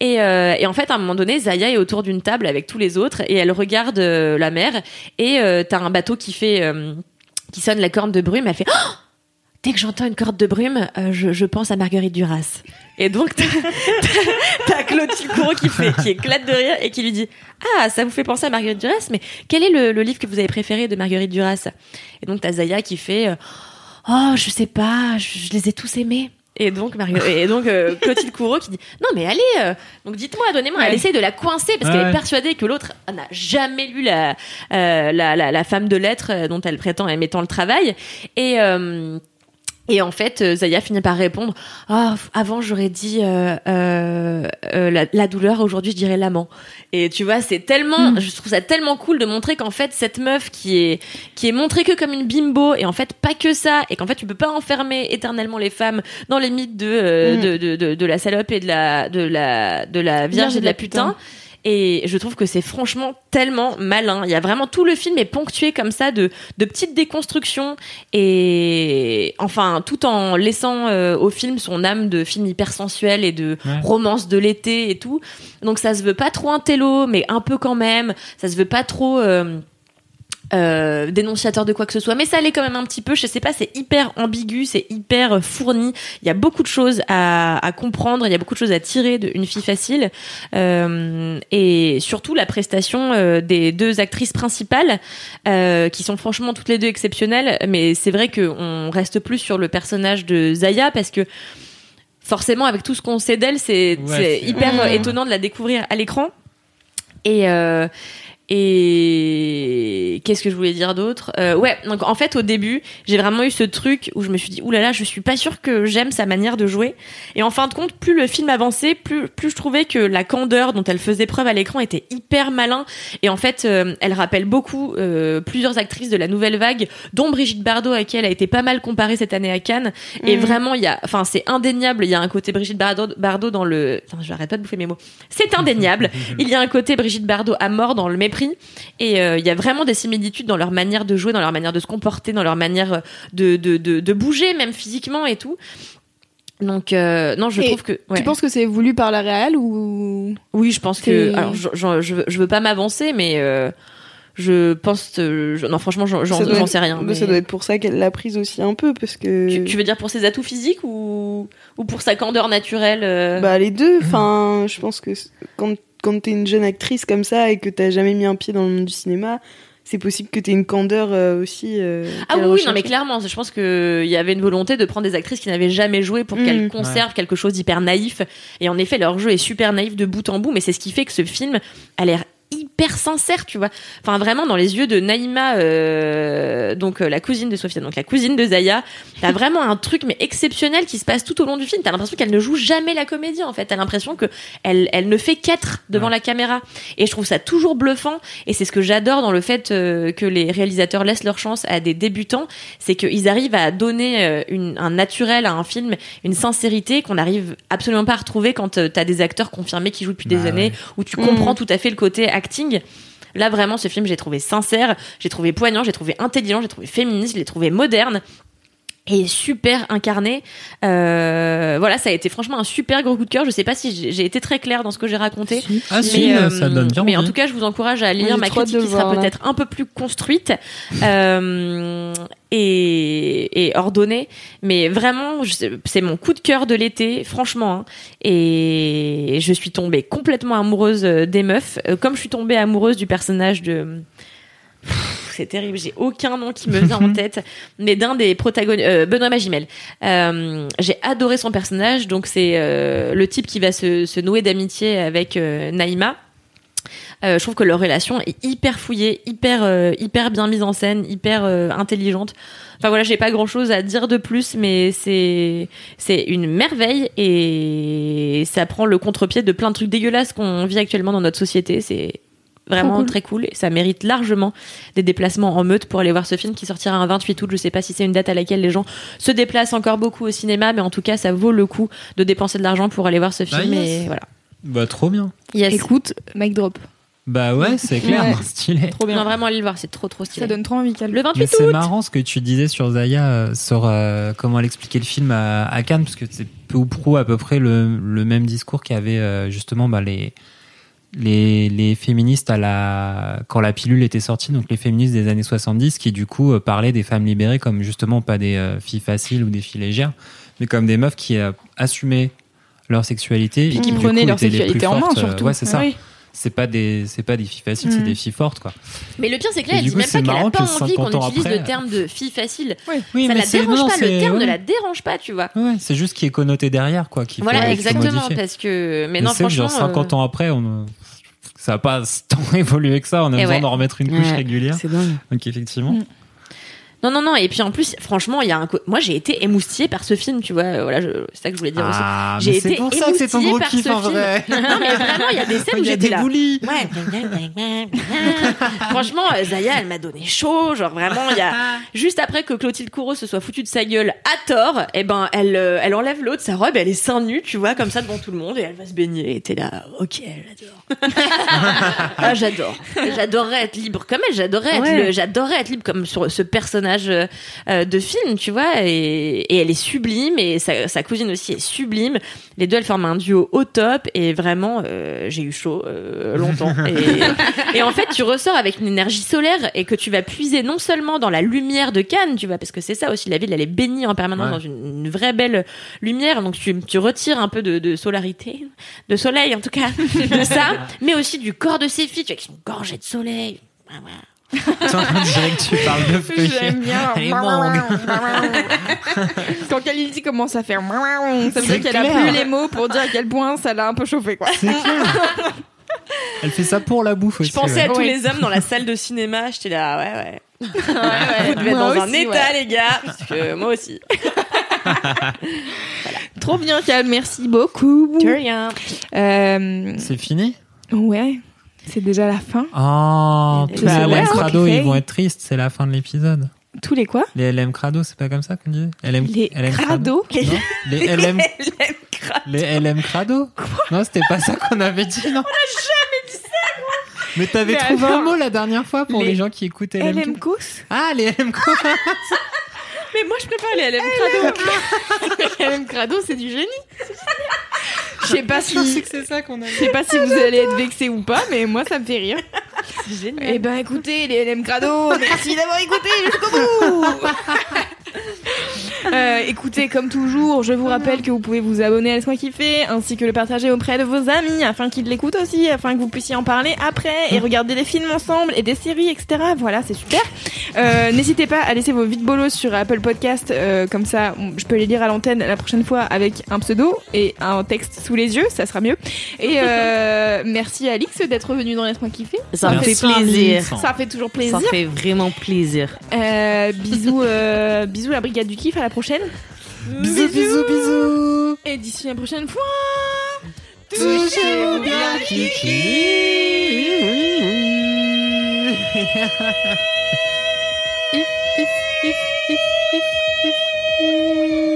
Et, en fait, à un moment donné, Zaya est autour d'une table avec tous les autres et elle regarde la mer et t'as un bateau qui fait qui sonne la corne de brume. Elle fait Oh Dès que j'entends une corde de brume, je pense à Marguerite Duras. Et donc, t'as- Clotilde Courreau qui, fait, qui éclate de rire et qui lui dit Ah, ça vous fait penser à Marguerite Duras, mais quel est le, le livre que vous avez préféré de Marguerite Duras? Et donc, t'as Zaya qui fait euh, Oh, je sais pas, je, je les ai tous aimés. Et donc, Mario, et donc euh, Clotilde Courreau qui dit non mais allez, euh, donc dites-moi, donnez-moi. Elle essaye de la coincer parce qu'elle est persuadée que l'autre n'a jamais lu la, euh, la, la, la femme de lettres dont elle prétend aimer tant le travail. Et et en fait, euh, Zaya finit par répondre f- avant j'aurais dit euh, euh, euh, la, la douleur, aujourd'hui je dirais l'amant. Et tu vois, c'est tellement, je trouve ça tellement cool de montrer qu'en fait cette meuf qui est qui est montrée que comme une bimbo et en fait pas que ça et qu'en fait tu peux pas enfermer éternellement les femmes dans les mythes de euh, Mm. de, de, de, de la salope et de la de la de la vierge et de la putain. Et je trouve que c'est franchement tellement malin. Il y a vraiment tout le film est ponctué comme ça de, de petites déconstructions et enfin tout en laissant euh, au film son âme de film hypersensuel et de Ouais. romance de l'été et tout. Donc ça se veut pas trop un télo, mais un peu quand même. Ça se veut pas trop. euh, euh, dénonciateur de quoi que ce soit, mais ça l'est quand même un petit peu. Je sais pas, c'est hyper ambigu, c'est hyper euh, fourni. Il y a beaucoup de choses à, à comprendre, il y a beaucoup de choses à tirer d'une fille facile, Euh, et surtout la prestation euh, des deux actrices principales, euh, qui sont franchement toutes les deux exceptionnelles. Mais c'est vrai qu'on reste plus sur le personnage de Zaya parce que forcément, avec tout ce qu'on sait d'elle, c'est Ouais, hyper Mmh. étonnant de la découvrir à l'écran. Et euh, et qu'est-ce que je voulais dire d'autre? Euh, Ouais, donc en fait au début, j'ai vraiment eu ce truc où je me suis dit oulala, je suis pas sûre que j'aime sa manière de jouer. Et en fin de compte, plus le film avançait, plus plus je trouvais que la candeur dont elle faisait preuve à l'écran était hyper malin. Et en fait, euh, elle rappelle beaucoup euh, plusieurs actrices de la nouvelle vague, dont Brigitte Bardot, à qui elle a été pas mal comparée cette année à Cannes. Et Mhm. vraiment, il y a, enfin, c'est indéniable. Il y a un côté Brigitte Bardot, Bardot dans le, enfin, je arrête pas de bouffer mes mots. C'est indéniable. (laughs) il y a un côté Brigitte Bardot à mort dans le mépris. Et euh, il y a vraiment des similitudes dans leur manière de jouer, dans leur manière de se comporter, dans leur manière de, de, de, de bouger, même physiquement et tout. Donc, euh, non, je Et trouve que. ouais. Tu penses que c'est voulu par la réal ou? Oui, je pense que. Alors, je, je, je veux- pas m'avancer, mais euh, je pense. euh, je- non, franchement, j'en sais rien. mais- Ça doit être pour ça qu'elle l'a prise aussi un peu, parce que. Tu, tu veux dire pour ses atouts physiques ou, ou pour sa candeur naturelle euh? Bah les deux. Enfin, je pense que quand quand t'es une jeune actrice comme ça et que t'as jamais mis un pied dans le monde du cinéma, c'est possible que t'aies une candeur euh, aussi. euh, Ah oui, oui, non, recherche. mais clairement, je pense qu'il y avait une volonté de prendre des actrices qui n'avaient jamais joué pour qu'elles Mhm. conservent quelque chose d'hyper naïf. Et en effet, leur jeu est super naïf de bout en bout, mais c'est ce qui fait que ce film a l'air hyper sincère, tu vois. Enfin, vraiment, dans les yeux de Naïma, euh, donc euh, la cousine de Sophia, donc la cousine de Zaya, t'as vraiment un truc mais exceptionnel qui se passe tout au long du film. T'as l'impression qu'elle ne joue jamais la comédie, en fait. T'as l'impression que elle, elle ne fait qu'être devant la caméra. Et je trouve ça toujours bluffant. Et c'est ce que j'adore dans le fait euh, que les réalisateurs laissent leur chance à des débutants, c'est qu'ils arrivent à donner euh, une, un naturel à un film, une sincérité qu'on n'arrive absolument pas à retrouver quand t'as des acteurs confirmés qui jouent depuis des Bah années, ouais. où tu comprends tout à fait le côté acting. Là, vraiment, ce film, j'ai trouvé sincère, j'ai trouvé poignant, j'ai trouvé intelligent, j'ai trouvé féministe, je l'ai trouvé moderne et super incarné. Euh, voilà, ça a été franchement un super gros coup de cœur. Je sais pas si j'ai été très claire dans ce que j'ai raconté. Ah si, Mais, euh, ça donne bien Mais en tout cas, je vous encourage à lire ma critique qui sera peut-être un peu plus construite euh, et, et ordonnée. Mais vraiment, je sais- c'est mon coup de cœur de l'été, franchement. hein. Et je suis tombée complètement amoureuse euh, des meufs, euh, comme je suis tombée amoureuse du personnage de. C'est terrible, j'ai aucun nom qui me vient en (laughs) tête, mais d'un des protagonistes, euh, Benoît Magimel. Euh, j'ai adoré son personnage, donc c'est euh, le type qui va se, se nouer d'amitié avec euh, Naïma. Euh, je trouve que leur relation est hyper fouillée, hyper euh, hyper bien mise en scène, hyper euh, intelligente. Enfin voilà, j'ai pas grand chose à dire de plus, mais c'est c'est une merveille et ça prend le contre-pied de plein de trucs dégueulasses qu'on vit actuellement dans notre société. C'est vraiment cool. très cool et ça mérite largement des déplacements en meute pour aller voir ce film qui sortira un 28 août. Je sais pas si c'est une date à laquelle les gens se déplacent encore beaucoup au cinéma, mais en tout cas, ça vaut le coup de dépenser de l'argent pour aller voir ce Bah, film yes. et voilà. Bah trop bien. Yes. Écoute, mic drop. Bah ouais, c'est clair, Ouais. (laughs) stylé. Trop bien. Non, vraiment, allez le voir, c'est trop trop stylé. Ça donne trop envie, Cal. Le 28 Mais c'est août marrant ce que tu disais sur Zaya, euh, sur euh, comment elle expliquait le film à, à Cannes, parce que c'est peu ou prou à peu près le, le même discours qu'avaient euh, justement bah, les, les, les féministes à la, quand la pilule était sortie, donc les féministes des années 70, qui du coup euh, parlaient des femmes libérées comme justement pas des euh, filles faciles ou des filles légères, mais comme des meufs qui euh, assumaient leur sexualité et qui prenaient leur sexualité en main, surtout. Ouais, c'est ça. Oui. C'est pas des c'est pas des filles faciles, c'est Mm. des filles fortes quoi. Mais le pire, c'est que là, elle dit coup, même pas qu'elle a pas envie qu'on 50 ans utilise après- le terme de fille facile. Oui, ça mais la dérange non, pas, le terme ne la dérange pas, tu vois. Ouais, c'est juste qui est connoté derrière quoi qui Voilà, exactement, parce que. Mais Mais non, franchement. genre 50 euh, ans après, on ça a pas (laughs) tant évolué que ça. On a Et besoin ouais. d'en remettre une couche régulière. C'est dingue. Donc effectivement. Mm. Non, non, non. Et puis en plus, franchement, il y a un. Moi, j'ai été émoustillée par ce film, tu vois. euh, Voilà, je... c'est ça que je voulais dire aussi. Ah, J'ai mais c'est été pour ça que c'est ton gros par kiff ce en film. vrai. (laughs) non, mais vraiment, il y a des (laughs) scènes où j'étais là. boulis. Ouais. Franchement, euh, Zaya, elle m'a donné chaud. Genre vraiment, il y a (laughs) juste après que Clotilde Courreau se soit foutue de sa gueule à tort, et ben elle, euh, elle enlève l'autre sa robe, elle est seins nus, tu vois, comme ça devant tout le monde, et elle va se baigner. Et t'es là, ok, j'adore. ah, j'adore. J'adorerais être libre comme elle. J'adorerais Ouais. être, le- j'adorerais être libre comme sur ce personnage euh, euh, de film, tu vois. Et, et elle est sublime, et sa, sa cousine aussi est sublime. Les deux, elles forment un duo au top, et vraiment, euh, j'ai eu chaud euh, longtemps. (laughs) Et, et en fait, tu ressors avec une énergie solaire et que tu vas puiser non seulement dans la lumière de Cannes, tu vois, parce que c'est ça aussi, la ville, elle est bénie en permanence Ouais. dans une, une vraie belle lumière. Donc tu, tu retires un peu de, de solarité, de soleil en tout cas, de ça, (laughs) mais aussi du corps de ces filles, tu vois, qui sont gorgées de soleil. Dirait que tu parles de feuilles. J'aime bien. Elle est mangue. Quand Kalindi commence à faire ça veut dire qu'elle a plus les mots pour dire à quel point ça l'a un peu chauffé quoi. C'est clair. Elle fait ça pour la bouffe aussi. Je pensais à tous Ouais. les hommes dans la salle de cinéma, j'étais là, ouais, ouais. ouais. (laughs) Vous devez être dans un état, ouais. les gars, parce que moi aussi. (laughs) Trop bien Cal, merci beaucoup. De rien. Euh, C'est fini? Ouais, c'est déjà la fin. Oh, tous les LM Crado, ils vont être tristes, c'est la fin de l'épisode. Tous les quoi? Les LM Crado, c'est pas comme ça qu'on dit? LM, Les LM crados Non Les LM, les LM Crado? Non, c'était pas ça qu'on avait dit, non. On a jamais dit ça, Mais t'avais trouvé alors, un mot la dernière fois pour les les, gens qui écoutent LM. LM Cous Ah, les LM Crado (laughs) Mais moi, je préfère les LM Crado. (laughs) (laughs) LM Crado, c'est du génie. (laughs) Je sais pas si c'est ça qu'on a je sais pas si vous allez être vexé ou pas, mais moi ça me fait rire. (laughs) C'est génial. Eh ben écoutez les LM Crado, merci d'avoir écouté jusqu'au bout. (laughs) Euh, écoutez, comme toujours, je vous rappelle que vous pouvez vous abonner à Laisse-moi kiffer, ainsi que le partager auprès de vos amis, afin qu'ils l'écoutent aussi, afin que vous puissiez en parler après et regarder des films ensemble et des séries, etc. Voilà, c'est super. Euh, N'hésitez pas à laisser vos vides bolos sur Apple Podcast, euh, comme ça, je peux les lire à l'antenne la prochaine fois avec un pseudo et un texte sous les yeux, ça sera mieux. Et (laughs) euh, merci à Alix d'être venu dans Laisse-moi kiffer. Ça me fait plaisir. Ça fait toujours plaisir. Ça fait vraiment plaisir. Euh, bisous, euh, bisous la brigade du kiff, à la prochaine. Bisous, bisous, bisous Et d'ici la prochaine fois. Touchez-vous bien, (laughs)